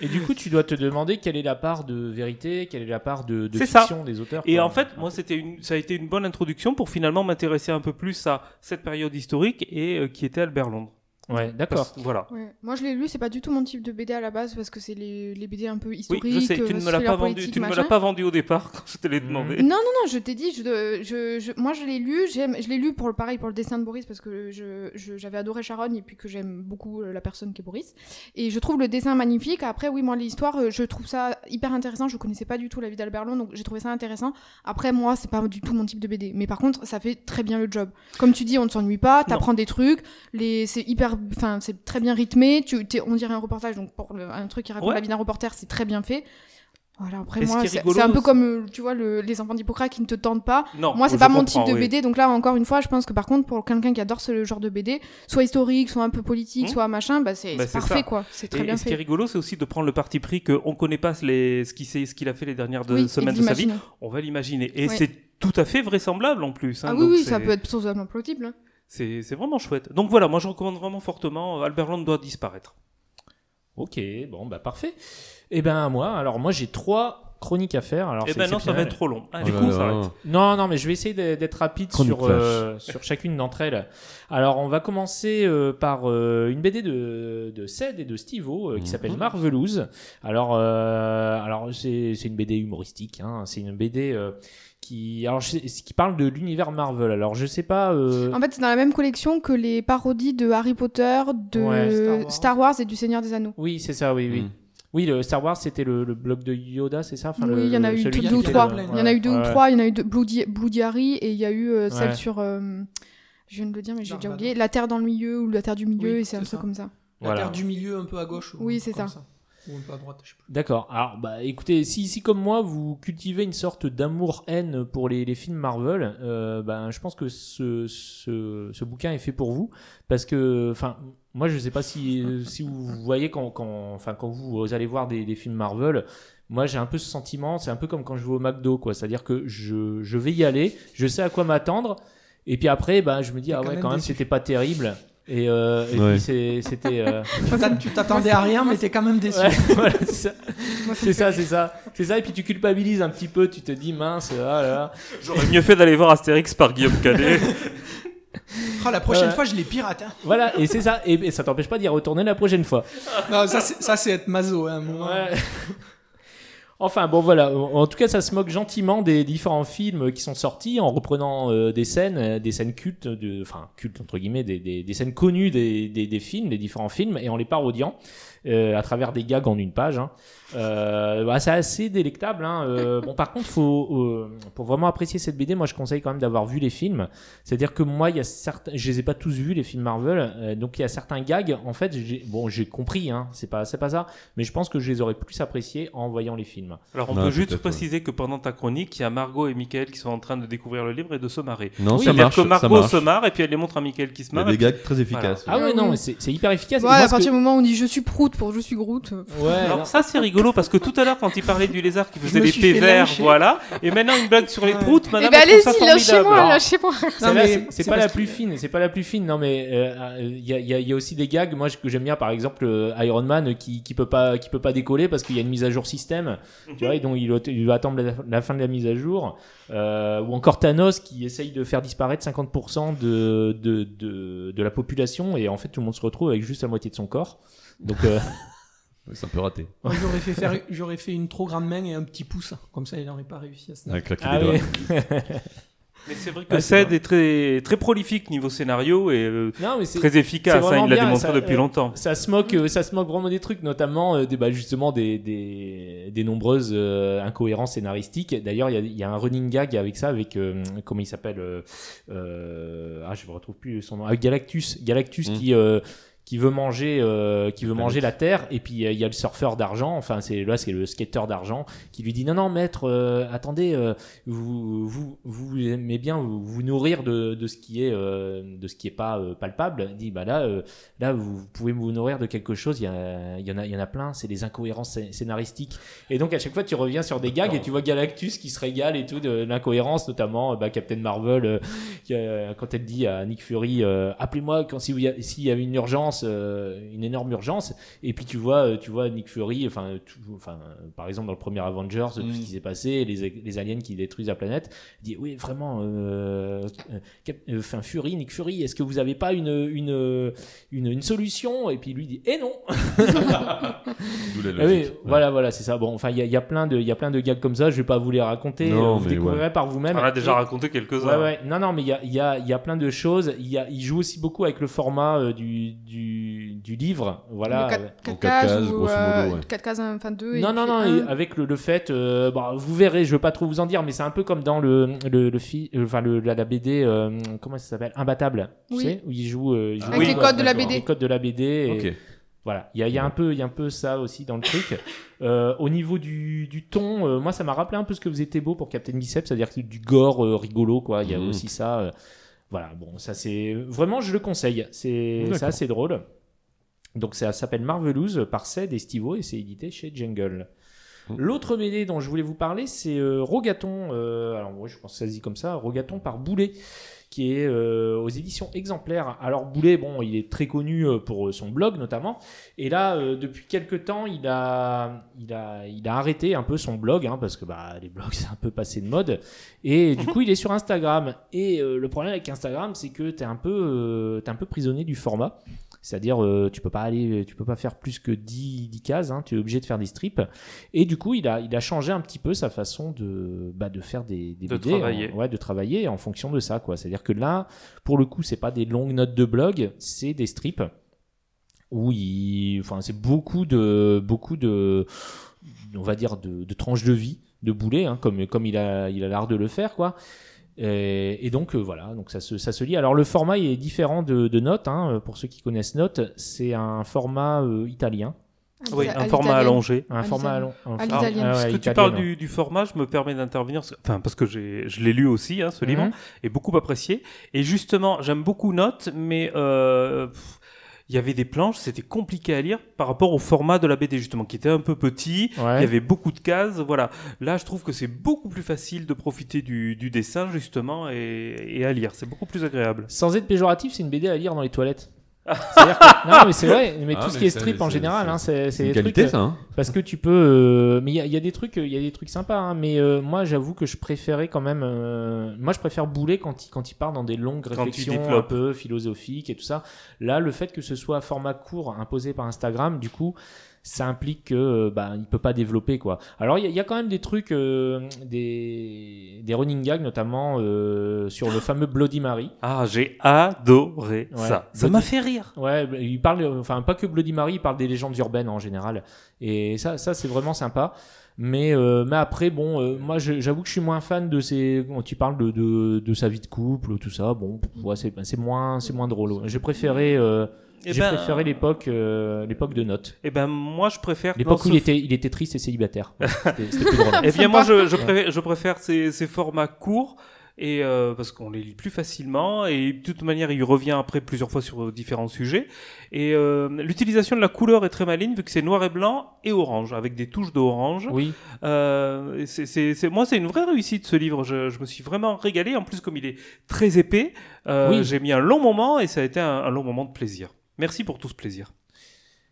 Et du coup, tu dois te demander quelle est la part de vérité, quelle est la part de, de C'est ça. fiction des auteurs. Et quoi. en fait, moi, c'était une, ça a été une bonne introduction pour finalement m'intéresser un peu plus à cette période historique et euh, qui était Albert Londres. Ouais, d'accord. Voilà. ouais. moi je l'ai lu, c'est pas du tout mon type de BD à la base parce que c'est les, les BD un peu Oui, historiques. je sais, tu ne euh, me l'as pas vendu, politiques, tu ne me l'as machin. pas vendu au départ *laughs* quand je te l'ai Mhm. demandé. Non, non, non, je t'ai dit, je, je, je- moi je l'ai lu, je l'ai lu pour le pareil pour le dessin de Boris parce que je, je- j'avais adoré Sharon et puis que j'aime beaucoup euh, la personne qui est Boris. Et je trouve le dessin magnifique. Après, oui, moi l'histoire, euh, je trouve ça hyper intéressant. Je connaissais pas du tout la vie d'Albert Londres, donc j'ai trouvé ça intéressant. Après, moi, c'est pas du tout mon type de BD. Mais par contre, ça fait très bien le job. Comme tu dis, on ne s'ennuie pas, t'apprends des trucs, les, c'est hyper, enfin, c'est très bien rythmé. Tu, on dirait un reportage, donc pour le- un truc qui raconte Ouais. la vie d'un reporter, c'est très bien fait. Voilà, après moi, c'est un peu comme, euh, tu vois, le- les enfants d'Hippocrate qui ne te tentent pas. Non, Moi, c'est pas mon type de oui. BD, donc là, encore une fois, je pense que par contre, pour quelqu'un qui adore ce genre de BD, soit historique, soit un peu politique, Hmm. soit machin, bah c'est Bah, parfait, ça. quoi. C'est très Et, bien et ce qui est fait. rigolo, c'est aussi de prendre le parti pris qu'on ne connaît pas les, ce qu'il sait- ce qu'il a fait les dernières deux Oui, et semaines de sa vie. On va l'imaginer. Et c'est tout à fait vraisemblable en plus. hein, Ah oui, oui, ça peut être totalement plausible. hein. C'est c'est vraiment chouette. Donc voilà, moi je recommande vraiment fortement. euh, Albert Londres doit disparaître. Ok, bon, bah parfait. Et ben moi, alors moi j'ai trois chroniques à faire. Alors Et c'est ben non, ça va être trop long. Ah, Oh du coup, on là. s'arrête. Non, non, mais je vais essayer d'être rapide Chronique sur, euh, sur chacune d'entre elles. Alors, on va commencer euh, par euh, une BD de, de Ced et de Stivo euh, qui s'appelle Marvelous. Alors, euh, alors c'est c'est une BD humoristique. Hein, c'est une BD euh, qui, alors, je sais- qui parle de l'univers Marvel. Alors, je sais pas. euh, En fait, c'est dans la même collection que les parodies de Harry Potter, de Ouais. Star Star, Wars. Et du Seigneur des Anneaux. Oui, c'est ça. Oui, oui. Mm. Oui, le Star Wars, c'était le, le blog de Yoda, c'est ça? Enfin, oui, il y en a eu deux ou trois. Il y en a eu deux ou trois. Il y en a eu Bloody Harry et il y a eu euh, celle Ouais. sur. euh, je viens de le dire, mais j'ai déjà oublié. La Terre dans le milieu ou la Terre du milieu, Oui, et c'est un truc comme ça. La Voilà. terre du milieu un peu à gauche. ou Oui, c'est ça. Ou un peu à droite, je sais plus. D'accord. Alors, bah, écoutez, si, si comme moi, vous cultivez une sorte d'amour-haine pour les, les films Marvel, euh, ben, je pense que ce, ce, ce bouquin est fait pour vous. Parce que, enfin, moi, je sais pas si, *laughs* si vous voyez quand, quand, enfin, quand vous allez voir des, des films Marvel, moi, j'ai un peu ce sentiment, c'est un peu comme quand je vais au McDo, quoi. C'est-à-dire que je, je vais y aller, je sais à quoi m'attendre, et puis après, ben, je me dis, ah ouais, quand même, c'était pas terrible. Et, euh, et Ouais. puis, c'était. euh, *laughs* Tu t'attendais à rien, mais t'es quand même déçu. Ouais, voilà, c'est ça. *laughs* C'est ça, c'est ça. Et puis tu culpabilises un petit peu, tu te dis mince, ah là là. J'aurais mieux fait d'aller voir Astérix par Guillaume Canet. Ah, *laughs* la prochaine fois, je les pirate. Hein. Voilà, et c'est ça, et, et ça t'empêche pas d'y retourner la prochaine fois. Non, ça, c'est être maso. Hein, moi. Ouais. Enfin bon voilà, en tout cas ça se moque gentiment des différents films qui sont sortis en reprenant euh, des scènes, euh, des scènes cultes, enfin cultes entre guillemets, des, scènes connues des, des, films, des différents films, et en les parodiant à travers des gags en une page. Hein. Euh, bah, c'est assez délectable. Hein. Euh, *laughs* bon par contre, faut, euh, pour vraiment apprécier cette BD, moi je conseille quand même d'avoir vu les films. C'est-à-dire que moi, il y a certains, je les ai pas tous vus les films Marvel, euh, donc il y a certains gags. En fait, j'ai, bon j'ai compris, hein, c'est pas, c'est pas ça, mais je pense que je les aurais plus appréciés en voyant les films. Alors on Non, peut juste préciser que pendant ta chronique, il y a Margot et Michael qui sont en train de découvrir le livre et de se marrer. Non, Oui, ça marche. que ça Margot marche. se marre et puis elle les montre à Michael qui se Il y a marre. des gags très efficaces. Ah ouais, non, c'est, hyper efficace. Ouais, moi, à partir que- du moment où on dit je suis prout pour je suis Groot. Ouais, Alors non. ça c'est rigolo parce que tout à l'heure quand il parlait du lézard qui faisait suis pets verts, voilà, et maintenant une blague sur les Ouais. proutes, Eh madame ben trouve ça allez-y, lâchez-moi, lâchez-moi. C'est, pas la plus que- fine, c'est pas la plus fine. Non, mais euh, il y, a, aussi des gags. Moi, que j'aime bien, par exemple, euh, Iron Man qui, qui peut pas, qui peut pas décoller parce qu'il y a une mise à jour système. Tu vois, et donc il doit, il doit attendre la, la fin de la mise à jour. Euh, ou encore Thanos qui essaye de faire disparaître 50% de, de, de, de la population et en fait tout le monde se retrouve avec juste la moitié de son corps. Donc euh, *laughs* C'est un peu raté. Moi, j'aurais fait faire, j'aurais fait une trop grande main et un petit pouce. Comme ça, il n'aurait pas réussi à se. Ah doigts. oui. *laughs* Mais c'est vrai que Ouais, Ced est très, très prolifique niveau scénario et euh, Non, mais c'est très efficace. c'est hein, il l'a démontré ça, depuis euh, longtemps. ça se moque, euh, ça se moque vraiment des trucs, notamment euh, des, bah, justement des, des, des nombreuses euh, incohérences scénaristiques. D'ailleurs, il y a, il y a un running gag avec ça, avec euh, comment il s'appelle euh, euh, Ah, je me retrouve plus son nom. Avec Galactus, Galactus Mm. qui euh, qui veut manger, euh, qui veut manger la Terre, et puis euh, il y a le surfeur d'argent. Enfin, c'est là, c'est le skater d'argent qui lui dit non, non, maître, euh, attendez, euh, vous, vous, vous aimez bien vous, vous nourrir de, de ce qui est, euh, de ce qui est pas euh, palpable. Il dit bah là, euh, là, vous pouvez vous nourrir de quelque chose. Il y, a- il y en a, il y en a plein. C'est des incohérences scé- scénaristiques. Et donc à chaque fois, tu reviens sur des gags et tu vois Galactus qui se régale et tout de l'incohérence, notamment bah, Captain Marvel euh, qui, quand elle dit à Nick Fury, euh, appelez-moi quand si s'il y a une urgence, euh, une énorme urgence. Et puis tu vois, euh, tu vois Nick Fury, enfin, tout- enfin, par exemple dans le premier Avengers, tout Mm. ce qui s'est passé, les, les aliens qui détruisent la planète, il dit oui vraiment, euh, enfin Fury, Nick Fury, est-ce que vous avez pas une une, une une solution? Et puis lui dit eh non. *laughs* D'où la Ah oui, voilà, voilà, c'est ça. Bon, enfin, il y, a- il y a plein de, il y a plein de gags comme ça. Je vais pas vous les raconter. Non, vous découvrirez par vous-même. On a déjà Et- raconté quelques-uns. Ouais, ouais. Non, non, mais il y a, il y, a, il y a plein de choses. Il, y a, il joue aussi beaucoup avec le format euh, du, du, du livre. Voilà. Le 4, En quatre cases ou grosso euh, modo, ouais. 4 cases, enfin 2. Non, non, non, avec le, le fait, euh, bon, vous verrez, je veux pas trop vous en dire, mais c'est un peu comme dans le, le, le, fi- euh, enfin, le, la, la BD, euh, comment ça s'appelle? Imbattable, tu Oui. sais, où il joue, euh, il joue Avec les codes de la BD. Les codes de la BD. et- Ok. Voilà, il y a, il y a un peu, il y a un peu ça aussi dans le truc. *laughs* Euh, au niveau du, du ton, euh, moi ça m'a rappelé un peu ce que vous étiez beau pour Captain Biceps, c'est-à-dire du gore euh, rigolo, quoi. Il y a Mhm. aussi ça. Voilà, bon, ça c'est vraiment, je le conseille. C'est assez drôle. Donc ça s'appelle Marvelous par Ced et Stivo et c'est édité chez Jungle. Mhm. L'autre BD dont je voulais vous parler, c'est euh, Rogaton. euh, alors, ouais, je pense que ça se dit comme ça, Rogaton par Boulet, qui est euh, aux éditions exemplaires. Alors, Boulet, bon, il est très connu euh, pour son blog notamment. Et là, euh, depuis quelques temps, il a, arrêté un peu son blog, hein, parce que bah, les blogs, *laughs* c'est un peu passé de mode. Et du coup, il est sur Instagram. Et euh, le problème avec Instagram, c'est que tu es, un peu, euh, t'es un peu prisonnier du format. C'est-à-dire, euh, tu peux pas aller, tu peux pas faire plus que 10, 10 cases, hein, tu es obligé de faire des strips. Et du coup, il a, il a changé un petit peu sa façon de, bah, de faire des, des De BD, travailler. en- ouais, de travailler en fonction de ça, quoi. C'est-à-dire que là, pour le coup, c'est pas des longues notes de blog, c'est des strips où il, enfin, c'est beaucoup de, beaucoup de, on va dire de, de tranches de vie de boulet, hein, comme, comme il a, il a l'art de le faire, quoi. Et, et donc euh, voilà, donc ça se, ça se lit. Alors le format est différent de, de Note, hein, pour ceux qui connaissent Note, c'est un format euh, italien, Oui, À un format allongé. un À format l'italienne. allon- un À format- l'italienne. ah ouais, Parce que tu parles du, du format, je me permets d'intervenir, enfin parce que je l'ai lu aussi, hein, ce livre, Mhm. et beaucoup apprécié. Et justement, j'aime beaucoup Note, mais euh, pff, il y avait des planches, c'était compliqué à lire par rapport au format de la BD justement, qui était un peu petit. Ouais. Il y avait beaucoup de cases, voilà. Là, je trouve que c'est beaucoup plus facile de profiter du, du dessin justement et, et à lire. C'est beaucoup plus agréable. Sans être péjoratif, c'est une BD à lire dans les toilettes. Que- non, mais c'est *laughs* vrai, mais Ah, tout ce mais qui est strip en général, c'est- hein, c'est des qualité, trucs, ça. Hein Parce que tu peux, euh, mais il y, a- il y a des trucs, il y a des trucs sympas, hein, mais euh, moi j'avoue que je préférais quand même, euh, moi je préfère bouler quand il quand il part dans des longues Quand réflexions un peu philosophiques et tout ça. Là, le fait que ce soit format court imposé par Instagram, du coup, ça implique que euh, bah il peut pas développer quoi. Alors il y, a- il y a quand même des trucs, euh, des des running gags notamment euh, sur le fameux Bloody Mary. Ah, j'ai adoré Ouais. ça. Ça m'a fait rire. Ouais, bah, il parle, enfin pas que Bloody Mary, il parle des légendes urbaines en général. Et ça, ça c'est vraiment sympa. Mais, euh, mais après, bon, euh, moi j'avoue que je suis moins fan de ces. Quand tu parles de, de, de sa vie de couple, tout ça, bon, ouais, c'est c'est moins, c'est moins drôle. J'ai préféré, euh, j'ai ben- préféré l'époque, euh, l'époque de Note. Eh ben, moi, je préfère. L'époque où il était, il était triste et célibataire. *laughs* C'était plus drôle. Eh bien, moi, je, je, préfère, je préfère ces, ces formats courts. Et euh, parce qu'on les lit plus facilement et de toute manière il revient après plusieurs fois sur différents sujets et euh, l'utilisation de la couleur est très maligne vu que c'est noir et blanc et orange avec des touches d'orange Oui, euh, c'est, c'est, c'est- moi c'est une vraie réussite ce livre je, je me suis vraiment régalé en plus comme il est très épais euh, Oui. j'ai mis un long moment et ça a été un, un long moment de plaisir merci pour tout ce plaisir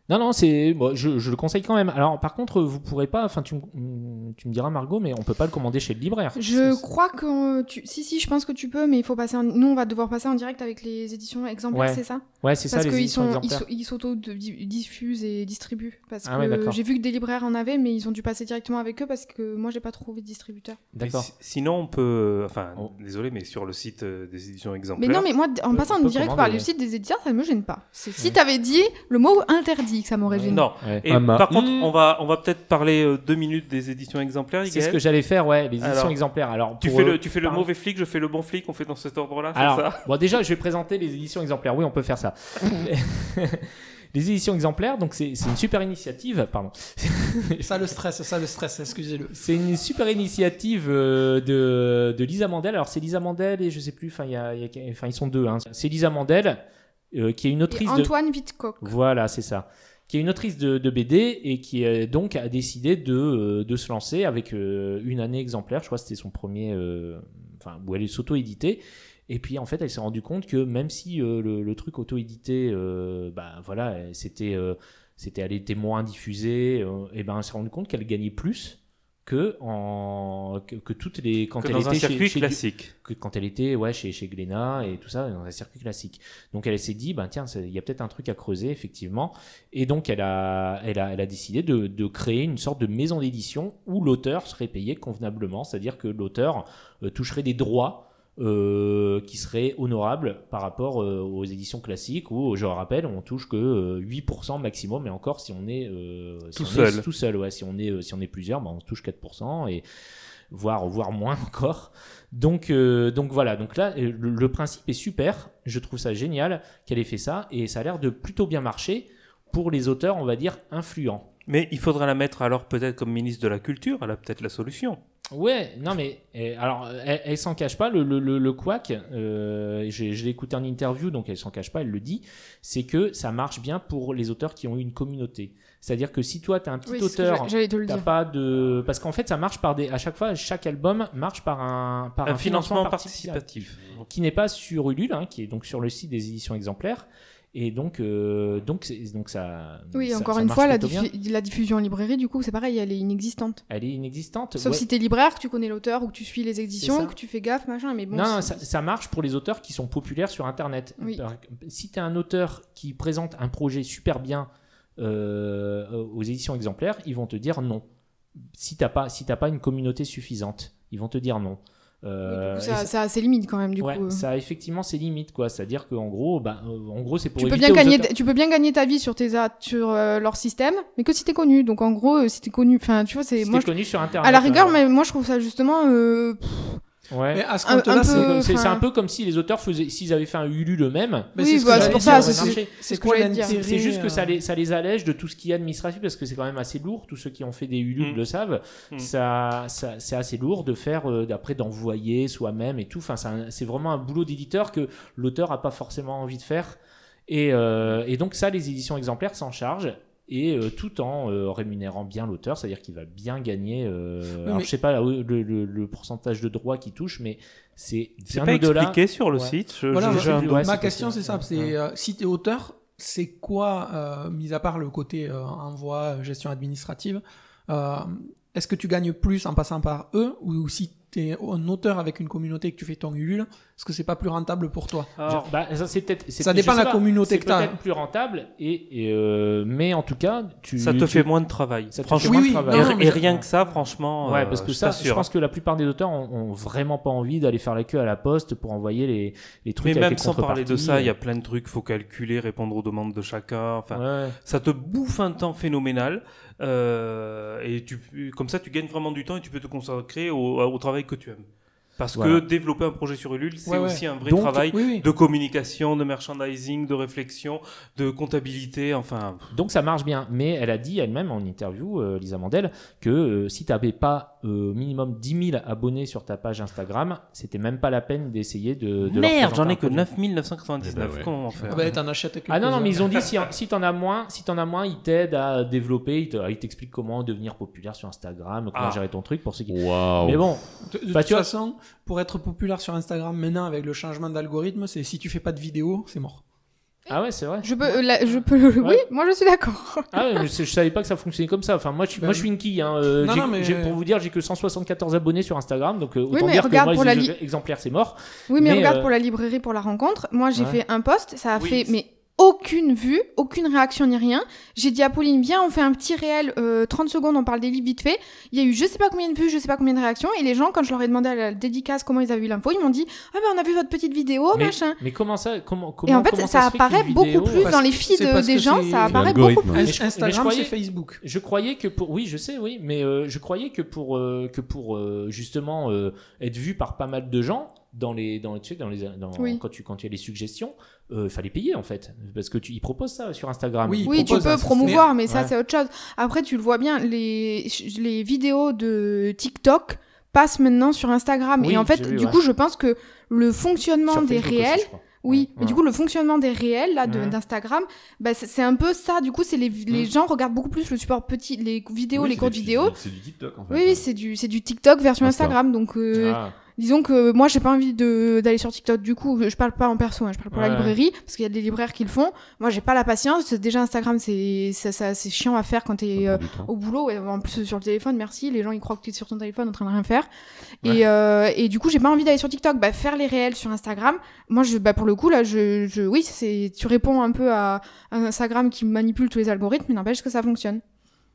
Non, non, c'est, bon, je, je le conseille quand même. Alors, par contre, vous pourrez pas, enfin, tu, me- tu me diras, Margot, mais on peut pas le commander chez le libraire. Je C'est- crois que euh, tu... si si je pense que tu peux mais il faut passer en... nous on va devoir passer en direct avec les éditions exemplaires Ouais. c'est ça? Ouais, c'est ça Parce les qu'ils éditions sont, ils s'auto-diffusent et distribuent. Parce Ah que d'accord. j'ai vu que des libraires en avaient, mais ils ont dû passer directement avec eux parce que moi, j'ai pas trouvé de distributeur. D'accord. Si- Sinon, on peut. Enfin, Oh. désolé, mais sur le site euh, des éditions Mais exemplaires. non, mais moi, en passant en direct par le site des éditeurs, ça me gêne pas. C'est si Ouais. t'avais dit le mot interdit, que ça m'aurait gêné. Non. Ouais. Et par contre, on va, on va peut-être parler euh, deux minutes des éditions exemplaires. C'est ce que j'allais faire, ouais, les éditions Alors, exemplaires. Alors, Tu fais euh, le, tu fais le mauvais flic, je fais le bon flic, on fait dans cet ordre-là, Alors, ça bon, déjà, je vais présenter les éditions exemplaires. Oui, on peut faire ça. *laughs* les éditions exemplaires, donc c'est c'est une super initiative. Pardon. Ça le stress, ça le stress, excusez-le. C'est une super initiative euh, de, de Lisa Mandel. Alors, c'est Lisa Mandel et je sais plus, enfin, il y a- y a- ils sont deux. hein. C'est Lisa Mandel, euh, qui est une Et autrice de. Antoine Vitcock. Voilà, c'est ça. Qui est une autrice de, BD et qui donc a décidé de, euh, de se lancer avec euh, une année exemplaire. Je crois que c'était son premier. euh, Enfin, où elle est s'auto-éditée. Et puis en fait, elle s'est rendue compte que même si le, le truc auto-édité, bah voilà, c'était. c'était elle était moins diffusée, et ben elle s'est rendue compte qu'elle gagnait plus que en que, que toutes les quand Que elle dans un était chez- circuit chez, classique. que quand elle était ouais, chez, chez Glénat et tout ça, dans un circuit classique. Donc elle s'est dit, ben tiens, il y a peut-être un truc à creuser, effectivement. Et donc elle a, elle a, elle a décidé de, de créer une sorte de maison d'édition où l'auteur serait payé convenablement, c'est-à-dire que l'auteur euh, toucherait des droits. Euh, qui seraient honorables par rapport euh, aux éditions classiques où, je le rappelle, on touche que euh, 8% maximum, et encore si on est, euh, si Tout on est seul. tout seul, ouais, si on est, euh, si on est plusieurs, ben, on touche 4%, et voire, voire moins encore. Donc, euh, donc voilà, donc là, euh, le, le principe est super. Je trouve ça génial qu'elle ait fait ça et ça a l'air de plutôt bien marcher pour les auteurs, on va dire, influents. Mais il faudra la mettre alors peut-être comme ministre de la Culture, elle a peut-être la solution. Ouais, non mais euh, alors elle, elle s'en cache pas. Le, le, le, le couac, euh, j'ai- je l'ai écouté en interview, donc elle s'en cache pas, elle le dit. C'est que ça marche bien pour les auteurs qui ont eu une communauté. C'est-à-dire que si toi t'es un petit Oui, auteur, t'as pas de parce qu'en fait ça marche par des à chaque fois chaque album marche par un par Un, financement participatif. qui n'est pas sur Ulule, hein, qui est donc sur le site des éditions exemplaires. Et donc, euh, donc, donc ça. Oui, ça- encore ça une fois, la, diffu- diffusion en librairie, du coup, c'est pareil, elle est inexistante. Elle est inexistante. Sauf ouais. si t'es libraire, que tu connais l'auteur ou que tu suis les éditions, que tu fais gaffe, machin. Mais bon, non, ça, ça marche pour les auteurs qui sont populaires sur Internet. Oui. Si tu es un auteur qui présente un projet super bien euh, aux éditions exemplaires, ils vont te dire non. Si t'as pas, si pas une communauté suffisante, ils vont te dire non. Euh, du coup, ça, ça- ça a ses limites quand même, du ouais, coup. ça a effectivement ses limites, quoi. C'est-à-dire qu'en gros, bah, euh, en gros, c'est pour Tu peux, bien gagner, auteurs- tu peux bien gagner ta vie sur, tes, sur euh, leur système, mais que si t'es connu. Donc en gros, euh, si t'es connu, enfin, tu vois, c'est. Si Moi, je- connu sur Internet. à la rigueur, mais moi je trouve ça justement. euh, pff, Ouais. Mais à ce Un- compte-là, un c'est peu- C'est- C'est enfin- c'est un peu comme si les auteurs faisaient, s'ils avaient fait un Ulu eux-mêmes. Mais Oui, c'est ce voilà, c'est pour ça, c'est- marche. c'est- C'est ce que C'est juste que ça les, ça les allège de tout ce qui est administratif parce que c'est quand même assez lourd. Tous ceux qui ont fait des Ulu Mm. le savent. Mm. Ça, ça- c'est assez lourd de faire, euh, d'après d'envoyer soi-même et tout. Enfin, c'est un- c'est vraiment un boulot d'éditeur que l'auteur a pas forcément envie de faire. Et, euh, et donc ça, les éditions exemplaires s'en chargent. Et euh, tout en euh, rémunérant bien l'auteur, c'est-à-dire qu'il va bien gagner. euh, alors mais- je sais pas le, le- le pourcentage de droits qu'il touche, mais c'est C'est bien pas au-delà. expliqué sur le Ouais. site. Je, Voilà, je- je- ouais, Ma question, c'est ça. C'est euh, si t'es auteur, c'est quoi, euh, mis à part le côté euh, envoi, gestion administrative, euh, est-ce que tu gagnes plus en passant par eux ou si t'es un auteur avec une communauté et que tu fais ton Ulule, est-ce que c'est pas plus rentable pour toi? Alors, Bah, ça, c'est peut-être. c'est Ça dépend de la pas, communauté c'est que t'as. peut-être plus rentable, et, et, euh, mais en tout cas, tu. ça te tu- fait moins de travail. ça te fait Franchement, moins de Oui, oui, travail. et, non, non, mais et je- rien que ça, franchement, Ouais, euh, parce que je ça, je pense que la plupart des auteurs ont, ont vraiment pas envie d'aller faire la queue à la poste pour envoyer les, les trucs. Mais avec même les sans parler de ça, il y a plein de trucs, faut calculer, répondre aux demandes de chacun. Enfin, Ouais. ça te bouffe un temps phénoménal. Euh, et tu, comme ça, tu gagnes vraiment du temps et tu peux te consacrer au, au travail que tu aimes. Parce Voilà. que développer un projet sur Ulule, c'est Ouais, ouais. aussi un vrai Donc, travail Oui, oui. de communication, de merchandising, de réflexion, de comptabilité. Enfin, Donc ça marche bien, mais elle a dit elle-même en interview, euh, Lisa Mandel, que euh, si tu n'avais pas euh, minimum 10 000 abonnés sur ta page Instagram, c'était même pas la peine d'essayer de. de merde, j'en ai que projet. 9999. Eh ben ouais. Comment faire Ah bah, t'en achètes Ah non, non, mais ils ont dit si, *laughs* si t'en as moins, si t'en as moins, ils t'aident à développer, ils te- ils t'expliquent comment devenir populaire sur Instagram, comment Ah. gérer ton truc pour ceux qui. Waouh. Mais bon, De, de Bah, toute tu vois- façon, pour être populaire sur Instagram maintenant avec le changement d'algorithme, c'est si tu fais pas de vidéo, c'est mort. ah ouais, c'est vrai. Je peux, euh, la- je peux, *laughs* oui, moi je suis d'accord. Ah ouais, mais c'est- je savais pas que ça fonctionnait comme ça. Enfin, moi, je suis, Ben, moi, je suis une quille. Hein. euh, non, mais- Pour vous dire, j'ai que 174 abonnés sur Instagram, donc euh, Oui, autant mais dire que moi, pour les la li- exemplaires, c'est mort. Oui, mais, Mais, regarde euh, pour la librairie, pour la rencontre. Moi, j'ai ouais. fait un post, ça a Oui, fait mais aucune vue, aucune réaction ni rien. J'ai dit à Pauline, viens, on fait un petit réel, euh, 30 secondes, on parle des livres vite fait. Il y a eu je sais pas combien de vues, je sais pas combien de réactions. Et les gens, quand je leur ai demandé à la dédicace comment ils avaient eu l'info, ils m'ont dit, ah ben on a vu votre petite vidéo, mais, machin. mais comment ça comment, comment Et en fait, comment ça, apparaît beaucoup plus Parce dans les feeds des gens, ça apparaît beaucoup plus. Mais je- mais je Instagram, c'est Facebook. Je croyais que pour oui, je sais, oui, mais euh, je croyais que pour euh, que pour euh, justement euh, être vu par pas mal de gens dans les dans tu sais, dans les dans, Oui. quand tu quand tu as les suggestions, euh, fallait payer en fait parce que tu ils proposent ça sur Instagram. Oui, Oui, tu peux promouvoir, mais ça, c'est autre chose. Après, tu le vois bien, les, les vidéos de TikTok passent maintenant sur Instagram. Oui, et en fait, vu, du ouais. coup, je pense que le fonctionnement Sur des aussi, réels, oui, Ouais, mais du coup, le fonctionnement des réels là d'Instagram, bah, c'est un peu ça. Du coup, c'est les, les gens regardent beaucoup plus le support petit, les vidéos, Oui, les courtes vidéos. C'est du TikTok en fait. Oui, oui, c'est du, c'est du TikTok version Insta. Instagram. Donc, euh, Ah. Disons que moi, j'ai pas envie d'aller sur TikTok. Du coup, je parle pas en perso, hein, je parle pour la librairie, parce qu'il y a des libraires qui le font. Moi, j'ai pas la patience. Déjà, Instagram, c'est ça, ça- c'est chiant à faire quand t'es euh, au boulot. Et en plus, sur le téléphone, merci. Les gens, ils croient que t'es sur ton téléphone en train de rien faire. Ouais. Et, euh, et du coup, j'ai pas envie d'aller sur TikTok. Bah, faire les réels sur Instagram. Moi, je, bah, pour le coup, là, je, je oui, c'est, tu réponds un peu à, à Instagram qui manipule tous les algorithmes, mais n'empêche que ça fonctionne.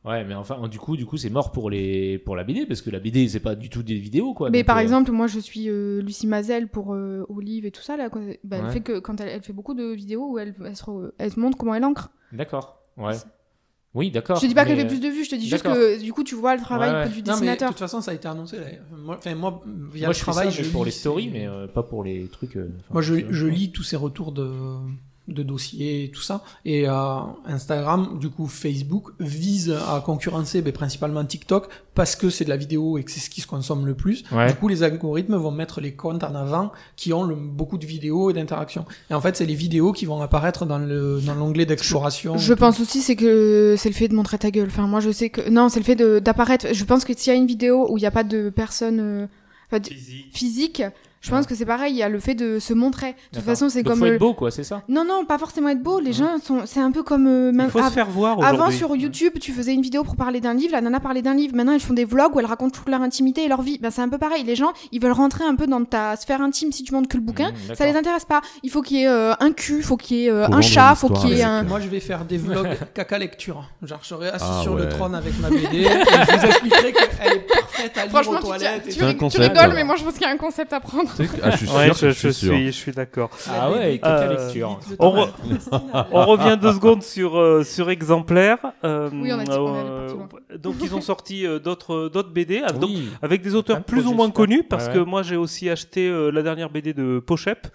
Ouais, mais enfin du coup du coup c'est mort pour les pour la BD parce que la BD c'est pas du tout des vidéos quoi. mais par euh, exemple, moi, je suis euh, Lucie Mazel pour euh, Olive et tout ça. Là, quoi. Bah, Elle fait que quand elle, elle fait beaucoup de vidéos où elle, elle, se re- elle se montre comment elle encre. D'accord. Ouais. Oui, d'accord. Je te dis pas mais, qu'elle fait plus de vues, je te dis juste que du coup, tu vois le travail Ouais, ouais. du Non, mais de dessinateur. toute façon, ça a été annoncé. là. Moi, enfin, moi via Moi le je fais travail, ça mais je pour lis les stories mais euh, pas pour les trucs. euh, Moi, je lis tous ces retours de, de dossiers et tout ça. Et euh, Instagram, du coup, Facebook vise à concurrencer ben, principalement TikTok parce que c'est de la vidéo et que c'est ce qui se consomme le plus. Ouais. Du coup, les algorithmes vont mettre les comptes en avant qui ont le- beaucoup de vidéos et d'interactions. Et en fait, c'est les vidéos qui vont apparaître dans le dans l'onglet d'exploration. Je pense aussi c'est que c'est le fait de montrer ta gueule. Enfin moi je sais que non c'est le fait de- d'apparaître. Je pense que s'il y a une vidéo où il n'y a pas de personne euh, de- physique, je pense que c'est pareil. Il y a le fait de se montrer. De toute façon c'est comme faut euh, être beau quoi c'est ça? non non pas forcément être beau. Les gens sont c'est un peu comme euh, Il faut se faire voir avant sur YouTube tu faisais une vidéo pour parler d'un livre. La nana parlait d'un livre. Maintenant ils font des vlogs où elles racontent toute leur intimité et leur vie. Ben c'est un peu pareil. Les gens ils veulent rentrer un peu dans ta sphère intime si tu montres que le bouquin. Mmh, Ça les intéresse pas. Il faut qu'il y ait euh, un cul, faut qu'il y ait euh, un chat, une faut qu'il y ait un. Moi, je vais faire des vlogs *laughs* caca lecture. Genre, je serai assis Ah sur le trône avec ma *laughs* BD et je vous expliquerai qu'elle est parfaite à lire Franchement, aux tu, toilettes. et tu- rigoles, mais moi je pense qu'il y a un concept à prendre. Ah, je suis sûr. Ouais, je, je suis je sûr. suis, je suis d'accord. Ah ouais, caca Euh, lecture. On, re- *laughs* on revient deux secondes sur, euh, sur exemplaire. Euh, Oui, on a dit donc ils ont sorti euh, d'autres d'autres BD donc, avec des auteurs plus ou moins connus parce Ouais, que moi j'ai aussi acheté euh, la dernière BD de Pochep.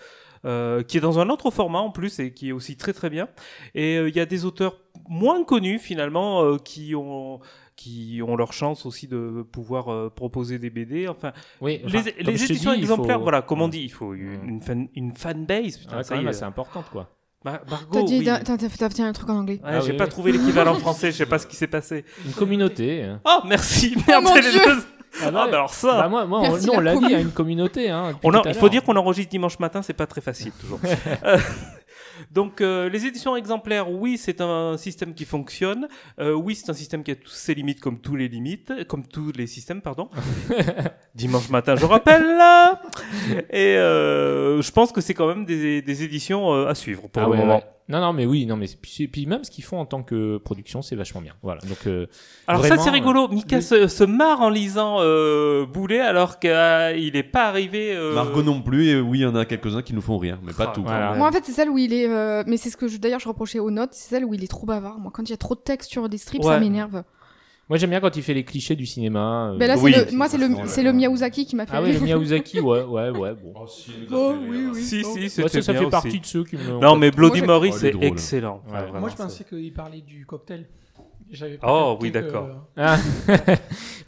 euh, qui est dans un autre format en plus et qui est aussi très très bien. Et euh, il y a des auteurs moins connus finalement euh, qui ont qui ont leur chance aussi de pouvoir euh, proposer des BD. Enfin, Oui, les, enfin, éditions dis, exemplaires, faut- voilà, comme on dit, il faut une, une, fan, une fanbase. Putain, Ouais, ça quand y même est. assez importante quoi. Mar- Margot, dit, oui. t'as dit un truc en anglais. Ouais, Ah j'ai oui, pas oui. trouvé l'équivalent *laughs* français, je sais pas ce qui s'est passé. Une communauté. hein. Oh, merci, merde, mon c'est les Dieu. deux. Ah Ah, bah, bah alors ça. bah, moi, moi, on- nous on la dit à une communauté. Hein, On a- il faut dire qu'on enregistre dimanche matin, c'est pas très facile toujours. Euh, *laughs* *laughs* Donc euh, les éditions exemplaires, oui, c'est un système qui fonctionne. Euh, oui, c'est un système qui a tous ses limites comme tous les limites, comme tous les systèmes, pardon. *laughs* dimanche matin, je rappelle. là. Et euh, je pense que c'est quand même des, des éditions à suivre pour Ah le ouais, moment. ouais. Non, non, mais oui, non, mais c'est- puis, puis même ce qu'ils font en tant que production, c'est vachement bien. Voilà. Donc, euh, Alors Vraiment, ça c'est rigolo. Mika oui. se, se marre en lisant euh, Boulet alors qu'il n'est pas arrivé. euh, Margot non plus, et oui, il y en a quelques-uns qui nous font rire, mais pas Ah, tout. voilà. Moi, en fait, c'est celle où il est. euh, Mais c'est ce que je- d'ailleurs je reprochais aux notes, c'est celle où il est trop bavard. Moi, quand il y a trop de texte sur des strips, Ouais. ça m'énerve. Moi j'aime bien quand il fait les clichés du cinéma. euh, Mais là, c'est oui. le... moi, c'est le, c'est le Miyazaki qui m'a fait Ah oui, le. Miyazaki, ouais, *laughs* ouais, ouais, bon. Oh, oui, oui. Si si, Ouais, c'était ça, ça bien fait aussi. partie de ceux qui me. Non mais Bloody Mary Oh, c'est excellent. Ouais. Moi, je pensais qu'il parlait du cocktail. J'avais Oh, oui, que- d'accord. *laughs* Ah.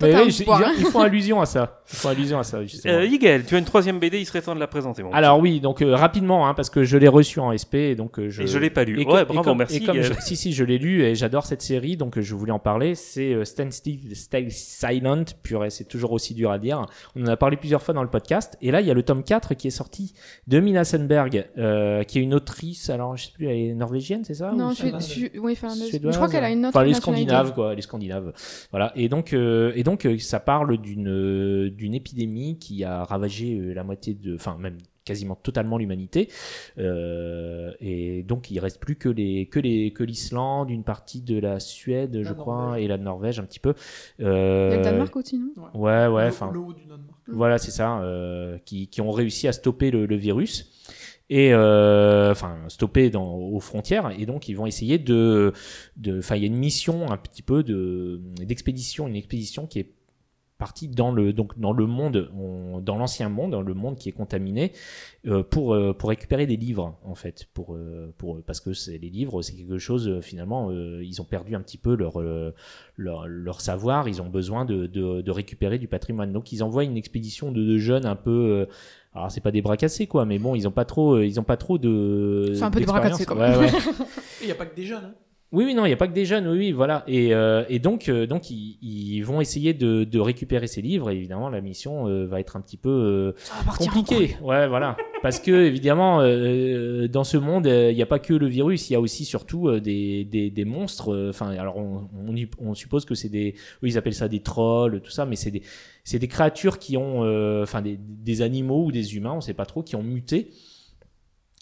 Mais oui, j'ai- point, ils, ils font *laughs* allusion à ça. Ils font allusion à ça, justement. Euh, Yigel, tu as une troisième BD, il serait temps de la présenter. Mon Alors oui, donc euh, rapidement, hein, parce que je l'ai reçu en SP, et donc euh, je. Et je l'ai pas lu. Et Ouais, bravo, et comme- merci, et comme je- si si, je l'ai lu et j'adore cette série, donc euh, je voulais en parler. C'est euh, Stand Still, Stay Silent. Purée, c'est toujours aussi dur à dire. On en a parlé plusieurs fois dans le podcast. Et là, il y a le tome 4 qui est sorti de Mina Sundberg, euh, qui est une autrice. Alors, je sais plus, elle est norvégienne, c'est ça Non, ou- je suis. je Oui. Suédoise. Je crois qu'elle a une autre Enfin. Scandinaves, quoi, les Scandinaves. Voilà. Et donc, euh, et donc, euh, ça parle d'une euh, d'une épidémie qui a ravagé la moitié de, enfin même quasiment totalement l'humanité. Euh, et donc il reste plus que les que les que l'Islande, une partie de la Suède, je crois, Norvège. et la Norvège un petit peu. Il y a Euh, le Danemark aussi, non? Ouais, ouais, enfin. le haut du Danemark. Voilà, c'est ça, euh, qui, qui ont réussi à stopper le, le virus et euh, enfin stopper dans, aux frontières. Et donc ils vont essayer de de enfin il y a une mission un petit peu de d'expédition une expédition qui est partie dans le donc dans le monde on- dans l'ancien monde dans le monde qui est contaminé euh, pour euh, pour récupérer des livres en fait pour euh, pour parce que c'est les livres c'est quelque chose finalement euh, ils ont perdu un petit peu leur leur, leur savoir, ils ont besoin de, de, de récupérer du patrimoine. Donc ils envoient une expédition de, de jeunes un peu, euh, alors c'est pas des bras cassés quoi, mais bon ils ont pas trop, ils ont pas trop de. C'est un peu des bras cassés, quand Ouais. *laughs* Il n'y a pas que des jeunes. hein. Oui, oui, non, il n'y a pas que des jeunes, oui, oui, voilà. Et, euh, et donc, euh, donc ils, ils vont essayer de, de récupérer ces livres. Et évidemment, la mission euh, va être un petit peu euh, compliquée. Ouais, voilà. Parce que évidemment, euh, dans ce monde, euh, il n'y a pas que le virus, il y a aussi surtout euh, des, des, des monstres. euh, Enfin, alors on, on, on suppose que c'est des, eux, ils appellent ça des trolls, tout ça, mais c'est des, c'est des créatures qui ont, euh, enfin, des, des animaux ou des humains, on sait pas trop, qui ont muté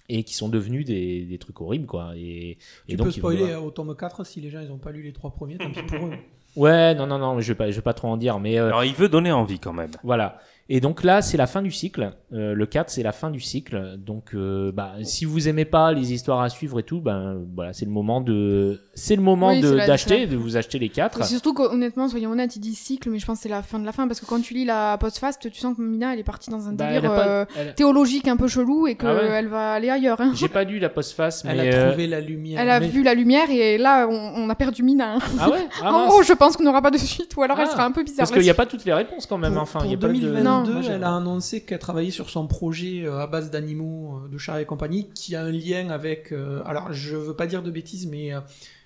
et qui sont devenus des, des trucs horribles, quoi. Et, Tu et peux donc, vont spoiler au tome 4 si les gens ils ont pas lu les trois premiers, tant pis pour eux. Ouais, non, non, non, je vais pas, je vais pas trop en dire, mais euh, Alors il veut donner envie quand même. voilà. Et donc là, c'est la fin du cycle. Euh, le 4, c'est la fin du cycle. Donc, euh, bah, si vous aimez pas les histoires à suivre et tout, ben voilà, c'est le moment de, c'est le moment Oui, d'acheter, de vous acheter les quatre. Et surtout qu'honnêtement, soyons honnêtes, il dit cycle, mais je pense que c'est la fin de la fin parce que quand tu lis la postface, tu sens que Mina elle est partie dans un Bah, délire pas- euh, elle- théologique un peu chelou et qu'elle Ah ouais. va aller ailleurs. hein. J'ai pas lu la postface, mais Elle a euh, trouvé la lumière. Elle a Mais- vu la lumière et là on, on a perdu Mina. hein. ah ouais, ah, *laughs* en mince. gros, je pense qu'on n'aura pas de suite ou alors elle Ah, sera un peu bizarre. parce qu'il n'y a pas toutes les réponses quand même. Pour, enfin, il y a pas de- 2022, Non. Moi, j'ai- elle a annoncé qu'elle travaillait sur son projet euh, à base d'animaux, euh, de chats et compagnie, qui a un lien avec. euh, alors, je veux pas dire de bêtises, mais euh,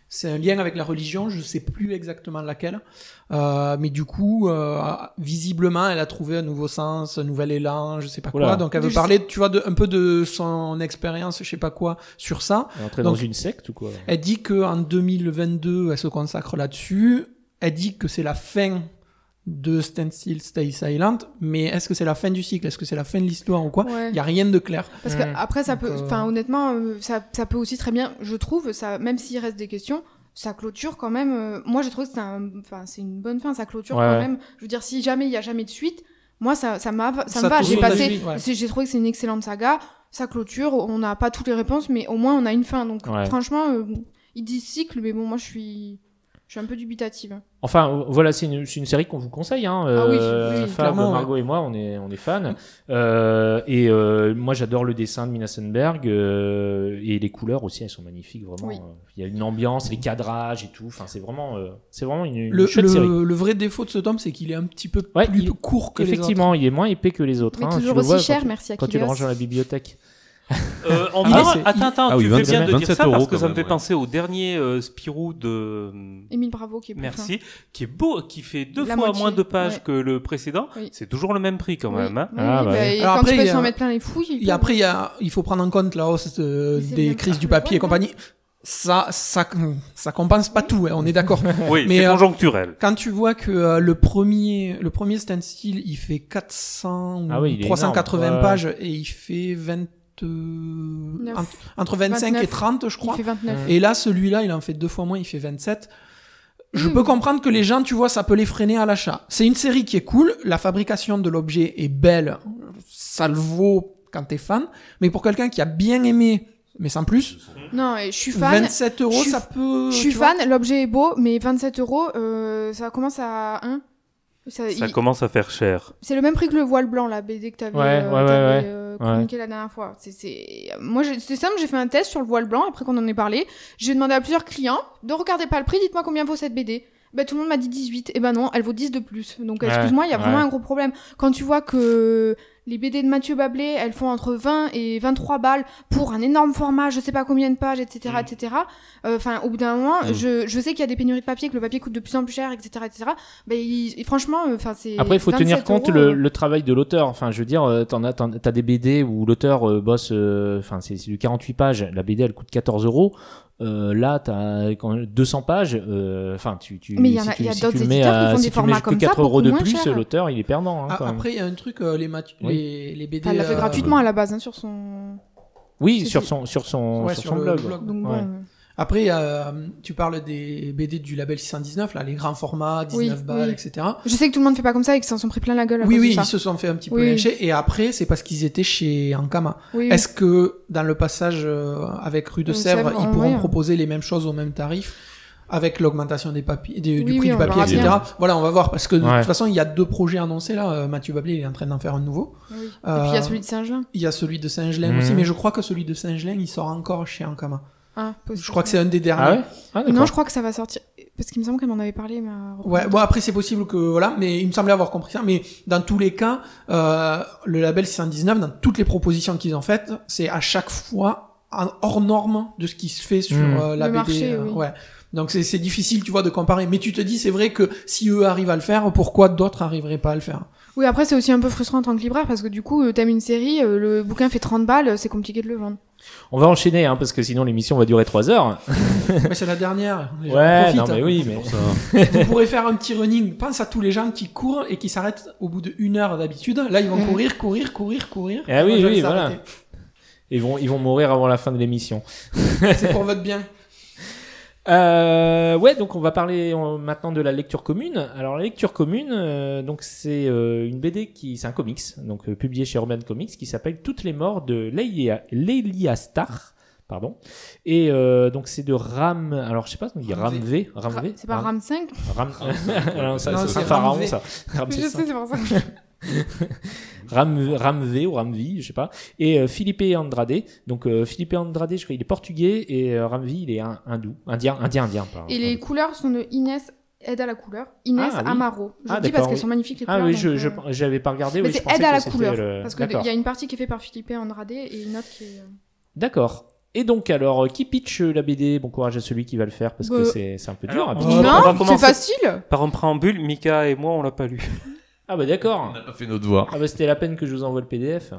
c'est un lien avec la religion. Je sais plus exactement laquelle. Euh, mais du coup, euh, visiblement, elle a trouvé un nouveau sens, un nouvel élan, je sais pas Oula. quoi. Donc, elle veut parler, tu vois, de, un peu de son expérience, je sais pas quoi, sur ça. Elle est entrée dans une secte ou quoi? Elle dit que en 2022, elle se consacre là-dessus. Elle dit que c'est la fin de Stand Still, Stay Silent, mais est-ce que c'est la fin du cycle? Est-ce que c'est la fin de l'histoire ou quoi? Il Ouais. y a rien de clair. Parce que Mm. après ça Donc, peut, euh, enfin honnêtement, euh, ça, ça peut aussi très bien, je trouve, ça, même s'il reste des questions, ça clôture quand même. euh, moi, j'ai trouvé que c'est un, enfin c'est une bonne fin, ça clôture Ouais, quand même. Je veux dire, si jamais il y a jamais de suite, moi ça, ça m'a, ça, Ça me va. J'ai passé, ouais. j'ai trouvé que c'est une excellente saga. Ça clôture, on n'a pas toutes les réponses, mais au moins on a une fin. Donc Ouais. franchement, euh, il dit cycle, mais bon, moi je suis, je suis un peu dubitative. Enfin, euh, voilà, c'est une, série qu'on vous conseille. Hein. Ah oui, Euh, oui, Fab, clairement, Margot et moi, on est, on est fans. *laughs* Euh, et euh, moi, j'adore le dessin de Mina Sundberg. euh, et les couleurs aussi, elles sont magnifiques, vraiment. Oui. Euh, Il y a une ambiance, les cadrages et tout. Enfin, c'est vraiment, euh, c'est vraiment une, une Le, chouette série. le, vrai défaut de ce tome, c'est qu'il est un petit peu Ouais, plus il- court que Effectivement, il est moins épais que les autres. Mais hein. toujours Tu aussi vois cher, quand tu- merci à Quand tu le ranges dans la bibliothèque. Euh, en Ah, c'est- attends, attends, Ah oui, tu fais 27 bien de dire 27 ça parce que quand ça me même, fait ouais. penser au dernier euh, Spirou de. Émile Bravo qui est plus fin. Merci, qui est beau, qui fait deux La fois moitié, moins de pages ouais. que le précédent. Oui. C'est toujours le même prix quand Oui, même. hein. oui, Ah, oui, bah bah, oui. et Alors quand après, tu peux il y a- s'en mettre plein les fouilles. Et après, il, y a, il faut prendre en compte la hausse euh, Mais c'est des crises du le papier et compagnie. Ça, ça, ça compense pas tout, hein, on est d'accord. *laughs* Oui, Mais, c'est euh, conjoncturel. Quand tu vois que euh, le premier, le premier standstill, il fait 400 ou Ah oui, il est 380 énorme. Ouais, pages et il fait 20, euh, entre, entre 25 et 29. 30, je Il crois. fait 29. Et là, celui-là, il en fait deux fois moins, il fait 27. Je Mm. peux comprendre que les gens, tu vois, ça peut les freiner à l'achat. C'est une série qui est cool, la fabrication de l'objet est belle, ça le vaut quand t'es fan, mais pour quelqu'un qui a bien aimé, mais sans plus, Non, et je suis fan. 27 euros, je suis- ça peut... Je suis fan, l'objet est beau, mais 27 euros, euh, ça commence à 1. Ça, Ça il- commence à faire cher. C'est le même prix que le voile blanc, la BD que t'avais Ouais, euh, ouais, ouais, euh, Ouais. communiqué la dernière fois. C'est, c'est... Moi, c'est simple, j'ai fait un test sur le voile blanc après qu'on en ait parlé. J'ai demandé à plusieurs clients, ne regardez pas le prix, dites-moi combien vaut cette BD. Ben, tout le monde m'a dit 18. Et ben non, elle vaut 10 de plus. Donc, excuse-moi, il y a vraiment un gros problème. Quand tu vois que les BD de Mathieu Bablé, elles font entre 20 et 23 balles pour un énorme format, je sais pas combien de pages, etc., Mm. etc. euh, Enfin, au bout d'un moment, Mm. je, je sais qu'il y a des pénuries de papier, que le papier coûte de plus en plus cher, etc., etc. Ben, il- franchement, euh, enfin, c'est. Après, il faut tenir 27 compte euros, le, euh, le travail de l'auteur. Enfin, je veux dire, t'en as, t'as des BD où l'auteur bosse, enfin, c'est c'est du 48 pages. La BD, elle coûte 14 euros. Euh, là, t'as quand 200 pages. euh, Enfin, tu, tu, Mais il y en si a- tu- il y a si d'autres tu mets qui font si des tu formats que comme ça, 4 euros de plus, l'auteur, il est perdant. hein, Ah, quand même. après, il y a un truc, euh, les, Oui. les, les BD. Elle l'a fait euh, gratuitement à la base hein, sur son. Oui, sur son, sur son, Ouais, sur sur son blog. blog. Donc Ouais. bon, euh, Après, euh, tu parles des BD du label 619, là, les grands formats, 19 Oui, balles, oui. etc. Je sais que tout le monde fait pas comme ça et qu'ils s'en sont pris plein la gueule. À Oui, cause oui, de ça. ils se sont fait un petit peu lyncher. Et après, c'est parce qu'ils étaient chez Ankama. Oui, oui. Est-ce que dans le passage euh, avec Rue de Sèvres, ils pourront vrai, hein. proposer les mêmes choses au même tarif avec l'augmentation des papiers, des- du prix oui, du papier, etc. bien. Voilà, on va voir parce que de Ouais. toute façon, il y a deux projets annoncés là. Euh, Mathieu Bablé il est en train d'en faire un nouveau. Oui. Et puis il y a celui de Saint-Gelin. Il y a celui de Saint-Gelin Mhm. aussi, mais je crois que celui de Saint-Gelin, il sort encore chez Ankama. Ah, Je crois que c'est un des derniers. Ah ouais? Ah. Non, je crois que ça va sortir. Parce qu'il me semble qu'elle m'en avait parlé. Mais... Ouais, bon après c'est possible que voilà, mais il me semblait avoir compris ça. Mais dans tous les cas, euh, le label 619, dans toutes les propositions qu'ils ont faites, c'est à chaque fois hors norme de ce qui se fait sur Mm. euh, la Le BD. marché, euh, oui. Ouais. Donc c'est difficile, tu vois, de comparer. Mais tu te dis, c'est vrai que si eux arrivent à le faire, pourquoi d'autres arriveraient pas à le faire? Oui, après, c'est aussi un peu frustrant en tant que libraire parce que du coup, euh, t'aimes une série, euh, le bouquin fait 30 balles, euh, c'est compliqué de le vendre. On va enchaîner, hein, parce que sinon l'émission va durer 3 heures. *laughs* Mais c'est la dernière. Les Ouais, profitent. non, mais oui, mais. Pour ça. *laughs* Vous pourrez faire un petit running. Pense à tous les gens qui courent et qui s'arrêtent au bout de une heure d'habitude. Là, ils vont Mm. courir, courir, courir, courir. Ah oui, oui, voilà. Ils vont, ils vont mourir avant la fin de l'émission. C'est pour *laughs* votre bien. Euh, ouais, donc on va parler euh, maintenant de la lecture commune. Alors la lecture commune, euh, donc c'est euh, une BD qui, c'est un comics, donc euh, publié chez Urban Comics, qui s'appelle Toutes les morts de Lélia, Lélia Star. Pardon. Et euh, donc c'est de Ram. Alors je sais pas, on dit Ram V. Ram V. C'est pas Ram. RAM 5 Ram. *laughs* *laughs* Alors, ça, Non, c'est c'est un Ram pharaon V. ça. Ram Je sais, c'est pour ça. *laughs* Ram, Ram V ou Ram V, je sais pas. Et euh, Felipe Andrade. Donc euh, Felipe Andrade, je crois, il est portugais et euh, Ram V, il est hindou, indien, indien, indien. pardon. Et les couleurs sont de Inès Aide à la couleur. Inès Ah, oui. Amaro. Je Ah, le dis parce qu'elles oui. sont magnifiques les Ah couleurs. oui, donc, je, je, euh, j'avais pas regardé. Mais oui, je c'est pensais Aide à que la c'était couleur. le- Parce qu'il y a une partie qui est faite par Philippe Andrade et une autre qui est. euh, D'accord. Et donc, alors, euh, qui pitch euh, la BD Bon courage à celui qui va le faire parce que Bah, c'est c'est un peu dur. alors, à on pitcher. va- on va Non, c'est facile. Par un préambule, Mika et moi, on l'a pas lu. *laughs* Ah bah d'accord. On n'a pas fait nos devoirs. Ah bah c'était la peine que je vous envoie le PDF.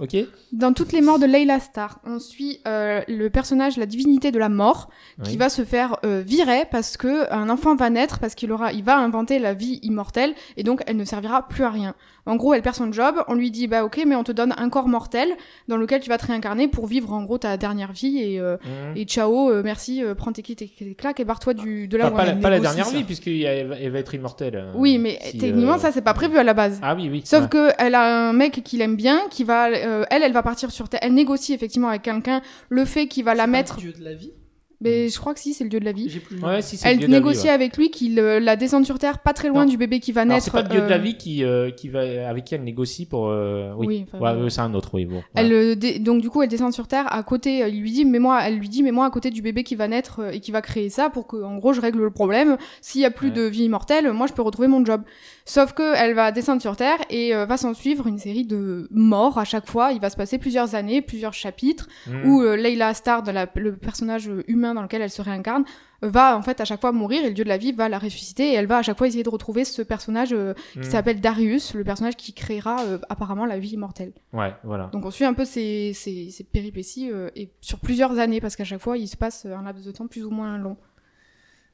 Ok Dans toutes les morts de Leila Star, on suit euh, le personnage, la divinité de la mort, qui va se faire euh, virer parce que un enfant va naître, parce qu'il aura, il va inventer la vie immortelle, et donc elle ne servira plus à rien. En gros, elle perd son job, on lui dit bah ok, mais on te donne un corps mortel dans lequel tu vas te réincarner pour vivre en gros ta dernière vie et euh, Mhm. et ciao, merci, prends tes et tes claques et barre-toi du de là Enfin, où pas, la, pas la dernière vie puisqu'elle va, être immortelle. Oui, mais si, techniquement ça c'est pas prévu à la base. Ah oui, oui. Sauf ouais. que elle a un mec qui l'aime bien, qui va, euh, elle, elle va partir sur terre. Elle négocie effectivement avec quelqu'un le fait qu'il va la mettre. le Dieu de la vie. Mais je crois que si, c'est le dieu de la vie. J'ai plus le Ouais, si, c'est le Elle dieu de la vie, négocie ouais. avec lui qu'il euh, la descende sur terre, pas très loin Non. du bébé qui va naître. c'est pas le dieu de la euh, vie qui, euh, qui va, avec qui elle négocie pour. euh, oui. Oui, enfin, Ouais, bon. euh, c'est un autre, oui. Bon. Elle, euh, donc du coup, elle descend sur terre à côté. Il lui dit, mais moi, elle lui dit, mais moi à côté du bébé qui va naître euh, et qui va créer ça pour que, en gros, je règle le problème. S'il y a plus Ouais. de vie immortelle, moi, je peux retrouver mon job. Sauf que elle va descendre sur terre et euh, va s'en suivre une série de morts à chaque fois. Il va se passer plusieurs années, plusieurs chapitres Mhm. où euh, Leila Star, de la- le personnage humain dans lequel elle se réincarne, va en fait à chaque fois mourir et le dieu de la vie va la ressusciter et elle va à chaque fois essayer de retrouver ce personnage euh, qui Mhm. s'appelle Darius, le personnage qui créera euh, apparemment la vie immortelle. Ouais, voilà. Donc on suit un peu ces, ces, ces péripéties euh, et sur plusieurs années parce qu'à chaque fois il se passe un laps de temps plus ou moins long.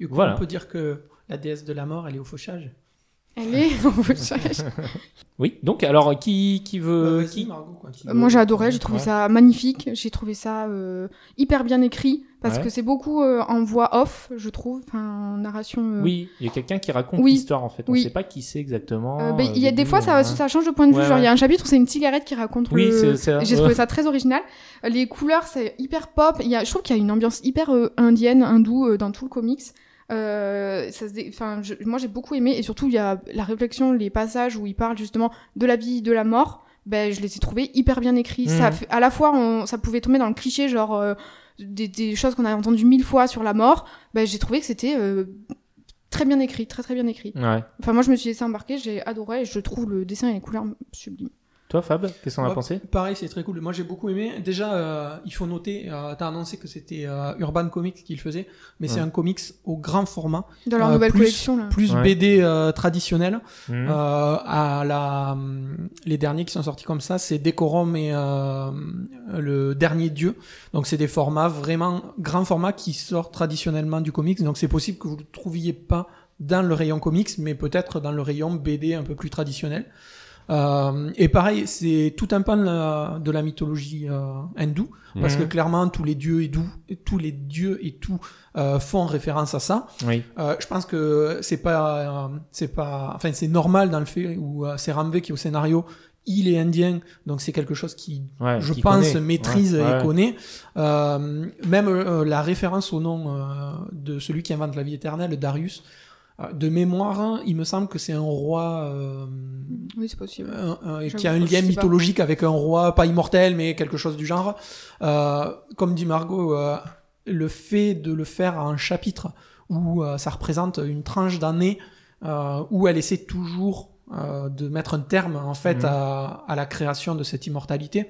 Du coup, Voilà. on peut dire que la déesse de la mort, elle est au fauchage? Elle est Oui, donc alors qui, qui Bah, veut. vas-y, qui... Margot, quoi, qui- Euh, Moi j'ai adoré, j'ai trouvé Ouais. ça magnifique, j'ai trouvé ça euh, hyper bien écrit parce Ouais. que c'est beaucoup euh, en voix off, je trouve, enfin en narration. euh, Oui, il y a quelqu'un qui raconte Oui. l'histoire en fait. On Oui. sait pas qui c'est exactement. Euh, ben, il y a des fois ça, ouais. ça change de point de vue, Ouais, genre il y a un chapitre où c'est une cigarette qui raconte Oui, le... J'ai trouvé ça très original. Les couleurs c'est hyper pop, il y a... je trouve qu'il y a une ambiance hyper euh, indienne, hindoue euh, dans tout le comics. Euh, ça se dé- enfin, je- moi j'ai beaucoup aimé et surtout il y a la réflexion, les passages où il parle justement de la vie, de la mort. Ben je les ai trouvés hyper bien écrits. Ça fait- à la fois on- ça pouvait tomber dans le cliché genre euh, des, des choses qu'on a entendues mille fois sur la mort. Ben j'ai trouvé que c'était euh, très bien écrit, très très bien écrit. Ouais. Enfin moi je me suis laissé embarquer, j'ai adoré et je trouve le dessin et les couleurs sublimes. Toi, Fab, qu'est-ce qu'on a Ouais, pensé? Pareil, c'est très cool. Moi, j'ai beaucoup aimé. Déjà, euh, il faut noter, euh, t'as annoncé que c'était euh, Urban Comics qui le faisait, mais c'est un comics au grand format, Dans leur Euh, nouvelle plus- collection, là. plus Ouais. BD euh, traditionnel. Mhm. Euh, à la, les derniers qui sont sortis comme ça, c'est Decorum et euh, le dernier Dieu. Donc c'est des formats vraiment grands formats qui sortent traditionnellement du comics. Donc c'est possible que vous ne le trouviez pas dans le rayon comics, mais peut-être dans le rayon BD un peu plus traditionnel. Euh, et pareil, c'est tout un pan de la, de la mythologie euh, hindoue, parce Mhm. que clairement tous les dieux et tout, tous les dieux et tout euh, font référence à ça. Oui. Euh, je pense que c'est pas, euh, c'est pas, enfin c'est normal dans le fait où euh, c'est Ramvé qui est au scénario, il est indien, donc c'est quelque chose qui, Ouais, je qui pense, connaît. maîtrise Ouais, et connaît. Euh, même euh, la référence au nom euh, de celui qui invente la vie éternelle, Darius. Euh, De mémoire, hein, il me semble que c'est un roi euh, Oui, c'est possible. un- qui a un lien pas. mythologique avec un roi, pas immortel, mais quelque chose du genre. Euh, comme dit Margot, euh, le fait de le faire à un chapitre où euh, ça représente une tranche d'année euh, où elle essaie toujours euh, de mettre un terme en fait Mhm. à, à la création de cette immortalité,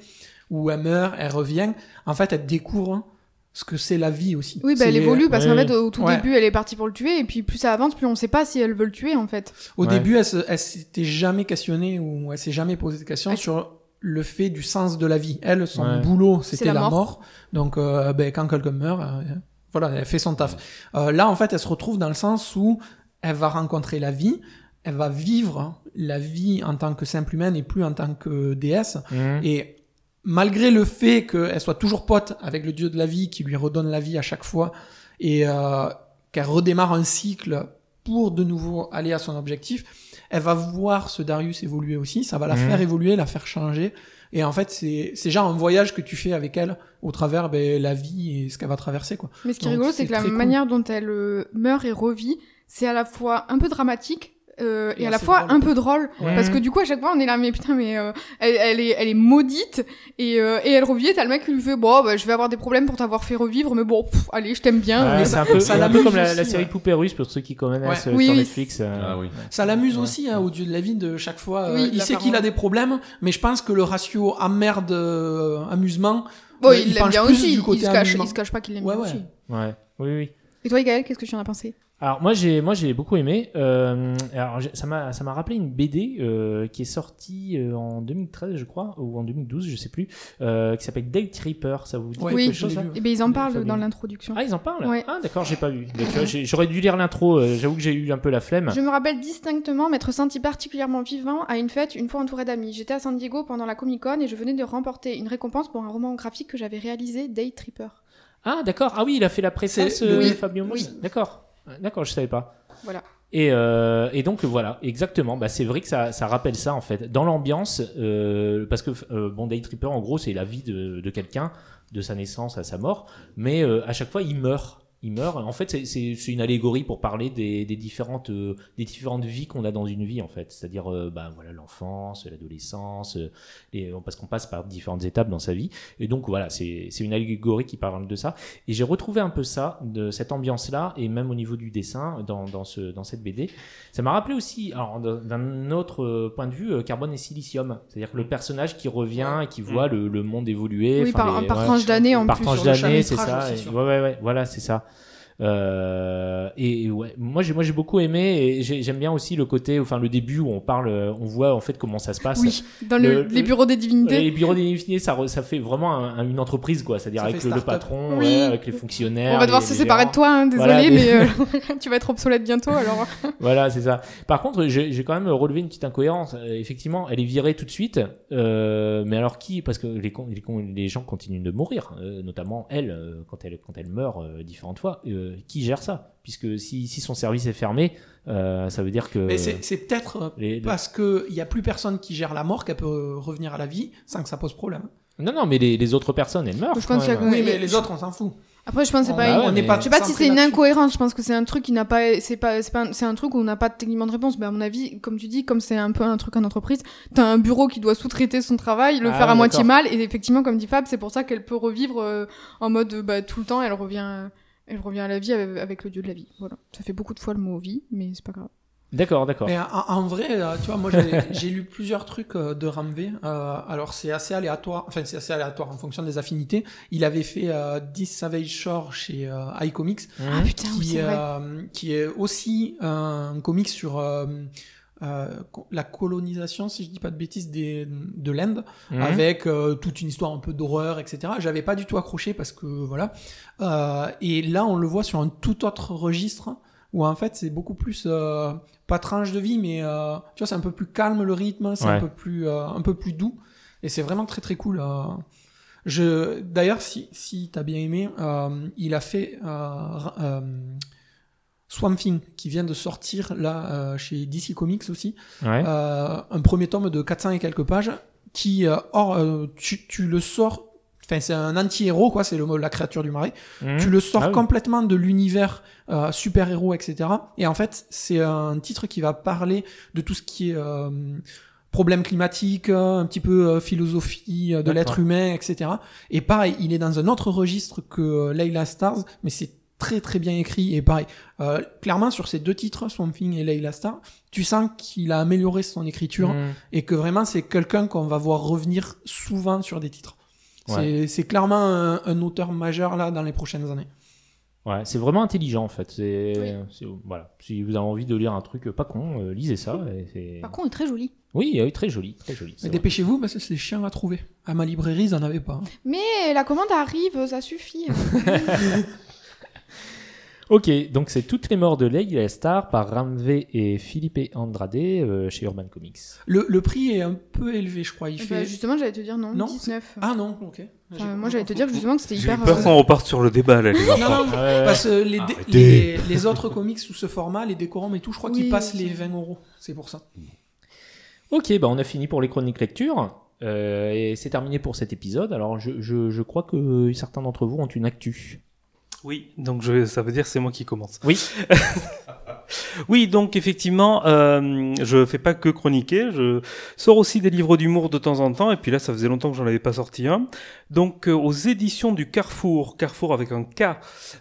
où elle meurt, elle revient. En fait, elle découvre ce que c'est la vie aussi. Oui, bah, elle évolue parce qu'en fait, au tout Ouais. début, elle est partie pour le tuer, et puis plus ça avance, plus on sait pas si elle veut le tuer, en fait. Au Ouais. début, elle, s'était jamais questionnée ou elle s'est jamais posé de questions Elle- sur le fait du sens de la vie. Elle, son Ouais. boulot, c'était la la, mort. mort. Donc, euh, ben, quand quelqu'un meurt, euh, voilà, elle fait son taf. Euh, là, en fait, elle se retrouve dans le sens où elle va rencontrer la vie, elle va vivre la vie en tant que simple humaine et plus en tant que déesse. Mhm. Et malgré le fait qu'elle soit toujours pote avec le dieu de la vie qui lui redonne la vie à chaque fois et euh, qu'elle redémarre un cycle pour de nouveau aller à son objectif, elle va voir ce Darius évoluer aussi, ça va la Mhm. faire évoluer, la faire changer. Et en fait, c'est c'est genre un voyage que tu fais avec elle au travers ben, la vie et ce qu'elle va traverser. quoi. Mais ce qui est rigolo, c'est que la cool. manière dont elle euh, meurt et revit, c'est à la fois un peu dramatique. Euh, et, Et à la fois drôle. un peu drôle Ouais. parce que du coup à chaque fois on est là mais putain mais euh, elle, elle est elle est maudite et, euh, et elle revit et t'as le mec qui lui fait bon bah, je vais avoir des problèmes pour t'avoir fait revivre mais bon pff, allez je t'aime bien Ouais, c'est un peu, ça un peu l'amuse comme la, aussi, la série ouais. Poupée Russe pour ceux qui connaissent Ouais. euh, Oui, sur oui. Netflix. euh, Ah oui. Ça l'amuse Ouais. aussi hein, au dieu de la vie de chaque fois. euh, il sait qu'il a des problèmes, mais je pense que le ratio emmerde euh, amusement. bon il il l'aime bien aussi du il côté se cache il se cache pas qu'il l'aime bien aussi Ouais, oui, oui. et toi Gaël qu'est-ce que tu en as pensé? Alors moi j'ai moi j'ai beaucoup aimé. Euh, alors ça m'a ça m'a rappelé une BD euh, qui est sortie euh, en 2013 je crois ou en 2012 je sais plus euh, qui s'appelle Day Tripper. Ça vous dit Ouais, quelque Oui. chose vu. et ben ils en parlent dans l'introduction Ah ils en parlent. Ouais. Ah d'accord j'ai pas vu. *laughs* J'aurais dû lire l'intro. euh, J'avoue que j'ai eu un peu la flemme. Je me rappelle distinctement m'être senti particulièrement vivant à une fête une fois entouré d'amis. J'étais à San Diego pendant la Comic Con et je venais de remporter une récompense pour un roman graphique que j'avais réalisé, Day Tripper. Ah d'accord. Ah oui il a fait la préface euh, oui. Fabio. Oui. D'accord. D'accord je savais pas. Voilà. Et, euh, et donc voilà, exactement. Bah, c'est vrai que ça, ça rappelle ça en fait. Dans l'ambiance, euh, parce que euh, bon, Day Tripper en gros c'est la vie de, de quelqu'un, de sa naissance à sa mort, mais euh, à chaque fois il meurt. Il meurt. En fait, c'est- une allégorie pour parler des, des différentes euh, des différentes vies qu'on a dans une vie en fait. C'est-à-dire, euh, bah voilà, l'enfance, l'adolescence, euh, et parce qu'on passe par différentes étapes dans sa vie. Et donc voilà, c'est c'est une allégorie qui parle de ça. Et j'ai retrouvé un peu ça, de cette ambiance-là, et même au niveau du dessin, dans, dans, ce, dans cette BD. Ça m'a rappelé aussi, alors, d'un- autre euh, point de vue, euh, Carbone et Silicium. C'est-à-dire que le personnage qui revient et qui voit le, le monde évoluer. Oui, par, les- par ouais, tranche d'année en par plus. tranche sur le d'année, c'est ça. et- ouais, ouais, voilà, c'est ça. Euh, et ouais, moi j'ai moi j'ai beaucoup aimé et j'ai- j'aime bien aussi le côté, enfin le début où on parle, euh, on voit en fait comment ça se passe. Oui, dans le- Le- les le- bureaux des divinités. Les bureaux d'infinité, ça, re- ça fait vraiment un- un- une entreprise, quoi. C'est-à-dire Ça avec le, patron, Oui. ouais, avec les fonctionnaires. On va devoir les- se les séparer gérants. de toi, hein, désolé, Voilà, mais euh, *laughs* tu vas être obsolète bientôt alors. *laughs* Voilà, c'est ça. Par contre, j'ai quand même relevé une petite incohérence. Effectivement, elle est virée tout de suite. Euh, mais alors qui? Parce que les, les, gens continuent de mourir, euh, notamment elle, quand elle, quand elle meurt euh, différentes fois. Euh, qui gère ça Puisque si, si son service est fermé, euh, ça veut dire que. Mais c'est peut-être euh, les- parce qu'il n'y a plus personne qui gère la mort qu'elle peut euh, revenir à la vie sans que ça pose problème. Non, non, mais les, les autres personnes, elles meurent. Je pense. Oui, Oui, mais les autres, on s'en fout. Après, je pense que c'est pas. bah une- ouais, on n'est mais- pas Je sais pas si c'est une incohérence. Je pense que c'est un truc qui n'a pas. C'est pas. C'est pas. un- C'est un truc où on n'a pas techniquement de réponse. Mais à mon avis, comme tu dis, comme c'est un peu un truc en entreprise, t'as un bureau qui doit sous-traiter son travail, le Ah faire à moitié mal. Et effectivement, comme dit Fab, c'est pour ça qu'elle peut revivre euh, en mode euh, bah, tout le temps. Elle revient. Elle revient à la vie avec, le dieu de la vie. Voilà. Ça fait beaucoup de fois le mot vie, mais c'est pas grave. D'accord, d'accord. Mais en, en vrai, tu vois, moi *laughs* j'ai lu plusieurs trucs euh, de Ramvé. Euh, alors c'est assez aléatoire, enfin c'est assez aléatoire en fonction des affinités. Il avait fait euh, 10 Savage Shore chez euh, iComics, Ah putain, oui, qui, euh, qui est aussi un comic sur euh, la colonisation, si je dis pas de bêtises, des, de l'Inde, Mhm. avec euh, toute une histoire un peu d'horreur, etc. J'avais pas du tout accroché parce que voilà. Euh, et là, on le voit sur un tout autre registre où en fait c'est beaucoup plus euh, pas tranche de vie, mais euh, tu vois, c'est un peu plus calme le rythme, c'est Ouais. un peu plus euh, un peu plus doux et c'est vraiment très très cool. Je d'ailleurs si si t'as bien aimé, euh, il a fait euh, euh, Swamp Thing qui vient de sortir là euh, chez DC Comics aussi. Ouais. Euh, un premier tome de 400 et quelques pages qui, euh, or, tu, tu le sors, enfin c'est un anti-héros quoi, c'est le, la créature du marais. Mhm. Tu le sors Ah oui. complètement de l'univers euh, super-héros, etc. Et en fait, c'est un titre qui va parler de tout ce qui est euh, problème climatique, un petit peu euh, philosophie de l'être humain, etc. Et pareil, il est dans un autre registre que Layla Stars, mais c'est très très bien écrit. Et pareil, euh, clairement sur ces deux titres, Swamp Thing et Layla Star, tu sens qu'il a amélioré son écriture Mhm. et que vraiment c'est quelqu'un qu'on va voir revenir souvent sur des titres. Ouais. C'est- clairement un, un auteur majeur là dans les prochaines années. Ouais, c'est vraiment intelligent en fait. Voilà. Si vous avez envie de lire un truc pas con, euh, lisez ça. et Par contre, il est très joli. Oui, oui, très joli, très joli. Mais vrai. dépêchez-vous parce que c'est chiant à trouver. À ma librairie, ils en avaient pas. hein. Mais la commande arrive, ça suffit. *laughs* Ok, donc c'est toutes les morts de Leila Star par Ramvé et Philippe Andrade euh, chez Urban Comics. Le, le prix est un peu élevé, je crois. Il Bah, fait. justement, j'allais te dire non, Non, 19. Ah non, ok. Enfin, moi, j'allais te dire justement que c'était J'ai hyper. peur euh, qu'on reparte sur le débat là, les Non, non, Ah ouais, parce que les, autres comics sous ce format, les décorums et tout, je crois qu'ils passent les 20 euros. C'est pour ça. Ok, bah on a fini pour les chroniques lecture. euh, et c'est terminé pour cet épisode. Alors je, je, je crois que certains d'entre vous ont une actu. Oui, donc je, ça veut dire que c'est moi qui commence. Oui. *laughs* oui, donc effectivement, euh, je fais pas que chroniquer, je sors aussi des livres d'humour de temps en temps, et puis là, ça faisait longtemps que j'en avais pas sorti un. Donc, euh, aux éditions du Carrefour, Carrefour avec un K,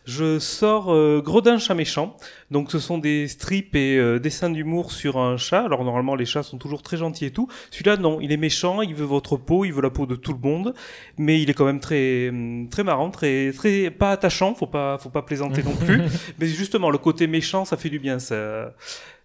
je sors euh, Gredin chat méchant. Donc, ce sont des strips et euh, dessins d'humour sur un chat. Alors, normalement, les chats sont toujours très gentils et tout. Celui-là, non, il est méchant, il veut votre peau, il veut la peau de tout le monde, mais il est quand même très, très marrant, très, très, pas attachant, faut pas, faut pas plaisanter non *laughs* plus. Mais justement, le côté méchant, ça fait du bien. Ça,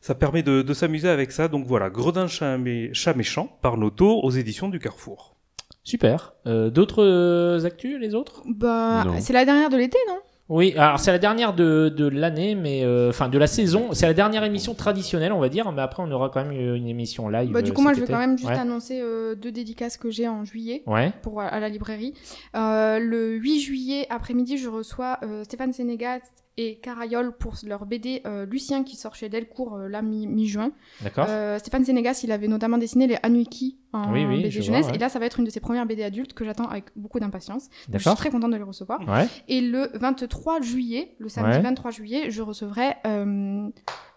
ça permet de, de s'amuser avec ça. Donc voilà, Gredin chat, mé- chat méchant par Noto aux éditions du Carrefour. Super. Euh, D'autres euh, actus, les autres? Bah, c'est la dernière de l'été, non? Oui, alors c'est la dernière de, de l'année, mais euh, enfin de la saison. C'est la dernière émission traditionnelle, on va dire, mais après on aura quand même une émission live. Bah, du euh, coup, moi, je vais quand même juste Ouais. annoncer euh, deux dédicaces que j'ai en juillet. Ouais. pour à la librairie. Euh, le 8 juillet après-midi, je reçois euh, Stéphane Sénégat et Carayol pour leur BD euh, Lucien qui sort chez Delcourt euh, là mi- mi-juin. D'accord. Euh, Stéphane Sénégas, il avait notamment dessiné les Anuki en Oui, oui, BD je vois, jeunesse ouais. et là ça va être une de ses premières BD adultes que j'attends avec beaucoup d'impatience. Je suis très contente de les recevoir. Ouais. Et le 23 juillet, le samedi Ouais. 23 juillet, je recevrai euh,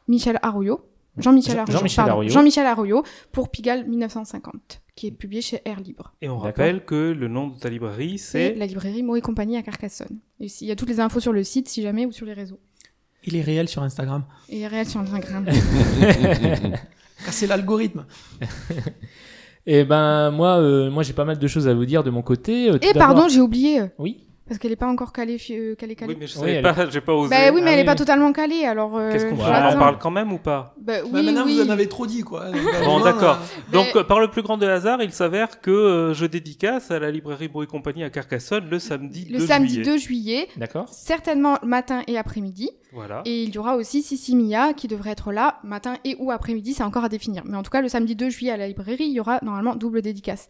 Michel Arroyo. Jean-Michel Jean- Arroyo. Jean-Michel Arroyo pour Pigalle 1950, qui est publié chez Air Libre. Et on rappelle que le nom de ta librairie, C'est la librairie Mots et compagnie à Carcassonne. Et il y a toutes les infos sur le site si jamais ou sur les réseaux. Il est réel sur Instagram. Et réel sur Instagram. *laughs* *laughs* Casser l'algorithme. Et ben moi, euh, moi j'ai pas mal de choses à vous dire de mon côté. Euh, Et d'abord- pardon, j'ai oublié. Oui. Parce qu'elle est pas encore calée. euh, calée, calée. Oui, mais je Oui, elle- pas, j'ai pas osé. Bah oui, mais Ah elle est oui, pas oui. totalement calée, alors. euh, Qu'est-ce qu'on en parle quand même ou pas? Bah Bah, oui, maintenant, oui. vous en avez trop dit, quoi. *laughs* Bon, d'accord. euh, Donc, Mais- euh, par le plus grand des hasards, il s'avère que euh, je dédicace à la librairie Bruit et Compagnie à Carcassonne le samedi Le 2 samedi juillet. 2 juillet, D'accord. certainement matin et après-midi. Voilà. Et il y aura aussi Sissi Mia qui devrait être là, matin et ou après-midi, c'est encore à définir. Mais en tout cas, le samedi 2 juillet à la librairie, il y aura normalement double dédicace.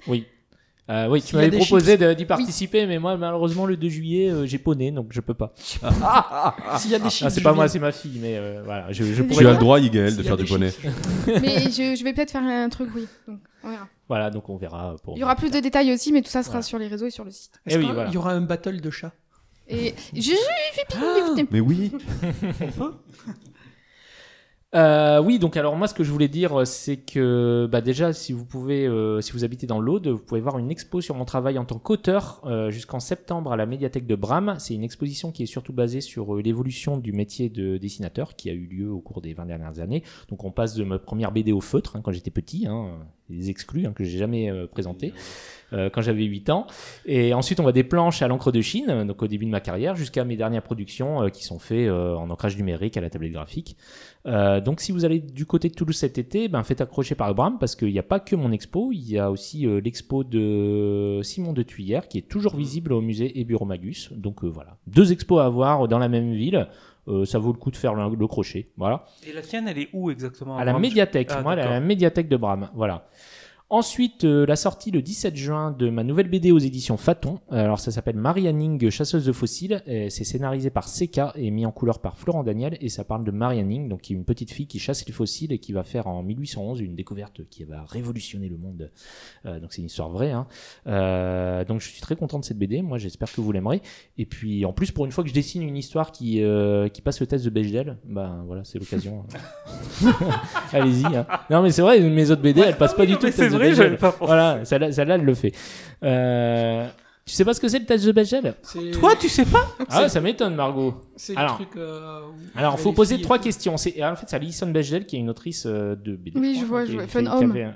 Euh, oui, tu m'avais proposé de- d'y participer, mais moi malheureusement le 2 juillet euh, j'ai poney donc je peux pas. S'il y a des chiffres. Ah, c'est pas moi, c'est ma fille, mais euh, voilà, je, je Tu pourrais. Tu as le droit, Ygaël, de faire des du poney. mais je, je vais peut-être faire un truc, oui. Donc, on verra. Voilà, donc on verra. Pour Il y aura plus de détails aussi, mais tout ça sera Voilà. sur les réseaux et sur le site. Est-ce Eh oui, voilà. y aura un battle de chats Et je, Mais oui. Euh, oui, donc alors moi ce que je voulais dire c'est que bah, déjà si vous pouvez, euh, si vous habitez dans l'Aude, vous pouvez voir une expo sur mon travail en tant qu'auteur euh, jusqu'en septembre à la médiathèque de Bram. C'est une exposition qui est surtout basée sur l'évolution du métier de dessinateur qui a eu lieu au cours des 20 dernières années. Donc on passe de ma première BD au feutre hein, quand j'étais petit, hein, les exclus hein, que j'ai jamais euh, présenté euh, quand j'avais 8 ans. Et ensuite, on voit des planches à l'encre de Chine, donc au début de ma carrière, jusqu'à mes dernières productions euh, qui sont faites euh, en ancrage numérique à la tablette graphique. Euh, donc, si vous allez du côté de Toulouse cet été, ben, faites accrocher par Bram parce qu'il n'y a pas que mon expo, il y a aussi euh, l'expo de Simon de Tuyère qui est toujours visible au musée Eburomagus. Donc euh, voilà, deux expos à voir dans la même ville. Euh, ça vaut le coup de faire le, le crochet. Voilà Et la tienne, elle est où exactement? À la médiathèque. Ah, Moi, à la médiathèque de Bram. Voilà. Ensuite, euh, la sortie le 17 juin de ma nouvelle BD aux éditions Faton. Alors, ça s'appelle Marianning, chasseuse de fossiles. C'est scénarisé par Seka et mis en couleur par Florent Daniel. Et ça parle de Marianning, donc qui est une petite fille qui chasse les fossiles et qui va faire en 1811 une découverte qui va révolutionner le monde. Euh, donc, c'est une histoire vraie. Hein. Euh, donc, je suis très content de cette BD. Moi, j'espère que vous l'aimerez. Et puis, en plus, pour une fois que je dessine une histoire qui, euh, qui passe le test de Bechdel, ben voilà, c'est l'occasion. *laughs* *laughs* Allez-y. hein. Non, mais c'est vrai, mes autres BD, elles passent pas oui, du tout le test vrai, j'avais pas pensé. Voilà, celle-là, celle-là, elle le fait. Euh, tu sais pas ce que c'est le test de Bechdel Toi, tu sais pas Ah ouais, ça m'étonne, Margot. C'est le Alors- truc. euh, Alors, faut poser trois questions. C'est, en fait, c'est Alison Bechdel qui est une autrice euh, de BD. Oui, je vois, je vois. Fun Home. avait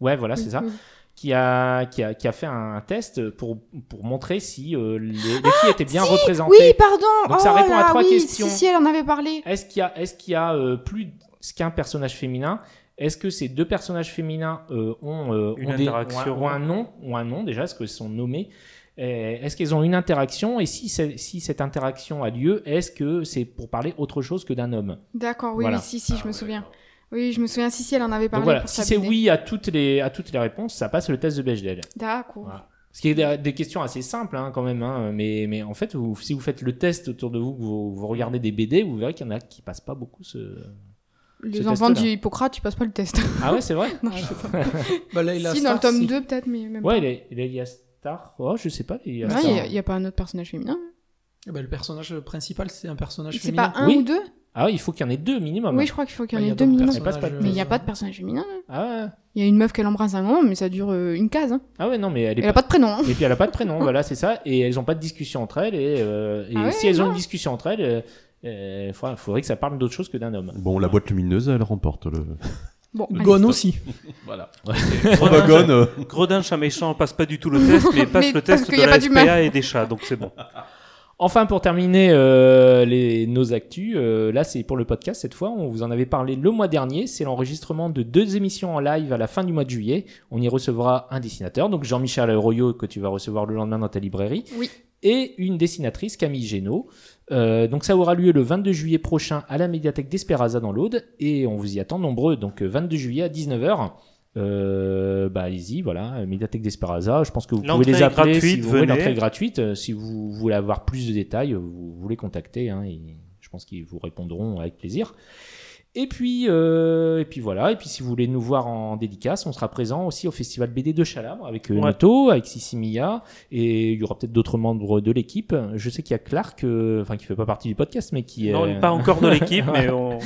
Ouais, voilà, c'est ça. Oui. Qui a, qui, a, qui a fait un test pour, pour montrer si euh, les, les filles étaient bien représentées. Oui, pardon. Donc, oh ça répond à trois oui, questions. Si, si, elle en avait parlé. Est-ce qu'il y a, est-ce qu'il y a euh, plus qu'un personnage féminin Est-ce que ces deux personnages féminins euh, ont, euh, Une ont des- interaction. ont un, ont un nom, ont un nom déjà Est-ce qu'ils sont nommés? Euh, Est-ce qu'ils ont une interaction? Et si, cette interaction a lieu, est-ce que c'est pour parler autre chose que d'un homme? D'accord, oui, Voilà. oui, si, si, je me souviens. Oui, je me souviens, si, si, elle en avait parlé. Donc voilà, pour si c'est oui à toutes les à toutes les réponses, ça passe le test de Bechdel. D'accord. Voilà. Ce qui est des, questions assez simples hein, quand même, hein, mais, mais en fait, vous- si vous faites le test autour de vous, que vous, vous regardez des BD, vous verrez qu'il y en a qui passent pas beaucoup ce. Les enfants du Hippocrate, tu passes pas le test. Ah ouais, c'est vrai *laughs* Non, je sais pas. *laughs* Bah, là, il a si, dans le tome si. 2, peut-être, mais même Ouais, pas. il est, il lié à Star. Oh, je sais pas. Il y a Ouais, Star. Il n'y a, il y a pas un autre personnage féminin. Eh ben, le personnage principal, c'est un personnage C'est féminin. pas un Oui. ou deux? Ah oui, il faut qu'il y en ait deux minimum. Oui, je crois qu'il faut qu'il y Ouais, en y ait a deux minimum. Pas Mais il n'y a pas de personnage féminin. Ah ouais. Il y a une meuf qu'elle embrasse un homme, mais ça dure euh, une case. hein. Ah ouais, non, mais elle est Elle a pas de prénom. hein. Et puis elle a pas de prénom, *laughs* voilà, c'est ça. Et elles ont pas de discussion entre elles. Et, euh, et Ah ouais, si elles ont une discussion entre elles, euh, euh, faudra- faudrait que ça parle d'autre chose que d'un homme. Bon, la boîte lumineuse, elle remporte le. *laughs* Bon, Le allez, Gon stop. aussi. *laughs* Voilà. *laughs* Gredin, Gone, euh, Gredin, chat méchant, passe pas du tout le test, mais passe Mais le parce test qu'il de y a la. SPA et des chats, donc c'est bon. Enfin, pour terminer euh, les, nos actus, euh, là c'est pour le podcast cette fois. On vous en avait parlé le mois dernier. C'est l'enregistrement de deux émissions en live à la fin du mois de juillet. On y recevra un dessinateur, donc Jean-Michel Royot que tu vas recevoir le lendemain dans ta librairie, Oui. et une dessinatrice Camille Génaud. Euh, donc ça aura lieu le 22 juillet prochain à la médiathèque d'Esperaza dans l'Aude et on vous y attend nombreux. Donc euh, 22 juillet à 19h. Euh, bah allez-y, voilà, euh, médiathèque d'Esperaza. Je pense que vous pouvez les appeler si vous voulez. L'entrée gratuite. Euh, Si vous voulez avoir plus de détails, euh, vous, vous les contactez. Hein, et je pense qu'ils vous répondront avec plaisir. Et puis, euh, et puis voilà. Et puis si vous voulez nous voir en dédicace, on sera présent aussi au festival BD de Chalabre avec euh, Ouais. Noto, avec Sissi Mia, et il y aura peut-être d'autres membres de l'équipe. Je sais qu'il y a Clark, euh, enfin qui fait pas partie du podcast, mais qui Non, est, pas encore de l'équipe, *laughs* mais on...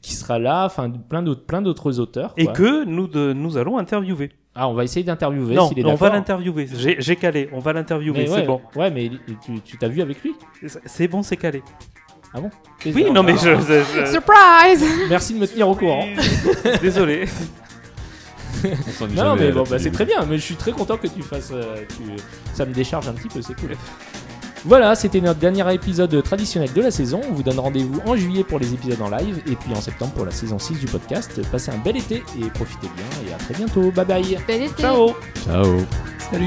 qui sera là. Enfin, plein d'autres, plein d'autres auteurs. Et quoi. que nous, de, nous allons interviewer. Ah, on va essayer d'interviewer. non, s'il est on va l'interviewer. J'ai calé, on va l'interviewer, c'est bon. Ouais, mais tu t'as vu avec lui? C'est bon, c'est calé. Ah bon Oui, non, mais je... je- je- Surprise *laughs* Merci de me tenir au courant. *laughs* Désolé. *laughs* on Non, jamais mais la bon, bah, télé. c'est très bien. Mais je suis très content que tu fasses. euh, tu- Ça me décharge un petit peu, c'est cool. Voilà, c'était notre dernier épisode traditionnel de la saison. On vous donne rendez-vous en juillet pour les épisodes en live et puis en septembre pour la saison 6 du podcast. Passez un bel été et profitez bien et à très bientôt. Bye bye. Bel été. Ciao Ciao. Salut.